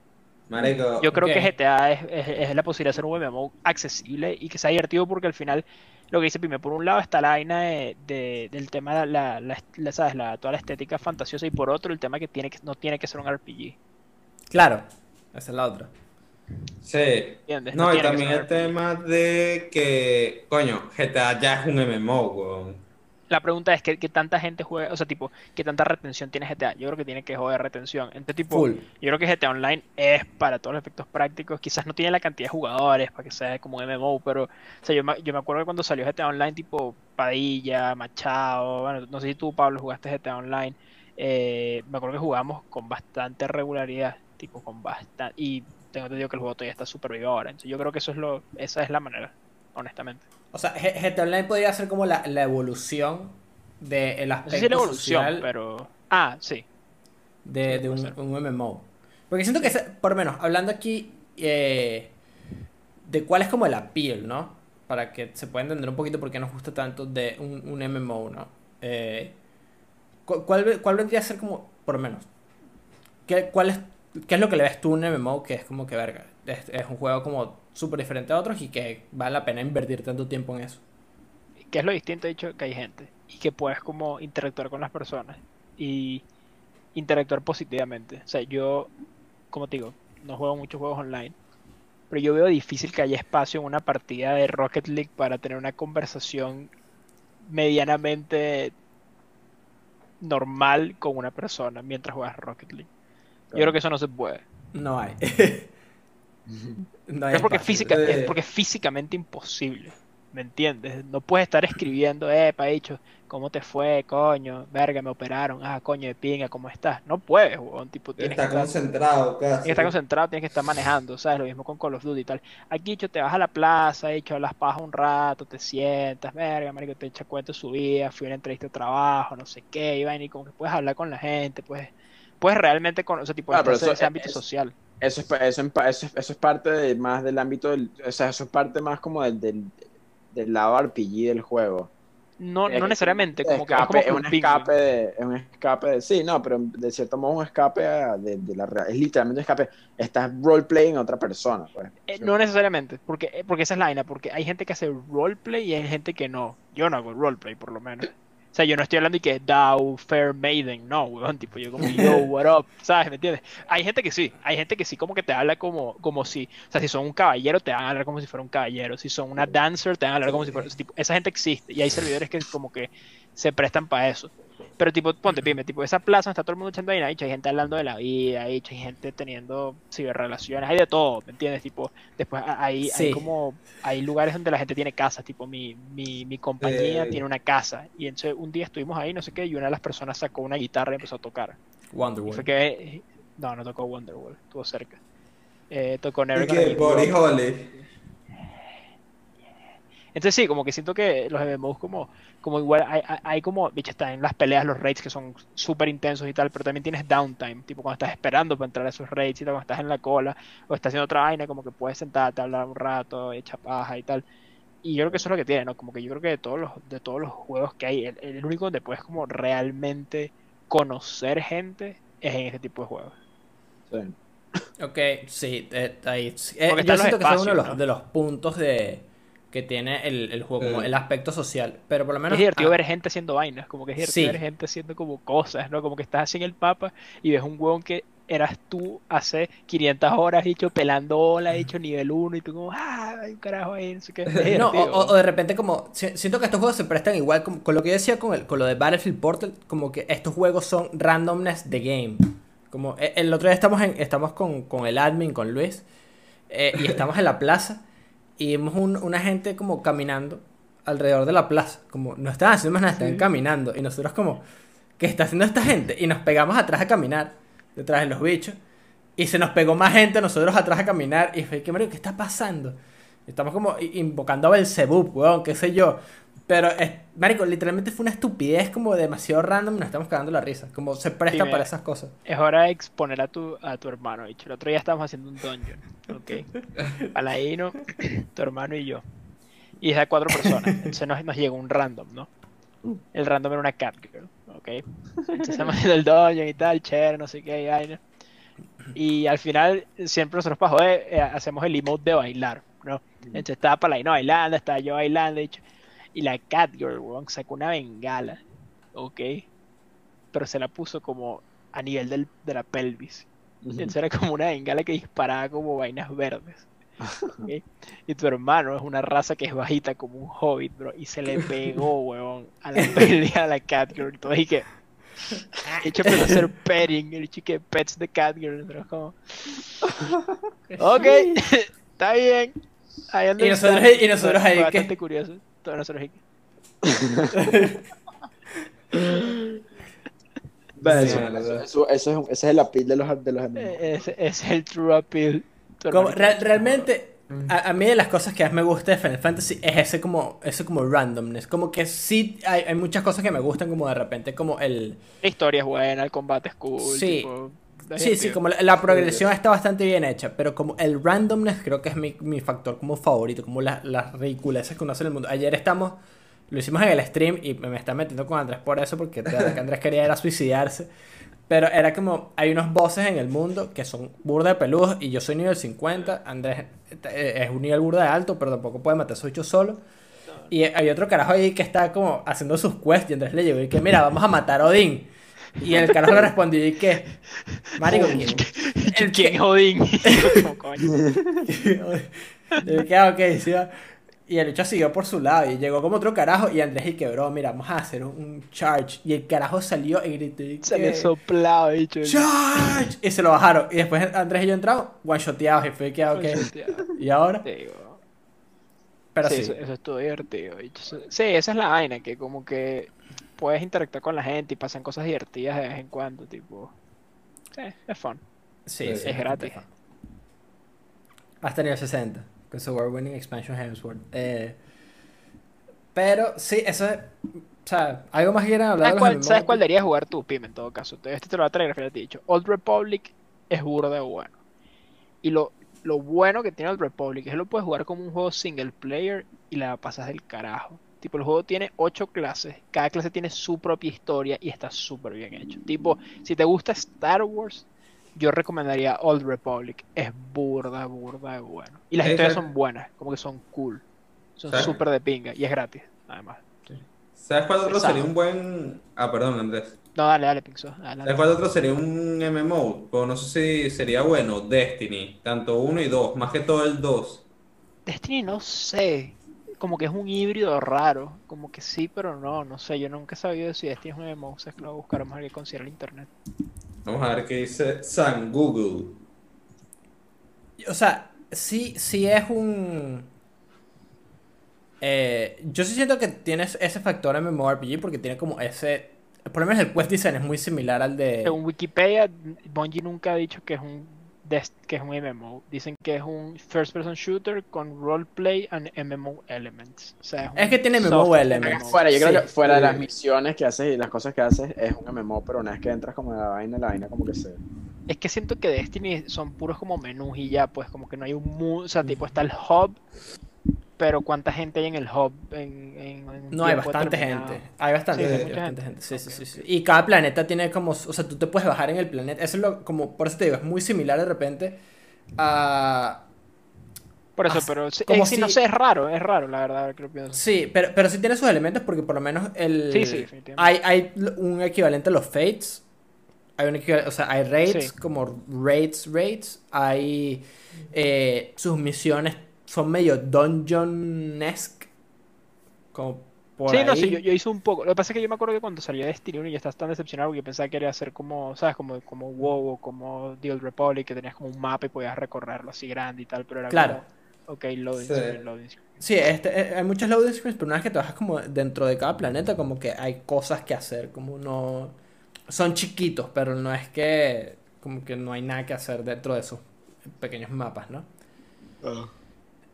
Marico, Yo creo Ok. que GTA es, es- es la posibilidad de hacer un MMO accesible y que sea divertido porque al final, lo que dice Pime, por un lado está la vaina de, de- del tema de la, la, la- ¿sabes? La, toda la estética fantasiosa y por otro el tema que, tiene que no tiene que ser un RPG. Claro. Esa es la otra. sí. ¿Entiendes? No, y tiene que también el tema de que, coño, GTA ya es un MMO, weón. La pregunta es que, que tanta gente juega, o sea, tipo, que tanta retención tiene GTA. Yo creo que tiene que joder retención. Entonces, tipo, Full. yo creo que GTA Online es para todos los efectos prácticos. Quizás no tiene la cantidad de jugadores para que sea como un MMO, pero, o sea, yo me, yo me acuerdo que cuando salió GTA Online, tipo Padilla, Machado, bueno, no sé si tú, Pablo, jugaste GTA Online. eh, me acuerdo que jugamos con bastante regularidad, tipo, con bastante. Y tengo entendido que el juego todavía está súper vivo ahora. Entonces, yo creo que eso es lo, esa es la manera, honestamente. O sea, GTA Online podría ser como la, la evolución del No aspecto sé si la evolución, social pero. Ah, sí. de, sí, de un, MMO. Porque siento que, por lo menos, hablando aquí eh, de cuál es como el appeal, ¿no? Para que se pueda entender un poquito por qué nos gusta tanto de un, un MMO, ¿no? Eh, ¿cu- ¿cuál, ¿Cuál vendría a ser como, por lo menos, ¿qué, cuál es, qué es lo que le ves tú a un MMO que es como que, verga, es, es un juego como súper diferente a otros y que vale la pena invertir tanto tiempo en eso? ¿qué es lo distinto? He dicho que hay gente y que puedes como interactuar con las personas y interactuar positivamente. O sea, yo, como te digo, no juego muchos juegos online, pero yo veo difícil que haya espacio en una partida de Rocket League para tener una conversación medianamente normal con una persona mientras juegas Rocket League. Yo creo que eso no se puede. No hay. <laughs> no Es porque, es Eh. porque es físicamente imposible. ¿Me entiendes? No puedes estar escribiendo, eh, dicho, ¿cómo te fue, coño? Verga, me operaron. Ah, coño de pinga, ¿cómo estás? No puedes, weón. Tipo, tienes que Está estar, concentrado tienes casi. que estar concentrado, tienes que estar manejando, ¿sabes? Lo mismo con Call of Duty y tal. Aquí, hecho, te vas a la plaza, hecho, las pajas un rato, te sientas, verga, marico, te echa cuenta de su vida, fui a una entrevista de trabajo, no sé qué, y vaina, y como que puedes hablar con la gente, puedes, puedes realmente con, o sea, tipo, Ah, pero ese, eso ese ámbito es- social. Eso es, eso, en eso, es- eso es parte de, más del ámbito del, o sea, eso es parte más como del, del, del lado RPG del juego. No, Es no necesariamente, como que es escape, como es un escape de, es un escape de, sí, no, pero de cierto modo un escape de, de la realidad, es literalmente un escape, estás roleplaying a otra persona, pues. Eh, no necesariamente, porque, eh, porque esa es la vaina, porque hay gente que hace roleplay y hay gente que no. Yo no hago roleplay, por lo menos. O sea, yo no estoy hablando de que Thou, Fair Maiden, no, weón, tipo, yo como yo, <laughs> what up, ¿sabes? ¿Me entiendes? Hay gente que sí, hay gente que sí, como que te habla como, como si, o sea, si son un caballero, te van a hablar como si fuera un caballero, si son una dancer, te van a hablar como si fuera, tipo, esa gente existe, y hay servidores que como que se prestan para eso. Pero tipo, ponte, pime, tipo, esa plaza donde está todo el mundo echando vaina, hay gente hablando de la vida, hay gente teniendo ciberrelaciones, hay de todo, ¿me entiendes? Tipo, después hay, hay Sí. como, hay lugares donde la gente tiene casas, tipo, mi, mi, mi compañía Eh. tiene una casa, y entonces un día estuvimos ahí, no sé qué, y una de las personas sacó una guitarra y empezó a tocar. Y fue Wonderwall. que, no, no tocó Wonderwall, estuvo cerca. Eh, tocó Y Never que Body Up. Holly. Entonces sí, como que siento que los MMOs como, como igual hay, hay- como, bicho, están en las peleas los raids que son súper intensos y tal, pero también tienes downtime, tipo cuando estás esperando para entrar a esos raids y tal, cuando estás en la cola o estás haciendo otra vaina, como que puedes sentarte, hablar un rato, echar paja y tal. Y yo creo que eso es lo que tiene, ¿no? Como que yo creo que de todos los, de todos los juegos que hay, el, el único donde puedes como realmente conocer gente es en este tipo de juegos. Sí. Ok, sí, eh, ahí. eh, Porque yo siento que ese es uno de los, espacios, ¿no? de los puntos de que tiene el, el juego, como Sí. el aspecto social. Pero por lo menos. es divertido ah, ver gente haciendo vainas, como que es divertido Sí. ver gente haciendo como cosas, ¿no? Como que estás así en el mapa y ves un huevón que eras tú hace 500 horas, dicho, pelando ola, dicho, nivel 1, y tú como, ah, hay un carajo ahí, no sé qué. <laughs> Es No, o, de repente como, si- siento que estos juegos se prestan igual como- con lo que yo decía con, el, con lo de Battlefield Portal, como que estos juegos son randomness de game. Como eh, el otro día estamos, en, estamos con, con el admin, con Luis, eh, y estamos en la plaza y vimos un- una gente como caminando alrededor de la plaza, como no estaban haciendo más nada, estaban caminando, y nosotros como, ¿qué está haciendo esta gente? Y nos pegamos atrás a caminar, detrás de los bichos, y se nos pegó más gente nosotros atrás a caminar, y fue, ¿qué, marico, ¿qué está pasando? Estamos como invocando a Belzebub, weón, qué sé yo. Pero, es, marico, literalmente fue una estupidez como demasiado random, nos estamos cagando la risa. Como se presta Sí, para esas cosas. Es hora de exponer a tu, a tu hermano, dicho. El otro día estábamos haciendo un dungeon, ¿ok? <laughs> Paladino, tu hermano y yo. Y es de cuatro personas. Entonces nos, nos llegó un random, ¿no? El random era una catgirl, ¿ok? Entonces estamos haciendo el dungeon y tal, chévere, no sé qué, y vaina. Y al final, siempre nosotros para joder, eh, hacemos el emote de bailar, ¿no? Entonces estaba Paladino bailando, estaba yo bailando, dicho. Y la catgirl, weón, sacó una bengala, ¿ok? Pero se la puso como a nivel del, de la pelvis. Entonces era como una bengala que disparaba como vainas verdes. Y tu hermano es una raza que es bajita como un hobbit, bro. Y se le pegó, <laughs> weón, a la pelvis a la catgirl. Y todo y que. Hecho empezó a hacer petting. El chico que pets the catgirl. Pero es como. <laughs> Ok, <laughs> está bien. Y nosotros- understand". y nosotros ahí, ¿qué? bastante curioso. Todos nosotros ahí. Sí, eso, eso- es, ese es el appeal de los, de los MMO. Eh, Ese es el true appeal. Como, re- realmente, a, a mí de las cosas que más me gusta de Final Fantasy es ese como, ese como randomness. Como que sí, hay, hay muchas cosas que me gustan como de repente, como el... La historia es buena, el combate es cool. Sí. tipo, Sí, sí, como la, la progresión está bastante bien hecha, pero como el randomness creo que es mi, mi factor como favorito, como la- las ridiculeces que uno hace en el mundo. Ayer estamos, lo hicimos en el stream y me, me está metiendo con Andrés por eso, porque que Andrés quería era suicidarse. Pero era como, hay unos bosses en el mundo que son burda de peludos y yo soy nivel 50, Andrés eh, es un nivel burda de alto, pero tampoco puede matar a esos bichos solo. y hay otro carajo ahí que está como haciendo sus quests y Andrés le llegó y que, mira, vamos a matar a Odín. Y el carajo le respondió y que, marico, ¿quién? El ¿Quién jodín? <laughs> Como, coño. y que, ah, ok, sí va. Y el hecho siguió por su lado y llegó como otro carajo y Andrés y quebró, mira, vamos a hacer un, un charge. Y el carajo salió y gritó y Se le soplaba, bicho. charge. Y se lo bajaron. Y después Andrés y yo entramos, one shoteados y fue que, ah, ok. ¿Y ahora? Digo, Pero sí, sí. Eso, eso estuvo divertido. bicho. Sí, esa es la vaina, que como que puedes interactuar con la gente y pasan cosas divertidas de vez en cuando, tipo. Sí, es fun. Sí, es gratis. Hasta nivel 60. Con su World Winning Expansion Hemsworth. Eh, pero sí, eso es. O sea, algo más que quieran hablar ¿Sabes de los cuál, MMO? ¿Sabes cuál deberías jugar tú, Pim, en todo caso? Te- Este te lo va a traer, te he dicho. Old Republic es burda de bueno. Y lo, lo bueno que tiene Old Republic es que lo puedes jugar como un juego single player y la pasas del carajo. Tipo, el juego tiene ocho clases, cada clase tiene su propia historia y está súper bien hecho. Tipo, si te gusta Star Wars, yo recomendaría Old Republic. Es burda, burda de bueno. Y las historias son buenas, como que son cool. Son súper de pinga y es gratis, además. ¿Sabes cuál otro sería un buen... Ah, perdón, Andrés. No, dale, dale, Pixo. ¿Sabes cuál otro sería un MMO? Pero no sé si sería bueno. Destiny. Tanto uno y dos. Más que todo el 2. Destiny no sé, como que es un híbrido raro, como que sí, pero no, no sé, yo nunca he sabido si Destiny es un MMO, o sea, es que lo voy a ver qué considera el internet. Vamos a ver qué dice San Google. O sea, sí, sí es un. Eh, yo sí siento que tienes ese factor MMORPG porque tiene como ese. Por lo menos el quest design es muy similar al de. Según Wikipedia, Bungie nunca ha dicho que es un que es un MMO, dicen que es un first person shooter con roleplay and MMO elements. O sea, Es que tiene MMO elements. Fuera, yo creo Sí. que fuera de las misiones que haces y las cosas que haces es un MMO, pero una vez que entras como en la vaina, la vaina como que se... Es que siento que Destiny son puros como menús y ya, pues como que no hay un mundo, o sea, tipo está el hub, pero cuánta gente hay en el hub en, en- No, hay bastante gente. Hay bastante Sí, gente. mucha bastante gente. gente. Sí, sí, Ok, sí, sí. Y cada planeta tiene como. O sea, tú te puedes bajar en el planeta. Eso es lo. Como, por eso te digo, es muy similar de repente a. Por eso, pero como eh, sí, no si- sé, es raro, es raro, la verdad, ahora que lo pienso. Sí, pero, pero sí tiene sus elementos porque por lo menos el. Sí, sí. Hay, hay un equivalente a los Fates. Hay un equivalente, o sea, hay raids Sí. como raids, raids. Hay. eh, sus misiones son medio dungeon-esque. Como por sí, ahí. no, sí, yo, yo hice un poco. Lo que pasa es que yo me acuerdo que cuando salió Destiny 1 y estás tan decepcionado porque pensaba que era ser como, ¿sabes? Como, como WoW o como The Old Republic, que tenías como un mapa y podías recorrerlo así grande y tal, pero era Claro. como, ok, loading Sí. screen, loading screen. Sí, este, eh, hay muchas loading screens, pero una vez que te bajas como dentro de cada planeta, como que hay cosas que hacer, como no... Son chiquitos, pero no es que... Como que no hay nada que hacer dentro de esos pequeños mapas, ¿no?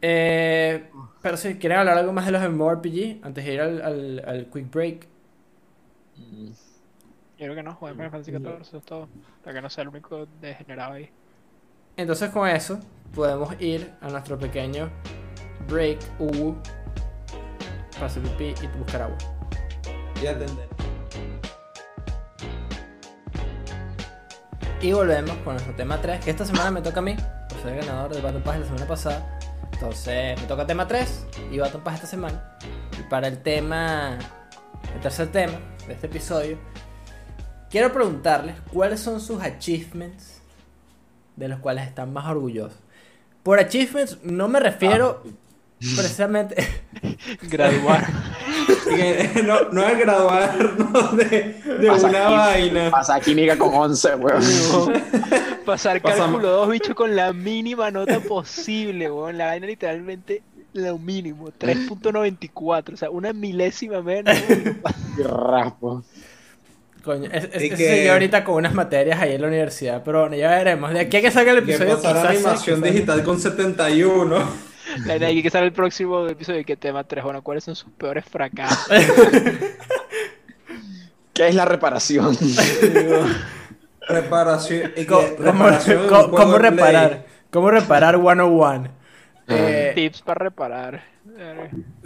Eh, pero si quieren hablar algo más de los MMORPG, antes de ir al, al, al quick break. Mm. Yo creo que no, jugué Final Fantasy XIV, eso es todo. Para que no sea el único degenerado ahí. Entonces con eso podemos ir a nuestro pequeño break U para hacer pipí y buscar agua. Y atender. Y volvemos con nuestro tema 3, que esta semana me toca a mí, por ser el ganador del Battle Pass la semana pasada. Entonces me toca tema 3 y Battle Pass esta semana. Y para el tema, el tercer tema de este episodio, quiero preguntarles cuáles son sus achievements de los cuales están más orgullosos. Por achievements no me refiero precisamente... <laughs> <laughs> Graduar. Que no, no es graduarnos de, de Pasa una aquí- vaina. Pasa química con 11, weón. <laughs> Pasar cálculo 2, bicho, con la mínima nota posible, weón. La vaina literalmente lo mínimo, 3.94, o sea, una milésima menos. <laughs> Raspo. Coño, es, es- que- ahorita con unas materias ahí en la universidad, pero bueno, ya veremos. De aquí a que salga el Que episodio, pasar quizás animación digital con 71. La vaina hay que sale el próximo episodio, ¿qué tema 3? Bueno, ¿cuáles son sus peores fracasos? <laughs> ¿Qué es la reparación? <laughs> Reparación. Co- ¿Cómo, reparación cómo Play. reparar? ¿Cómo reparar 101? Eh, Tips para reparar.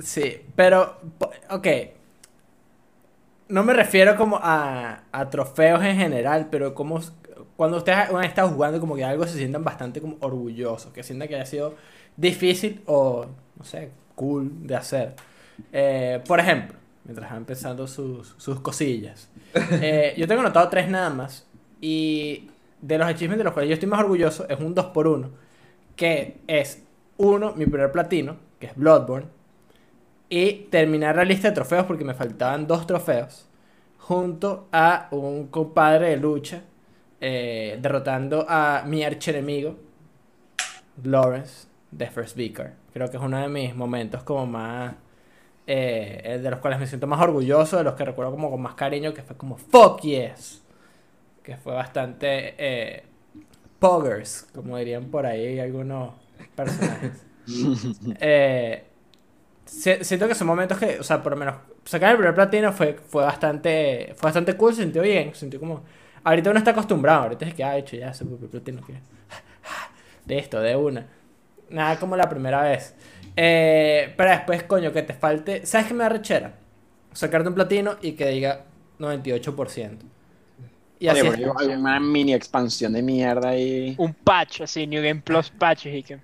sí, pero, ok. No me refiero como a, a trofeos en general, pero como cuando ustedes han estado jugando como que algo se sientan bastante como orgullosos, que sientan que haya sido difícil o, no sé, cool de hacer. Eh, por ejemplo, mientras van empezando sus, sus cosillas. <laughs> eh, yo tengo anotado tres nada más. Y de los achievements de los cuales yo estoy más orgulloso es un 2x1. Que es, uno, mi primer platino, que es Bloodborne. Y terminar la lista de trofeos porque me faltaban dos trofeos. Junto a un compadre de lucha. eh, derrotando a mi archienemigo. Lawrence de First Vicar. Creo que es uno de mis momentos como más... eh, de los cuales me siento más orgulloso, de los que recuerdo como con más cariño, que fue como fuck yes. Que fue bastante eh, poggers, como dirían por ahí algunos personajes. <laughs> Eh, si- siento que son momentos que, o sea, por lo menos sacar el primer platino fue, fue bastante fue bastante cool, se sintió bien, se sintió como ahorita uno está acostumbrado, ahorita es que ha hecho ya ese primer platino que de esto, de una. Nada como la primera vez. Eh, pero después, coño, que te falte, ¿sabes qué me da rechera? Sacarte un platino y que diga 98%. Y así Oye, es. hay una mini expansión de mierda ahí. Un patch, así, New Game Plus patches y que.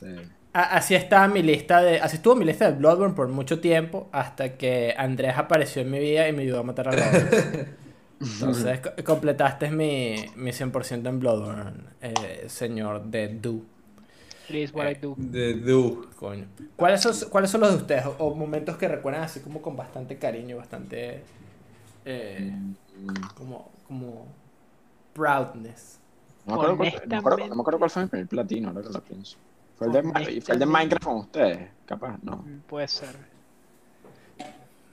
Sí. Así está mi lista de. Así estuvo mi lista de Bloodborne por mucho tiempo. Hasta que Andrés apareció en mi vida y me ayudó a matar a Lawrence. <laughs> Entonces co- completaste mi, mi 100% en Bloodborne, eh, señor de Do. It is what I do. De Du. Coño. ¿Cuáles son, ¿Cuáles son los de ustedes? O, momentos que recuerdan así como con bastante cariño, bastante. eh, como. como. proudness. No me, acuerdo cuál, no, me acuerdo, no me acuerdo cuál fue mi primer platino, ahora que lo pienso. ¿Fue el, de, fue el de Minecraft con ustedes? Capaz, no. Puede ser.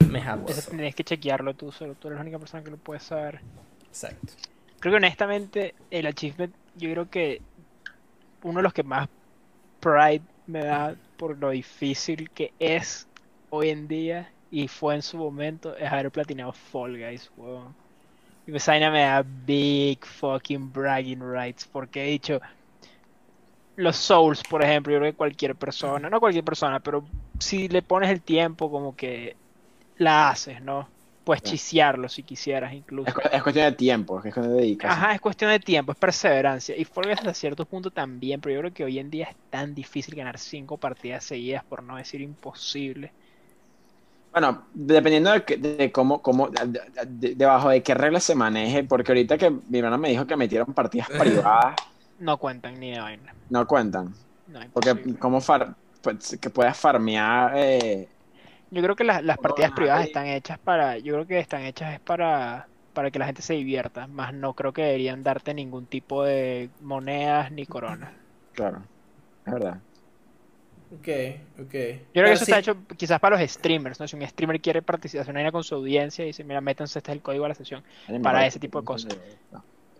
Me Eso tienes que chequearlo tú, solo tú eres la única persona que lo puede saber. Exacto. Creo que honestamente el achievement, yo creo que uno de los que más pride me da por lo difícil que es hoy en día y fue en su momento es haber platinado Fall Guys, weón. Y esa vaina me da big fucking bragging rights porque he dicho los Souls, por ejemplo, yo creo que cualquier persona, no cualquier persona, pero si le pones el tiempo como que la haces, ¿no? Puedes chisearlo si quisieras incluso. Es, cu- es cuestión de tiempo, es cuestión de dedicación. Ajá, es cuestión de tiempo, es perseverancia. Y Fall Guys hasta cierto punto también, pero yo creo que hoy en día es tan difícil ganar cinco partidas seguidas, por no decir imposible. Bueno, dependiendo de, que- de cómo, cómo de, de- debajo de qué reglas se maneje, porque ahorita que mi hermana me dijo que metieron partidas privadas, No cuentan ni de vaina. no cuentan. No, Porque cómo far, pues, que puedas farmear eh, Yo creo que las, las partidas privadas están hechas para, yo creo que están hechas es para, para que la gente se divierta, más no creo que deberían darte ningún tipo de monedas ni coronas. claro, es verdad. Ok, ok. Yo creo que eso está hecho quizás para los streamers, ¿no? Si un streamer quiere participar en una con su audiencia y dice, mira, métanse, este es el código de la sesión. Para ese tipo de cosas.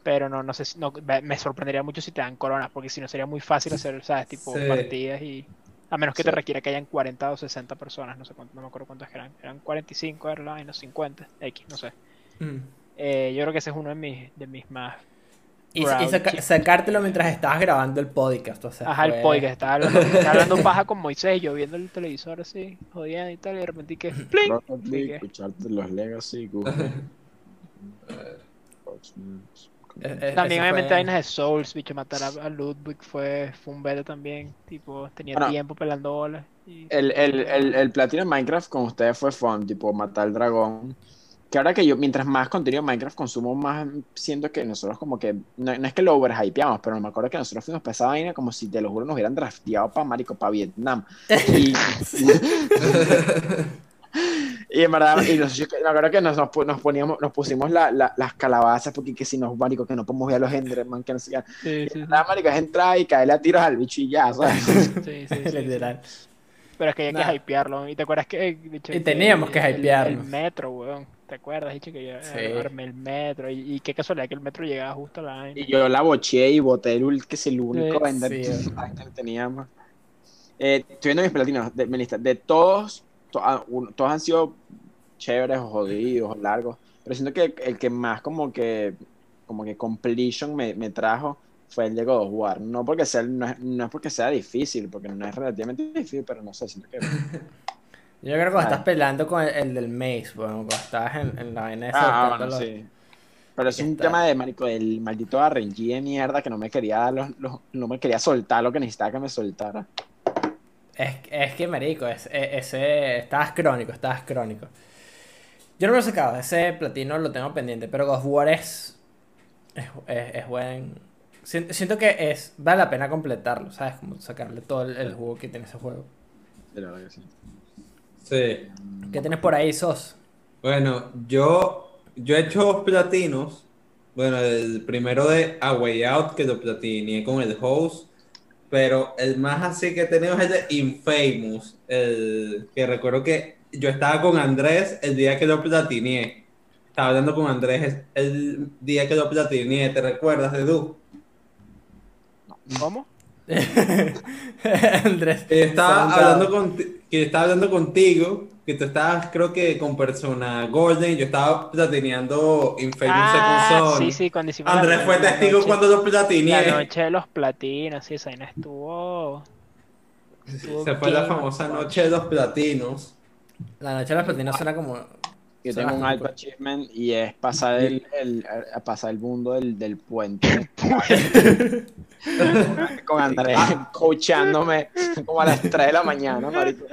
Pero no, no sé, si- no, me me sorprendería mucho si te dan coronas, porque si no sería muy fácil hacer, ¿sabes? Tipo Sí. partidas y... A menos que te requiera que hayan 40 o 60 personas, no sé cuánto, no me acuerdo cuántas eran. Eran 45, eran los 50, X, no sé. Mm. Eh, yo creo que ese es uno de mis, de mis más... Y, y saca- sacártelo mientras estabas grabando el podcast. O sea, Ajá, el podcast, estaba hablando, <laughs> estaba hablando paja con Moisés, yo viendo el televisor así, jodiendo y tal, y de repente que... <laughs> ¡pling! Escucharte los Legacy, Google. <laughs> Eh, eh, También obviamente fue- vainas de Souls, bicho, matar a, a Ludwig fue, fue un beta también, tipo, tenía Bueno. tiempo pelando bolas. y- El, el, el, el platino de Minecraft con ustedes fue fun, tipo matar al dragón. Que ahora que yo, mientras más contenido de Minecraft consumo, más siento que nosotros como que, no, no es que lo overhypeamos, pero me acuerdo que nosotros fuimos para esa vaina como si te lo juro nos hubieran drafteado para Marico, para Vietnam. <laughs> Y, <laughs> <laughs> y en verdad, y nos- yo me acuerdo que nos, nos, poníamos, nos pusimos la, la- las calabazas porque que si nos, Marico, que no podemos ver a los Enderman, que no sé qué. Sí, Y sí, verdad, Marico, es entrar y caerle a tiros al bicho y ya, ¿sabes? sí, sí. Literal. Pero es que hay Nah. que hypearlo. ¿Y te acuerdas que, eh, Y teníamos que el- hypearlo. El, metro, weón. ¿Te acuerdas? Dicho que yo Sí. armé el metro. Y, y qué casualidad que el metro llegaba justo a la vaina. Y yo la boché y boté el ul- que es el único sí. <laughs> que teníamos. Eh, estoy viendo mis platinos de mi lista. De todos, to- ah, un- todos han sido chéveres o jodidos o largos. Pero siento que el que más como que como que completion me, me trajo fue el de God of War. No porque sea, no es, no es porque sea difícil, porque no es relativamente difícil, pero no sé, siento que. <laughs> Yo creo que cuando Ah. estás peleando con el, el del Maze, bueno, cuando estabas en, en la esa Ah, bueno, los- sí. Pero es un Está. tema de marico, del maldito RNG de mierda que no me quería dar los, los- no me quería soltar lo que necesitaba que me soltara. Es, es que, marico, es- ese... Estabas crónico, estabas crónico. Yo no me lo he sacado, ese platino lo tengo pendiente, pero God of War es... Es, es- es buen... Siento, siento que es... Vale la pena completarlo, ¿sabes? Como sacarle todo el, el jugo que tiene ese juego. Sí. Sí. ¿Qué tienes por ahí, Sos? Bueno, yo, yo he hecho dos platinos. Bueno, el primero de A Way Out, que lo platineé con el host. Pero el más así que he tenido es el de Infamous. El que recuerdo que yo estaba con Andrés el día que lo platineé. Estaba hablando con Andrés el día que lo platineé. ¿Te recuerdas, Edu? ¿Cómo? <laughs> Andrés. Que yo estaba hablando conti- que yo estaba hablando contigo, que tú estabas, creo que con persona Golden, yo estaba platineando Infamous Ah, Second Son. sí, sí, cuando hicimos la- Andrés fue la testigo noche- cuando La platineé. noche de los platinos, sí, esa vaina estuvo. estuvo Se fue la famosa noche de los platinos. La noche de los platinos suena como... Yo tengo un alto achievement y es pasar el, el- pasar el mundo del, del puente. <laughs> <laughs> <laughs> con Andrés coachándome como a las 3 de la mañana, marico.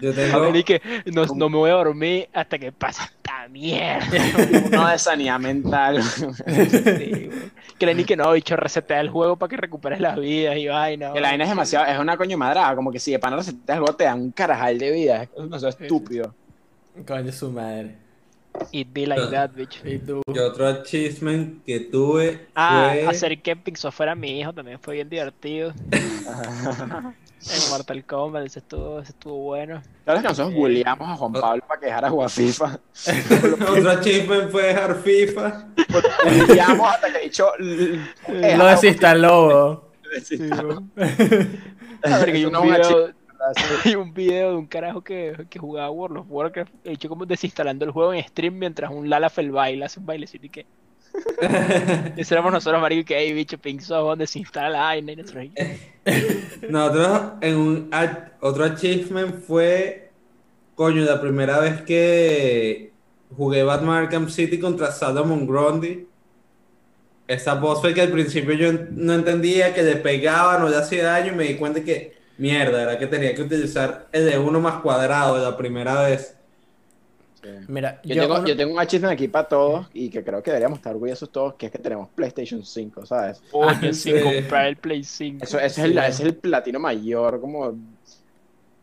Yo A tengo, ver, y que no, no me voy a dormir hasta que pase esta mierda. <laughs> Uno de sanidad mental. Sí. Creen y que no, bicho, resetea el juego para que recuperes las vidas y vaina. Que la vaina es demasiado, es una coño madrada, como que si de pana recetas algo te dan un carajal de vida. Es demasiado estúpido. Coño, su madre. It be like that, bicho. Y otro achievement que tuve Ah, fue... hacer que Pixel fuera mi hijo también fue bien divertido. <laughs> En Mortal Kombat, ese estuvo, ese estuvo bueno. ¿Sabes que nosotros bulleamos a Juan Pablo para que dejara jugar FIFA? <laughs> otro achievement fue dejar FIFA. Bulleamos hasta que dicho. <laughs> eh, Lo desinstaló. A ver, que hay un video, <laughs> hay un video de un carajo que, que jugaba World of Warcraft, hecho como desinstalando el juego en stream mientras un Lalafell baila, hace un bailecito y que. <laughs> Ese éramos nosotros, marico, y que hey, bicho, Pink Soft, desinstala la vaina y <laughs> nosotros. en un otro achievement fue, coño, la primera vez que jugué Batman Arkham City contra Salomon Grundy. Esa voz fue que al principio yo no entendía que le pegaba, no le hacía daño y me di cuenta que, mierda, era que tenía que utilizar el de uno más cuadrado la primera vez. Mira, Yo, yo, tengo, uno- yo tengo un achievement aquí para todos y que creo que deberíamos estar orgullosos todos, que es que tenemos PlayStation 5, ¿sabes? Coño, sin sí. comprar el Play 5. Eso, ese, es el, ese es el platino mayor, como...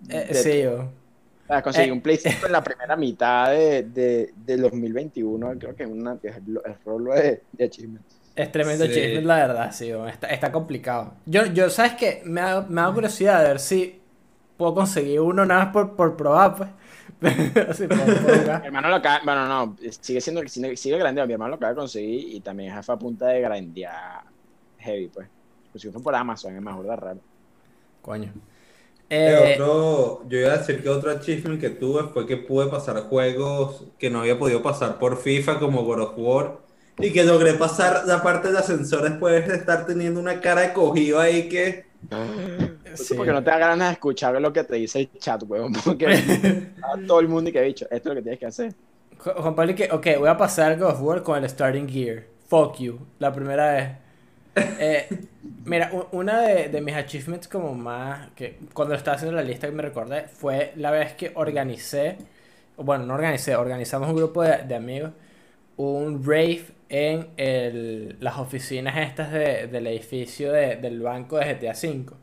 eh, de- sí, yo. o sea, conseguí Eh. un Play 5 en la <laughs> primera mitad de, de, del 2021, creo que es una, es el, el rolo de, de achievement. Es tremendo Sí. achievement, la verdad, sí, está, está complicado. Yo, yo ¿sabes qué? Me ha, me curiosidad de ver si puedo conseguir uno nada más por, por probar, pues. <laughs> Así, por- por <laughs> jugar. Mi hermano lo acaba, bueno, no, sigue siendo, sigue, sigue grandeando, mi hermano lo acaba de conseguir y también es a punta de grandear heavy, pues. Pues si fue por Amazon, es mejor de raro. Coño. Eh, Eh, otro, yo iba a decir que otro achievement que tuve fue que pude pasar juegos que no había podido pasar por FIFA como God of War y que logré pasar la parte del ascensor después de estar teniendo una cara de cogido ahí que sí. Porque no te da ganas de escuchar lo que te dice el chat, weón. Porque <laughs> a todo el mundo y que ha dicho, esto es lo que tienes que hacer. Ju- Juan Pablo, que, ok, voy a pasar God of War con el Starting Gear. Fuck you, la primera vez. <laughs> Eh, mira, una de, de mis achievements como más, que cuando estaba haciendo la lista que me recordé, fue la vez que organicé, bueno, no organicé, organizamos un grupo de, de amigos, un rave en el- las oficinas estas de- del edificio de- del banco de GTA V.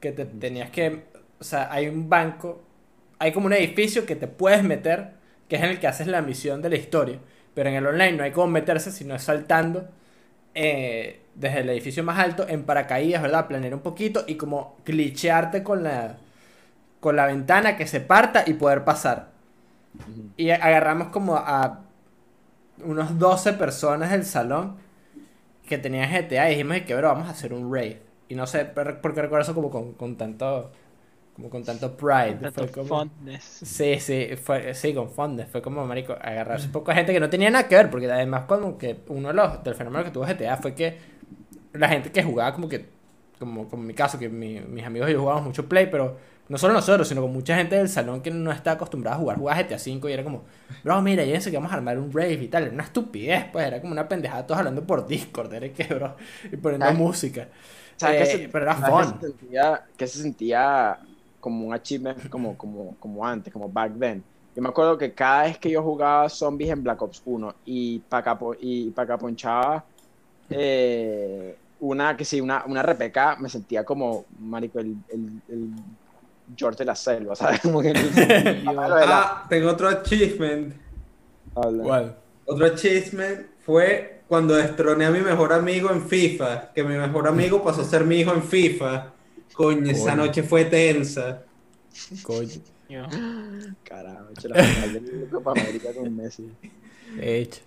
Que te tenías que, o sea, hay un banco, hay como un edificio que te puedes meter, que es en el que haces la misión de la historia. Pero en el online no hay cómo meterse, sino es saltando eh, desde el edificio más alto en paracaídas, ¿verdad? Planear un poquito y como glitchearte con la, con la ventana que se parta y poder pasar. Y agarramos como a unos 12 personas del salón que tenían GTA y dijimos que, bro, vamos a hacer un raid. Y no sé por qué recuerdo eso como con, con tanto como con tanto pride. Tanto Fue como- fondness. Sí, sí, fue, sí, con Fondes. Fue como, marico, agarrarse un poco de gente que no tenía nada que ver, porque además como que uno de los, del fenómeno que tuvo GTA fue que la gente que jugaba como que, como, como en mi caso, que mi- mis amigos y yo jugábamos mucho Play, pero no solo nosotros, sino con mucha gente del salón que no está acostumbrada a jugar, jugaba GTA V y era como, bro, mira, llévense que vamos a armar un rave y tal, era una estupidez, pues, era como una pendejada, todos hablando por Discord, era que, bro, y poniendo música. ¿Sabes Eh, se- pero era ¿sabes qué fun. se sentía, qué se sentía como un achievement como, como, como antes, como back then. Yo me acuerdo que cada vez que yo jugaba zombies en Black Ops 1 y para y pa' caponchaba eh, una que sí, una, una RPK, me sentía como, marico, el, el, el George de la selva, ¿sabes? <laughs> Como que <laughs> Ah, tengo otro achievement. Habla. ¿Cuál? Otro achievement fue cuando destroné a mi mejor amigo en FIFA. Que mi mejor amigo pasó a ser mi hijo en FIFA. Coño, esa noche fue tensa. Coño. Carajo, hecho la final de Copa América con Messi. Hecho.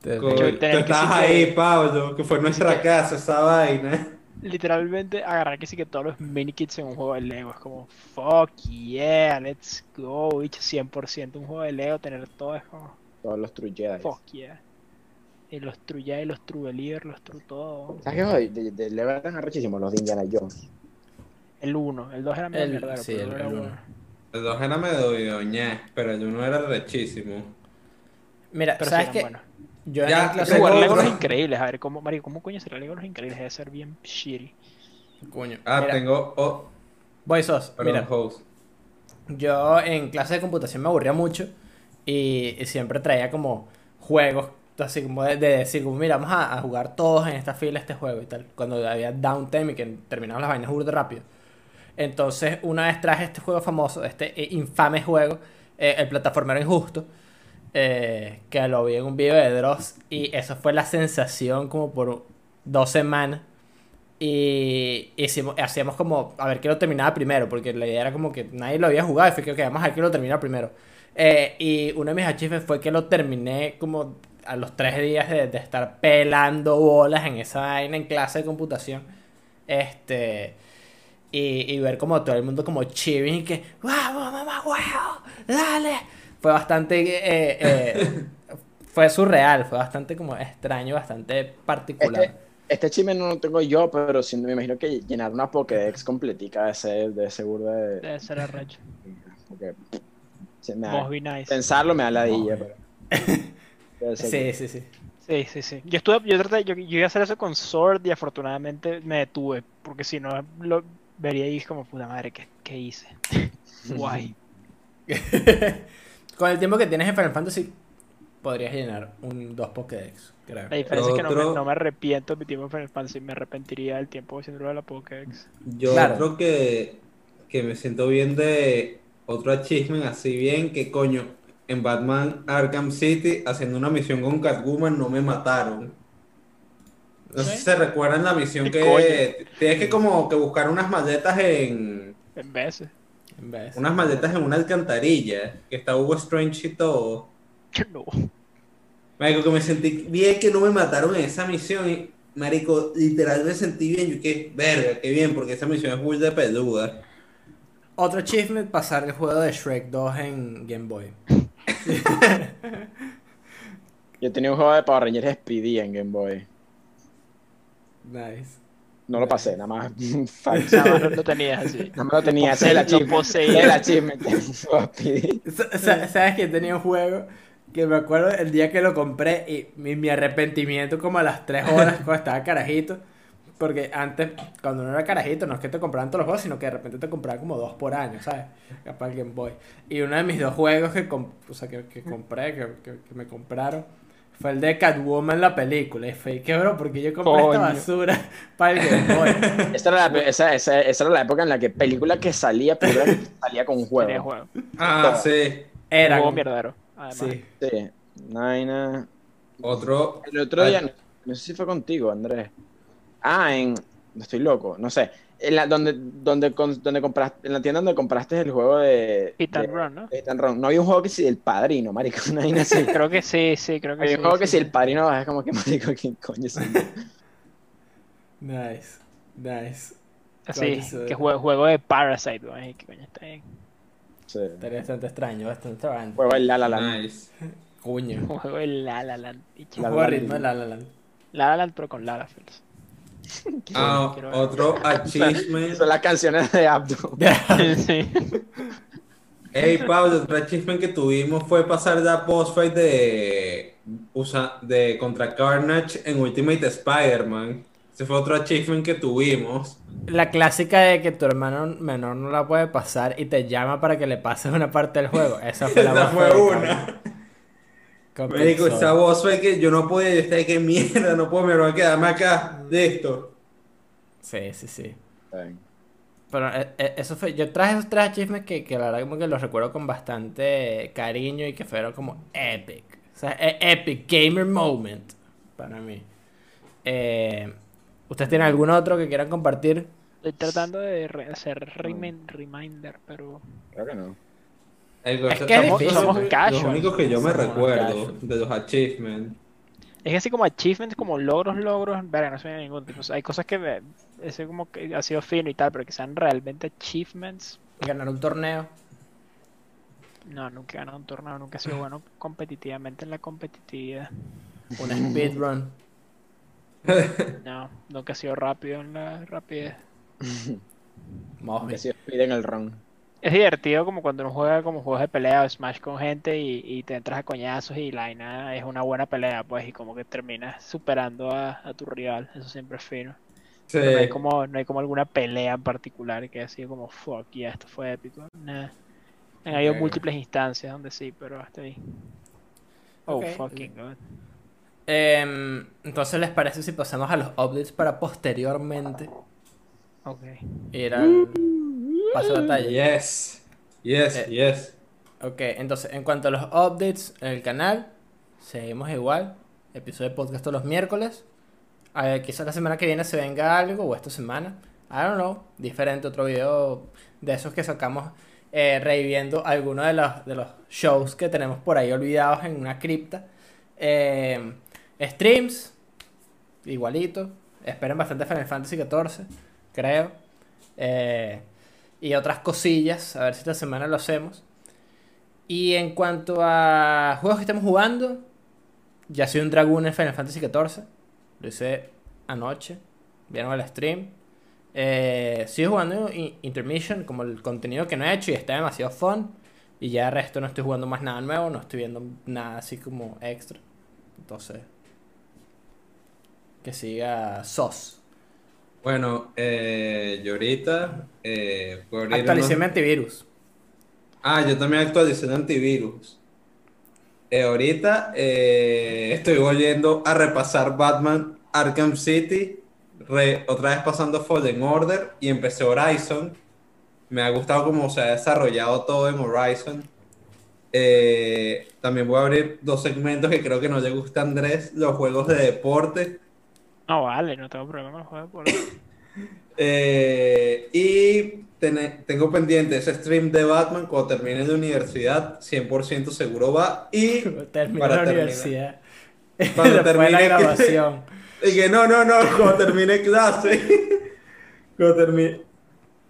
Te- Coño, que- ahí, Pablo, que fue nuestra casa esa vaina. Literalmente agarrar que sí que todos los minikits en un juego de Lego es como fuck yeah, let's go, bicho, 100% un juego de Lego, tener todo es como Todos los True Jedi. fuck yeah. Y los True Jedi, los True Believer, los True todo. ¿Sabes qué? joder? De, de, Lego eran arrechísimos los de Indiana Jones. El 1, el 2 era medio mierdero, sí, pero el- era el bueno. uno. El dos era medio ñe, pero el uno era rechísimo. Mira, Pero sí ¿sabes eran qué? Yo en Ya, la clase Jugar de Lego otro. increíbles, a ver, ¿cómo, Mario, ¿cómo coño será Lego no es increíbles? Debe ser bien shitty. Coño. Ah, mira, tengo. Oh, Voy sos. perdón, Mira, host. yo en clase de computación me aburría mucho y, y siempre traía como juegos, así como de, de decir, como, mira, vamos a, a jugar todos en esta fila este juego y tal. Cuando había downtime y que terminaban las vainas burda rápido. Entonces, una vez traje este juego famoso, este eh, infame juego, eh, el plataformero injusto, eh, que lo vi en un video de Dross y eso fue la sensación como por dos semanas. Y hicimos, hacíamos como a ver quién lo terminaba primero, porque la idea era como que nadie lo había jugado fue que ok, vamos a ver quién lo termina primero. Eh, y uno de mis achievements fue que lo terminé como a los tres días de, estar pelando bolas en esa vaina en clase de computación. Este. Y, y ver como todo el mundo como chiving y que ¡Vamos, mamá, huevo! ¡Dale! Fue bastante. eh, eh, <laughs> fue surreal, fue bastante como extraño, bastante particular. Este, este chisme no lo tengo yo, pero sí, me imagino que llenar una Pokédex completica de ser de seguro de. Debe ser arrecho. porque, sí, da- nice. pensarlo me da pero. debe ser Sí, sí, sí. Sí, sí, sí. Yo estuve, yo traté, yo, yo iba a hacer eso con Sword y afortunadamente me detuve, porque si no lo vería y como puta madre, ¿qué, qué hice? <laughs> Guay. <laughs> Con el tiempo que tienes en Final Fantasy, podrías llenar un dos Pokédex, creo. La diferencia es que no me, Otro- no me arrepiento de mi tiempo en Final Fantasy, me arrepentiría del tiempo haciéndolo de la Pokédex. Yo Claro. creo que, que me siento bien de otro achievement así bien que coño, en Batman Arkham City haciendo una misión con Catwoman no me mataron. No sé si se recuerdan la misión ¿Qué que tienes que como que buscar unas maletas en En veces. Unas maletas en una alcantarilla, que está Hugo Strange y todo. No. Marico, que me sentí bien que no me mataron en esa misión y Marico, literal me sentí bien, yo que verga, qué bien, porque esa misión es muy de peluda. Otro achievement, pasar el juego de Shrek 2 en Game Boy. <laughs> Yo tenía un juego de Power Rangers Speedy en Game Boy. Nice. No lo pasé, nada más. <laughs> <laughs> Nada más no lo tenías así. No me lo tenía, ese es el Lo achievement. ¿Sabes que tenía un juego que me acuerdo el día que lo compré y mi, mi arrepentimiento como a las 3 horas cuando estaba carajito? Porque antes, cuando uno era carajito, no es que te compraban todos los juegos, sino que de repente te compraban como dos por año, ¿sabes? Capaz Game Boy. Y uno de mis dos juegos que, com- o sea, que, que compré, que, que- que me compraron, fue el de Catwoman, la película. Y fue, ¿qué bro? Porque yo compré Coño. esta basura para el Game Boy. <laughs> Esa era, la, esa, esa, esa era la época en la que película que salía, película que <laughs> salía con un juego. juego. Ah, sí. Era. Juego como- mierdero. Además. Sí. Sí. Naina. Otro. El otro día, no, no sé si fue contigo, Andrés. Ah, en. No estoy loco, no sé. En la, donde, donde, con- donde compraste, en la tienda donde compraste el juego de. Hit and de- Run, ¿no? de Hit and Run. No había un juego que sí del padrino, marico. <laughs> Así. <laughs> Creo que sí, sí, creo que sí. un juego que sí, si el padrino es como que <laughs> marico, ¿quién coño es? Nice. Nice. Sí, que juego, juego de Parasite, güey. ¿Qué coño está bien? Sí. Estaría bastante extraño, bastante extravagante. Juego del La La Land. Nice. Coño. Un juego de La La Land. Juego La de de La La Land. La La Land, pero con Larafells. <laughs> Ah, otro <laughs> achievement. Son las canciones de Abdu. <laughs> sí. Hey Pablo, otro achievement que tuvimos fue pasar la boss fight de, usa- de contra Carnage en Ultimate Spider-Man. Ese fue otro achievement que tuvimos. La clásica de que tu hermano menor no la puede pasar y te llama para que le pases una parte del juego. Esa fue la Esa fue una. Capri. Me dijo, Capri esa voz fue que yo no podía, yo estaba que mierda, no puedo, me voy a quedarme acá de esto. Sí, sí, sí. Bien. Pero eh, eh, eso fue, yo traje esos tres achievements que, que la verdad como que los recuerdo con bastante cariño y que fueron como epic. O sea, e- epic gamer moment para mí. Eh, ¿Ustedes tienen algún otro que quieran compartir? Estoy tratando de re- hacer remin- reminder, pero. Creo que no. Es que es somos- difícil. somos Somos los casual. únicos que yo me Somos recuerdo casual. de los achievements. Es que así como achievements, como logros, logros, verga, no soy ningún tipo. O sea, hay cosas que me, ese como que ha sido fino y tal, pero que sean realmente achievements. Ganar un torneo. No, nunca he ganado un torneo, nunca he sido bueno competitivamente en la competitividad. Un speedrun. <laughs> No, nunca he sido rápido en la rapidez. Mosby. Que si piden el ron. Es divertido como cuando uno juega como juegos de pelea o Smash con gente y, y te entras a coñazos y la vaina es una buena pelea, pues, y como que terminas superando a, a tu rival. Eso siempre es fino. Sí. Pero no hay como, no hay como alguna pelea en particular que haya sido como fuck, ya esto fue épico. Nah. Han habido múltiples instancias donde sí, pero hasta ahí. Oh, fucking god. Em, entonces, ¿les parece si pasamos a los updates para posteriormente Ok. ir batalla? Yes. Yes, Eh, yes. Ok, entonces, en cuanto a los updates en el canal, seguimos igual. Episodio de podcast todos los miércoles. Eh, quizás la semana que viene se venga algo, o esta semana. I don't know. Diferente, otro video de esos que sacamos eh, reviviendo algunos de los, de los shows que tenemos por ahí olvidados en una cripta. Eh, streams, igualito. Esperen bastante Final Fantasy XIV, creo. Eh, y otras cosillas, a ver si esta semana lo hacemos. Y en cuanto a juegos que estamos jugando, ya soy un dragón en Final Fantasy XIV. Lo hice anoche. Vieron el stream. Eh, sigo jugando Intermission como el contenido que no he hecho y está demasiado fun. Y ya el resto no estoy jugando más nada nuevo, no estoy viendo nada así como extra. Entonces, que siga SOS. Bueno, eh, yo ahorita eh, Actualicé unos- mi antivirus. Ah, yo también actualicé el antivirus. Eh, ahorita eh, estoy volviendo a repasar Batman Arkham City, re- otra vez pasando Fallen Order y empecé Horizon. Me ha gustado cómo se ha desarrollado todo en Horizon. Eh, también voy a abrir dos segmentos que creo que no le gusta a Andrés, los juegos de deporte. No vale, no tengo problema con los juegos de. Eh, y tene- tengo pendiente ese stream de Batman cuando termine la universidad, 100% seguro va. Y <laughs> Terminé para la terminar. universidad. <laughs> Cuando Después de la termine- grabación. <laughs> Y que no, no, no, cuando termine clase. cuando termine.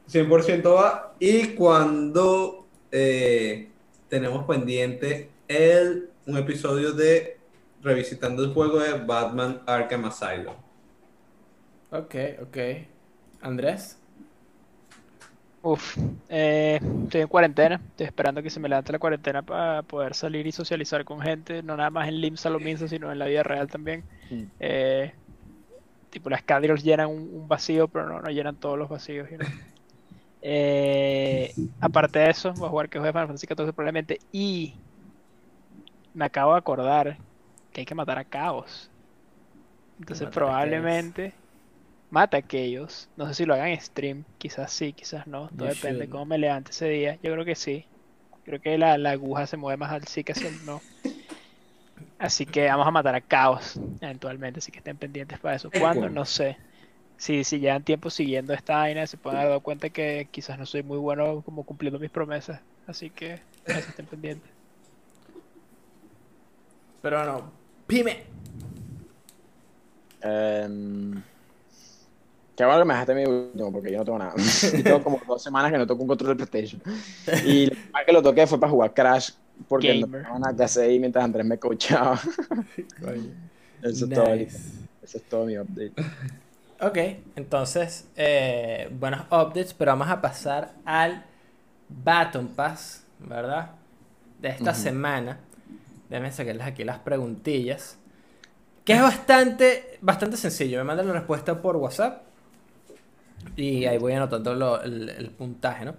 100% va. Y cuando eh, tenemos pendiente el, un episodio de revisitando el juego de Batman Arkham Asylum. Ok, ok. Andrés. Uf, eh, estoy en cuarentena, estoy esperando que se me levante la cuarentena para poder salir y socializar con gente, no nada más en Limsa lo mismo, sino en la vida real también. Mm. Eh, tipo, las llenan un, un vacío, pero no, no llenan todos los vacíos. <laughs> Eh, aparte de eso, voy a jugar que juegue Final Fantasy XIV probablemente. Y me acabo de acordar que hay que matar a Caos. Entonces probablemente mata a aquellos. No sé si lo hagan en stream, quizás sí, quizás no. Todo You depende de cómo me levante ese día. Yo creo que sí. Creo que la, la aguja se mueve más al sí que hacia el no. Así que vamos a matar a Caos eventualmente, así que estén pendientes para eso. Es ¿Cuándo? No sé. Si, si llevan tiempo siguiendo esta vaina, se pueden dar dado cuenta que quizás no soy muy bueno como cumpliendo mis promesas. Así que eso estén pendientes. Pero bueno, Pime. Em, qué bueno que me dejaste mi último, porque yo no tengo nada. Yo <laughs> <laughs> tengo como dos semanas que no toco un control de PlayStation. Y la vez que lo toqué fue para jugar Crash, porque no Gamer. tenía nada que hacer ahí mientras Andrés me coachaba. <laughs> Eso, es todo, eso es todo mi update. Ok, entonces, eh, buenos updates, pero vamos a pasar al Baton Pass, ¿verdad? De esta Ujú. semana. Déjenme sacarles aquí las preguntillas. Que es bastante, bastante sencillo. Me mandan la respuesta por WhatsApp. Y ahí voy anotando lo- el, el puntaje, ¿no?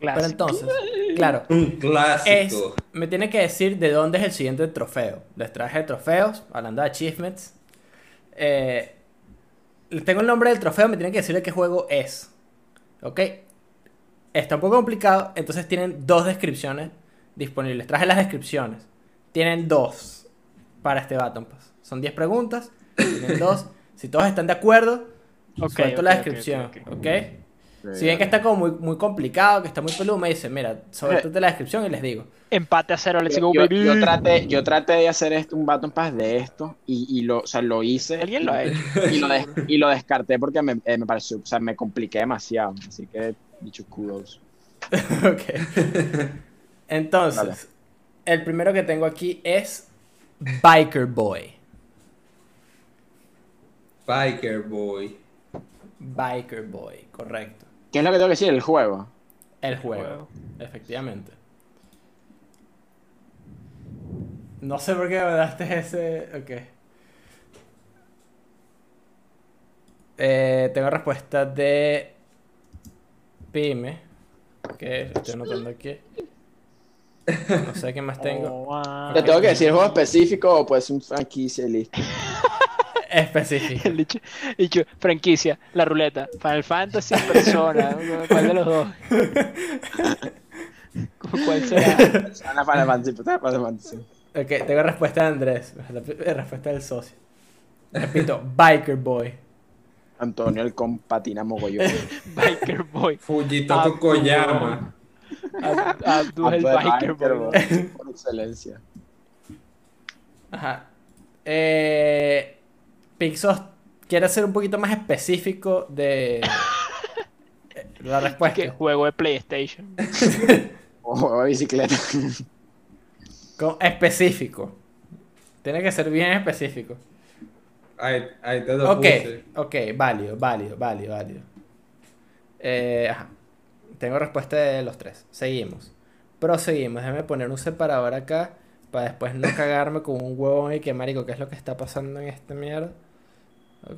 Pero Clásico. entonces, claro, Un es, clásico. me tiene que decir de dónde es el siguiente trofeo. Les traje trofeos, hablando de achievements. Eh, les tengo el nombre del trofeo, me tienen que decir de qué juego es. ¿Ok? Está un poco complicado, entonces tienen dos descripciones disponibles. Traje las descripciones. Tienen dos para este Baton Pass. Son 10 preguntas, tienen dos. Si todos están de acuerdo, Ok, suelto ok, la ok, descripción. ok. Si ven que está como muy, muy complicado, que está muy peludo, me dicen, mira, suéltate la descripción y les digo. Empate a cero, let's Yo, go, yo- baby. yo traté, yo traté de hacer esto, un Baton Pass de esto y, y lo, o sea, lo hice Alguien lo ha hecho. y lo, des- y lo descarté porque me, eh, me pareció, o sea, me compliqué demasiado. Así que, dicho kudos. <laughs> ok. Entonces, Dale. el primero que tengo aquí es Biker Boy. Biker Boy. Biker Boy, correcto. ¿Qué es lo que tengo que decir? El juego. El juego, juego. efectivamente. No sé por qué me daste ese. Ok. Eh, tengo respuesta de Pyme. Que estoy anotando aquí. No sé qué más tengo. Oh, wow. ¿Te tengo que decir juego específico o puede ser un franquicia y listo? <laughs> Específico. El dicho, dicho, franquicia, la ruleta, Final Fantasy, persona, ¿cuál de los dos? <laughs> ¿Cuál será? Final Fantasy, Final Fantasy. Ok, tengo respuesta de Andrés. La la respuesta del socio. Repito, Biker Boy. Antonio el compatina mogollón. <laughs> Biker Boy. Fujito. Koyama. Ab- Abdul el Biker Boy. Por excelencia. Ajá. Eh, Pixos quiere ser un poquito más específico de la <laughs> Que respuesta. juego de PlayStation. <laughs> O juego de bicicleta. Con específico. Tiene que ser bien específico. Ahí, ahí te lo Ok, puse. ok, válido, válido, válido, válido. Eh, ajá. Tengo respuesta de los tres. Seguimos. Proseguimos. Déjame poner un separador acá para después no cagarme con un huevón y que marico, ¿qué es lo que está pasando en esta mierda?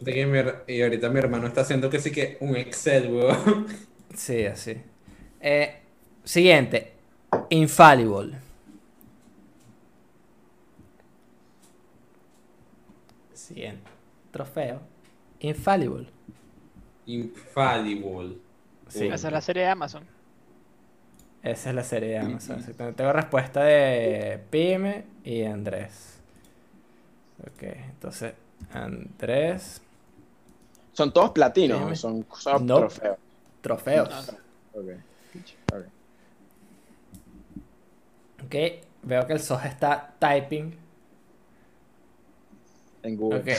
Que mi y ahorita mi hermano está haciendo que sí que un Excel, weón. <laughs> Sí, así. Eh, siguiente. Infallible. Siguiente. Trofeo. Infallible. Infallible. Sí. Esa es la serie de Amazon. Esa es la serie de Amazon. exactamente. Tengo respuesta de Pyme y Andrés. Ok, entonces Andrés. Son todos platinos. ¿o son, son No. trofeos. Trofeos. Ok. Ok. Ok, veo que el SOS está typing. En Google. Ok. <laughs>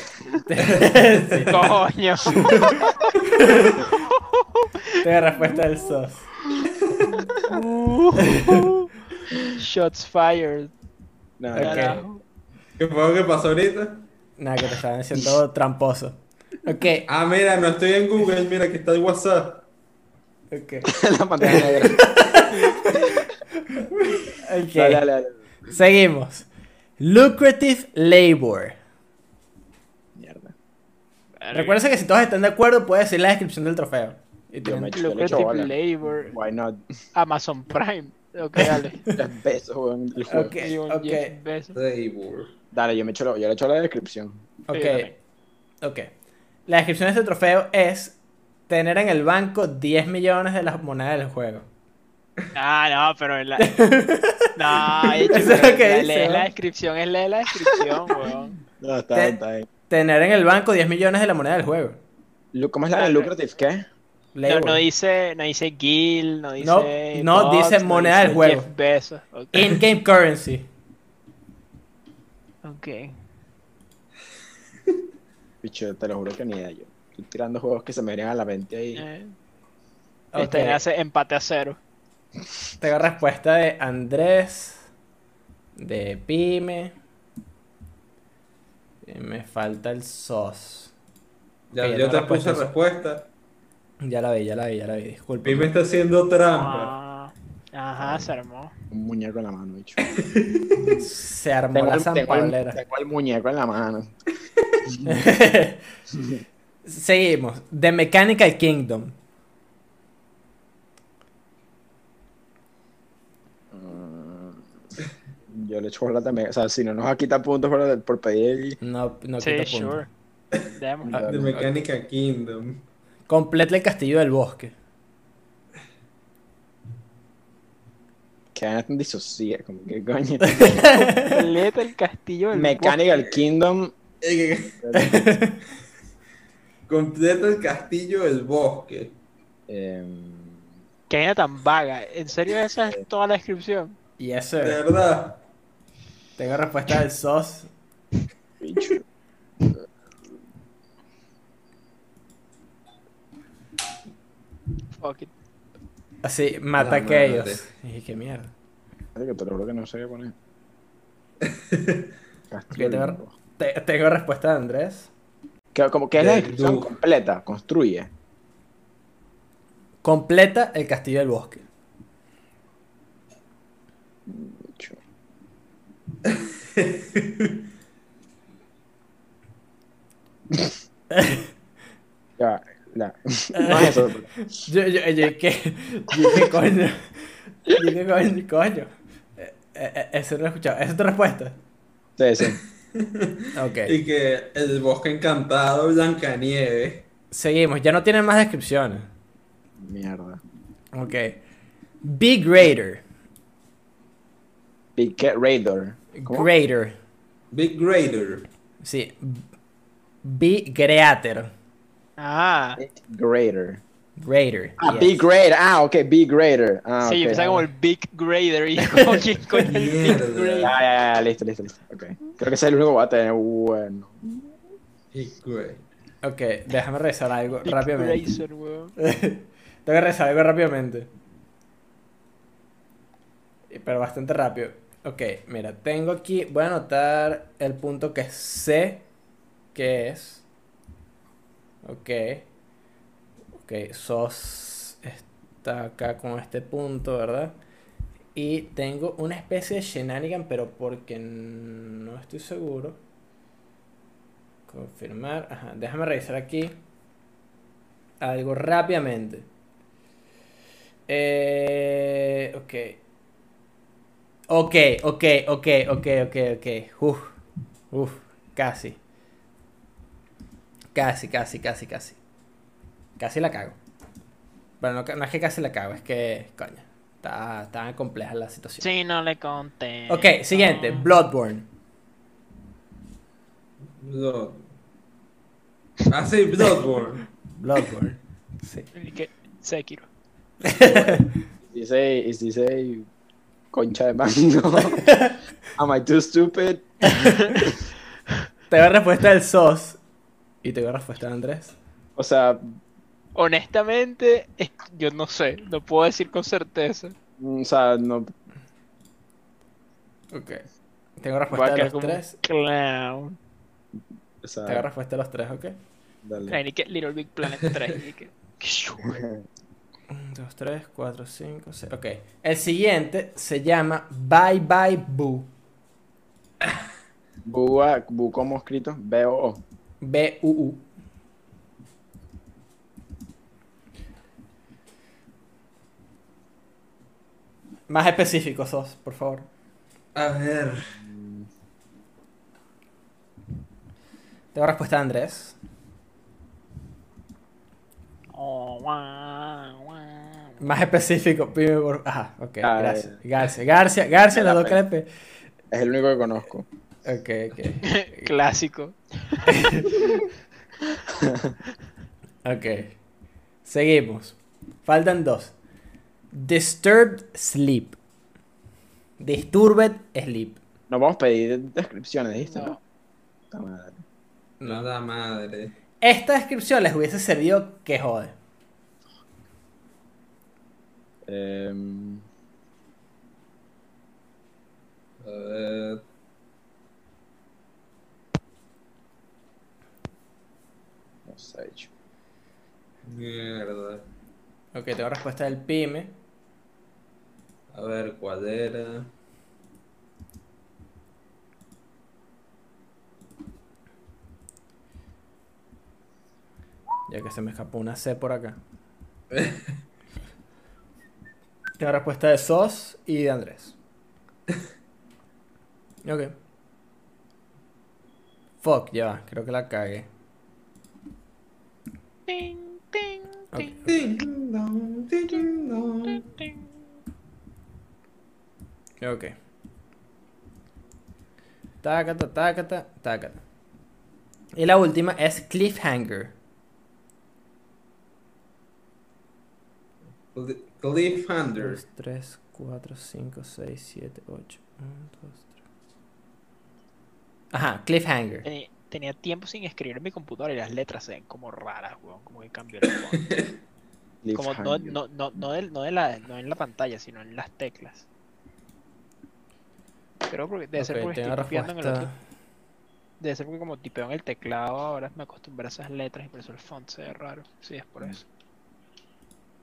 Sí. Coño. Tengo respuesta del SOS. Shots fired. No, Ok. Carajo. ¿Qué fue lo que pasó ahorita? Nada, que te estaban diciendo tramposo. Ok, Ah, mira, no estoy en Google, mira, aquí está el WhatsApp. ok. <laughs> la pantalla negra. ok. Dale, dale, dale. Seguimos. Lucrative Labor. Mierda. Recuerden que si todos están de acuerdo, puede decir la descripción del trofeo. Y Yo me- Lucrative bola. Labor. Why not? Amazon Prime. Ok, dale. <laughs> Weón, del juego. Ok. Labor. Dale, yo me echo, lo- yo le echo la descripción. Ok, Sí, ok. La descripción de este trofeo es tener en el banco 10 millones de las monedas del juego. Ah, no, pero en la. <laughs> No, hecho, es pero lo que la- dice, la descripción, es leer la descripción, <laughs> weón. No, está Te- bien, está bien. Tener en el banco 10 millones de la moneda del juego. ¿Cómo es la de. Lucrative? ¿Qué? No, no dice, no dice Gil, no dice. No, no Box, dice moneda del dice juego. Jeff Bezos. Ok. In-game currency. Ok. <laughs> Bicho, te lo juro que ni idea yo. Estoy tirando juegos que se me vienen a la mente ahí. Eh, Ok, Este hace empate a cero. <laughs> Tengo respuesta de Andrés. De Pyme. Y me falta el SOS. Ya, Ok, ya yo te respuesta, puse respuesta. Ya la vi, ya la vi, ya la vi. Disculpe. Pime está haciendo trampa. Ah, Ajá, se armó. Un muñeco en la mano, bicho. <laughs> Se armó Tengo la el, tengo, el, tengo el muñeco en la mano. <laughs> Seguimos. The Mechanical Kingdom. Mm, Yo le echo bola también. O sea, si no nos va a quitar puntos por, por pedir. No, no sí, quita sure. <laughs> Demos. Ah, The Mechanical Kingdom. Completa el castillo del bosque. Que vaina tan disocia, como que <laughs> coño. Completa el castillo del Mechanical Kingdom. <laughs> Completa el castillo del bosque. em, Que vaina tan vaga. ¿En serio esa es toda la descripción? Y eso De verdad. Tengo respuesta del SOS. bicho. Fuck it. Así, mata a aquellos. madre. Y qué mierda. Ay, que te lo juro que no sé qué poner. <laughs> Ok, Castillo tengo, del bosque. te- tengo respuesta de Andrés. Que, como que es la descripción completa, construye. Completa el castillo del bosque. <laughs> Ya, <laughs> no. Yo, yo, yo, ¿qué? Yo, ¿qué coño? Yo, ¿qué coño? Coño. Eh, eh, eh, eso no lo he escuchado. ¿Esa es tu respuesta? Sí, sí. <laughs> Ok. Y que el bosque encantado, Blancanieves. Seguimos. Ya no tienen más descripciones. Mierda. Ok. Big Raider. Big Cat Raider. ¿Cómo? Greater. Big Raider. Sí. Big Greater. Ah, Big Greater. Greater. Ah, yes. Big Greater. Ah, ok, Big Greater. Ah, sí, ok. empezaba como el Big Grader y como quién el Big. Grader. Ya, ya, ya, listo, listo, listo. Ok. Creo que ese es el único que voy a tener. Bueno. Big Grader. Ok, déjame revisar algo Big rápidamente. <laughs> Tengo que revisar algo rápidamente. Eh, Pero bastante rápido. Ok, mira, tengo aquí. Voy a anotar el punto que sé que es. Ok. Ok, SOS está acá con este punto, ¿verdad? Y tengo una especie de shenanigan, pero porque no estoy seguro. Confirmar. Ajá, déjame revisar aquí algo rápidamente. Eh, ok. Ok, ok, ok, ok, ok, ok. Uf, uf, casi. Casi, casi, casi, casi. Casi la cago. Bueno, no, es que casi la cago, es que, coño, está, está compleja la situación. Sí, no le conté. Ok, siguiente, Bloodborne. Blood. Ah, sí, Bloodborne. <laughs> Bloodborne. Sí. Sekiro. Dice, dice concha de mango. <laughs> Am I too stupid? Tengo respuesta del SOS. Y tengo respuesta de Andrés. O sea, Honestamente, es- yo no sé, no puedo decir con certeza. mm, o sea, no. Ok. Tengo Voy respuesta a los tres. clown. O sea, Tengo respuesta de los tres, ok. dale. Que Little Big Planet 3. y que- 1, 2, 3, 4, 5, 6. Ok. El siguiente se llama Bye Bye Boo. Bu, ah, bu como escrito, B-O-O. B-U-U. Más específicos sos, por favor. A ver. Tengo respuesta de Andrés. Oh. Más específico, pide por. Ajá, ok, Ah, gracias. Garcia, Garcia, Garcia, los dos pena. crepe. Es el único que conozco. Ok, ok. <laughs> Clásico. <laughs> Ok. Seguimos. Faltan dos. Disturbed Sleep. Disturbed Sleep. Nos vamos a pedir descripciones, ¿dijiste? No. Puta madre. Nada madre. Esta descripción les hubiese servido que jode. Em, A no sé, chico. Mierda. Ok, tengo respuesta del PYME. A ver, ¿cuál era? Ya que se me escapó una C por acá. <laughs> La respuesta de Sos y de Andrés. <laughs> Ok. Fuck, ya va, creo que la cagué. Ting, ting. Ok. Tácata, tácata, tácata. Y la última es Cliffhanger. Cli- Cliffhanger. 2, 3, 4, 5, 6, 7, 8. 1, 2, 3. Ajá, Cliffhanger. Tenía, tenía tiempo sin escribir en mi computadora y las letras se ven como raras, weón. Como que cambió el font. <laughs> Como no, no, no, no, de, no, de la, no en la pantalla, sino en las teclas. Creo porque debe ser porque estoy la tipeando en el otro. Debe ser porque como tipeo en el teclado ahora me acostumbré a esas letras y por eso el font se ve raro. Sí, es por eso.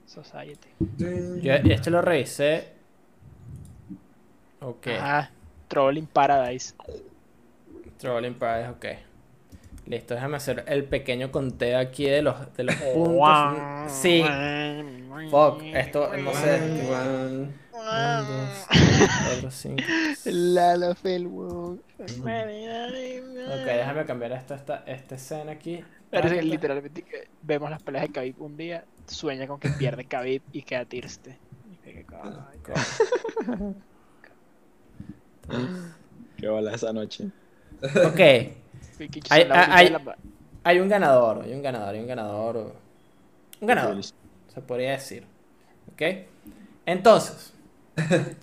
Society. Yo este lo revisé. Ok. Ah, Trolling Paradise. Trolling Paradise, ok. Listo, déjame hacer el pequeño conteo aquí de los, de los <laughs> puntos. Sí. Fuck, esto no sé. One, 1, 2, 3, 4, 5. Lala Felwood. Ok, déjame cambiar esta, esta, esta escena aquí. Parece que literalmente que vemos las peleas de Khabib un día, sueña con que pierde Khabib y queda Tirste. <laughs> Qué bola esa noche. Ok, Hay- hay- la- un ganador, hay un ganador, hay un ganador. Un ganador, se podría decir. ¿Ok? Entonces, <laughs>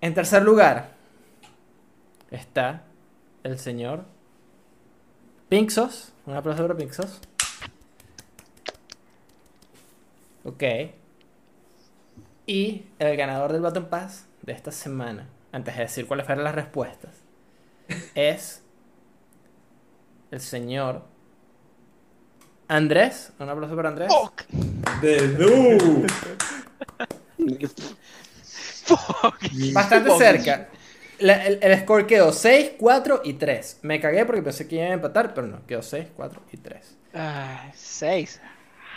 en tercer lugar está el señor Pinxos. Un aplauso para Pinxos. Ok. Y el ganador del Button Pass de esta semana, antes de decir cuáles fueron las respuestas, <laughs> es el señor Andrés. Un aplauso para Andrés. Fuck. Fuck. Bastante Fuck. cerca. La- el, el score quedó 6, 4 y 3. Me cagué porque pensé que iban a empatar, pero no, quedó 6, 4 y 3. Ah, seis.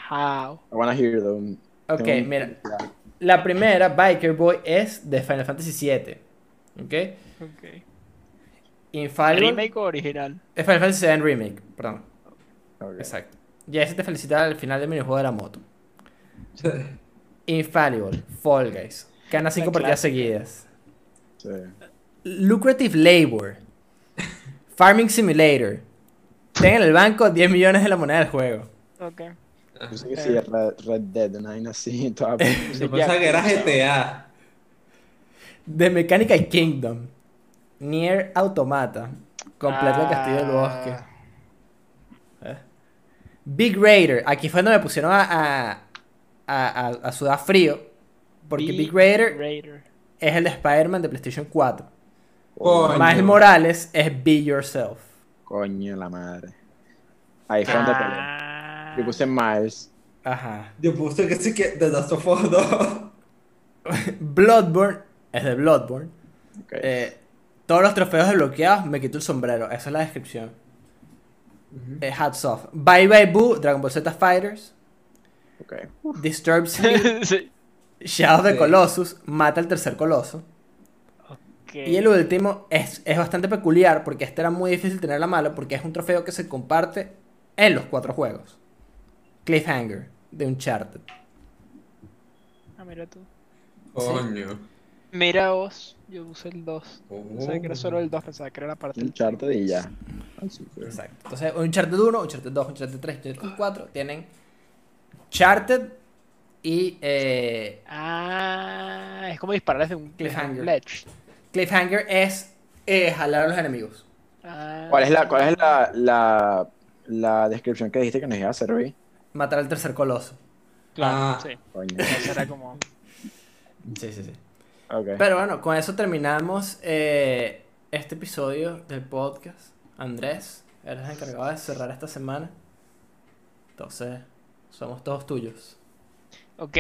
How? I wanna hear them. Ok, Tengo un- mira. La primera, Biker Boy, es de Final Fantasy VII. ¿Ok? Ok. Infallible. ¿Remake o original? Es Final Fantasy VII Remake, perdón. Exacto. Ya ese te felicita al final del minijuego de la moto. Infallible, Fall Guys. Gana 5 La partidas seguidas. Sí. Lucrative Labor. Farming Simulator. Ten en el banco 10 millones de la moneda del juego. Ok. Yo sé que sí, Red, Red Dead, una vaina así, toda... Yo pensaba que era GTA. The Mechanical Kingdom. Nier Automata. Completa el castillo del bosque. Ah, ¿Eh? Big Raider. Aquí fue donde me pusieron a, a, a, a- a sudar frío. Porque Big, Raider Raider. es el de Spider-Man de PlayStation 4. Coño. Miles Morales es Be Yourself. Coño, la madre. Ahí fue donde peleé. Ah. Yo puse Miles. Ajá. Yo puse que sí que The Last of Us 2. <laughs> Bloodborne es de Bloodborne. Ok. Eh, todos los trofeos desbloqueados, me quito el sombrero. Esa es la descripción. Eh, hats off. Bye Bye Boo, Dragon Ball Z Fighters. ok. Disturbed <laughs> Sleep, Sí. Shadow Sí. Colossus, mata al tercer coloso. Ok. Y el último es, es bastante peculiar porque este era muy difícil tener la mala porque es un trofeo que se comparte en los cuatro juegos. Cliffhanger, de Uncharted. Ah, mira tú. Coño. Mira vos, yo usé el 2. Oh. Pensaba que era solo el 2, pensaba que era la parte Un del charter y ya. Así fue. Exacto. Entonces, Uncharted 1, Uncharted 2, Uncharted 3, Uncharted 4 tienen Charted y eh, Ah, es como disparar desde un, un Cliffhanger. ledge. Cliffhanger es eh, jalar a los enemigos. Ah. ¿Cuál es la, cuál es la, la, la descripción que dijiste que nos iba a servir? Matar al tercer coloso. Claro, Ah. sí. Coño. Eso era como. Sí, sí, sí. Ok. Pero bueno, con eso terminamos eh, este episodio del podcast. Andrés, eres el encargado de cerrar esta semana. Entonces, somos todos tuyos. Ok.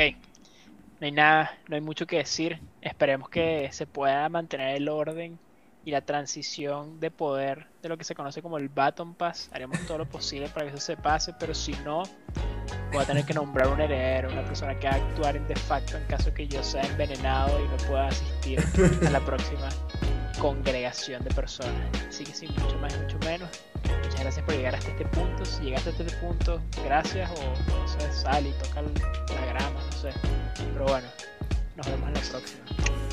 no hay nada, no hay mucho que decir. Esperemos que se pueda mantener el orden y la transición de poder de lo que se conoce como el Baton Pass. Haremos todo lo posible para que eso se pase, pero si no, voy a tener que nombrar un heredero, una persona que va a actuar en de facto en caso que yo sea envenenado y no pueda asistir a la próxima congregación de personas. Así que sin mucho más y mucho menos. Muchas gracias por llegar hasta este punto. Si llegaste hasta este punto, gracias o no sé, sal y toca la grama, no sé. Pero bueno, nos vemos en la próxima.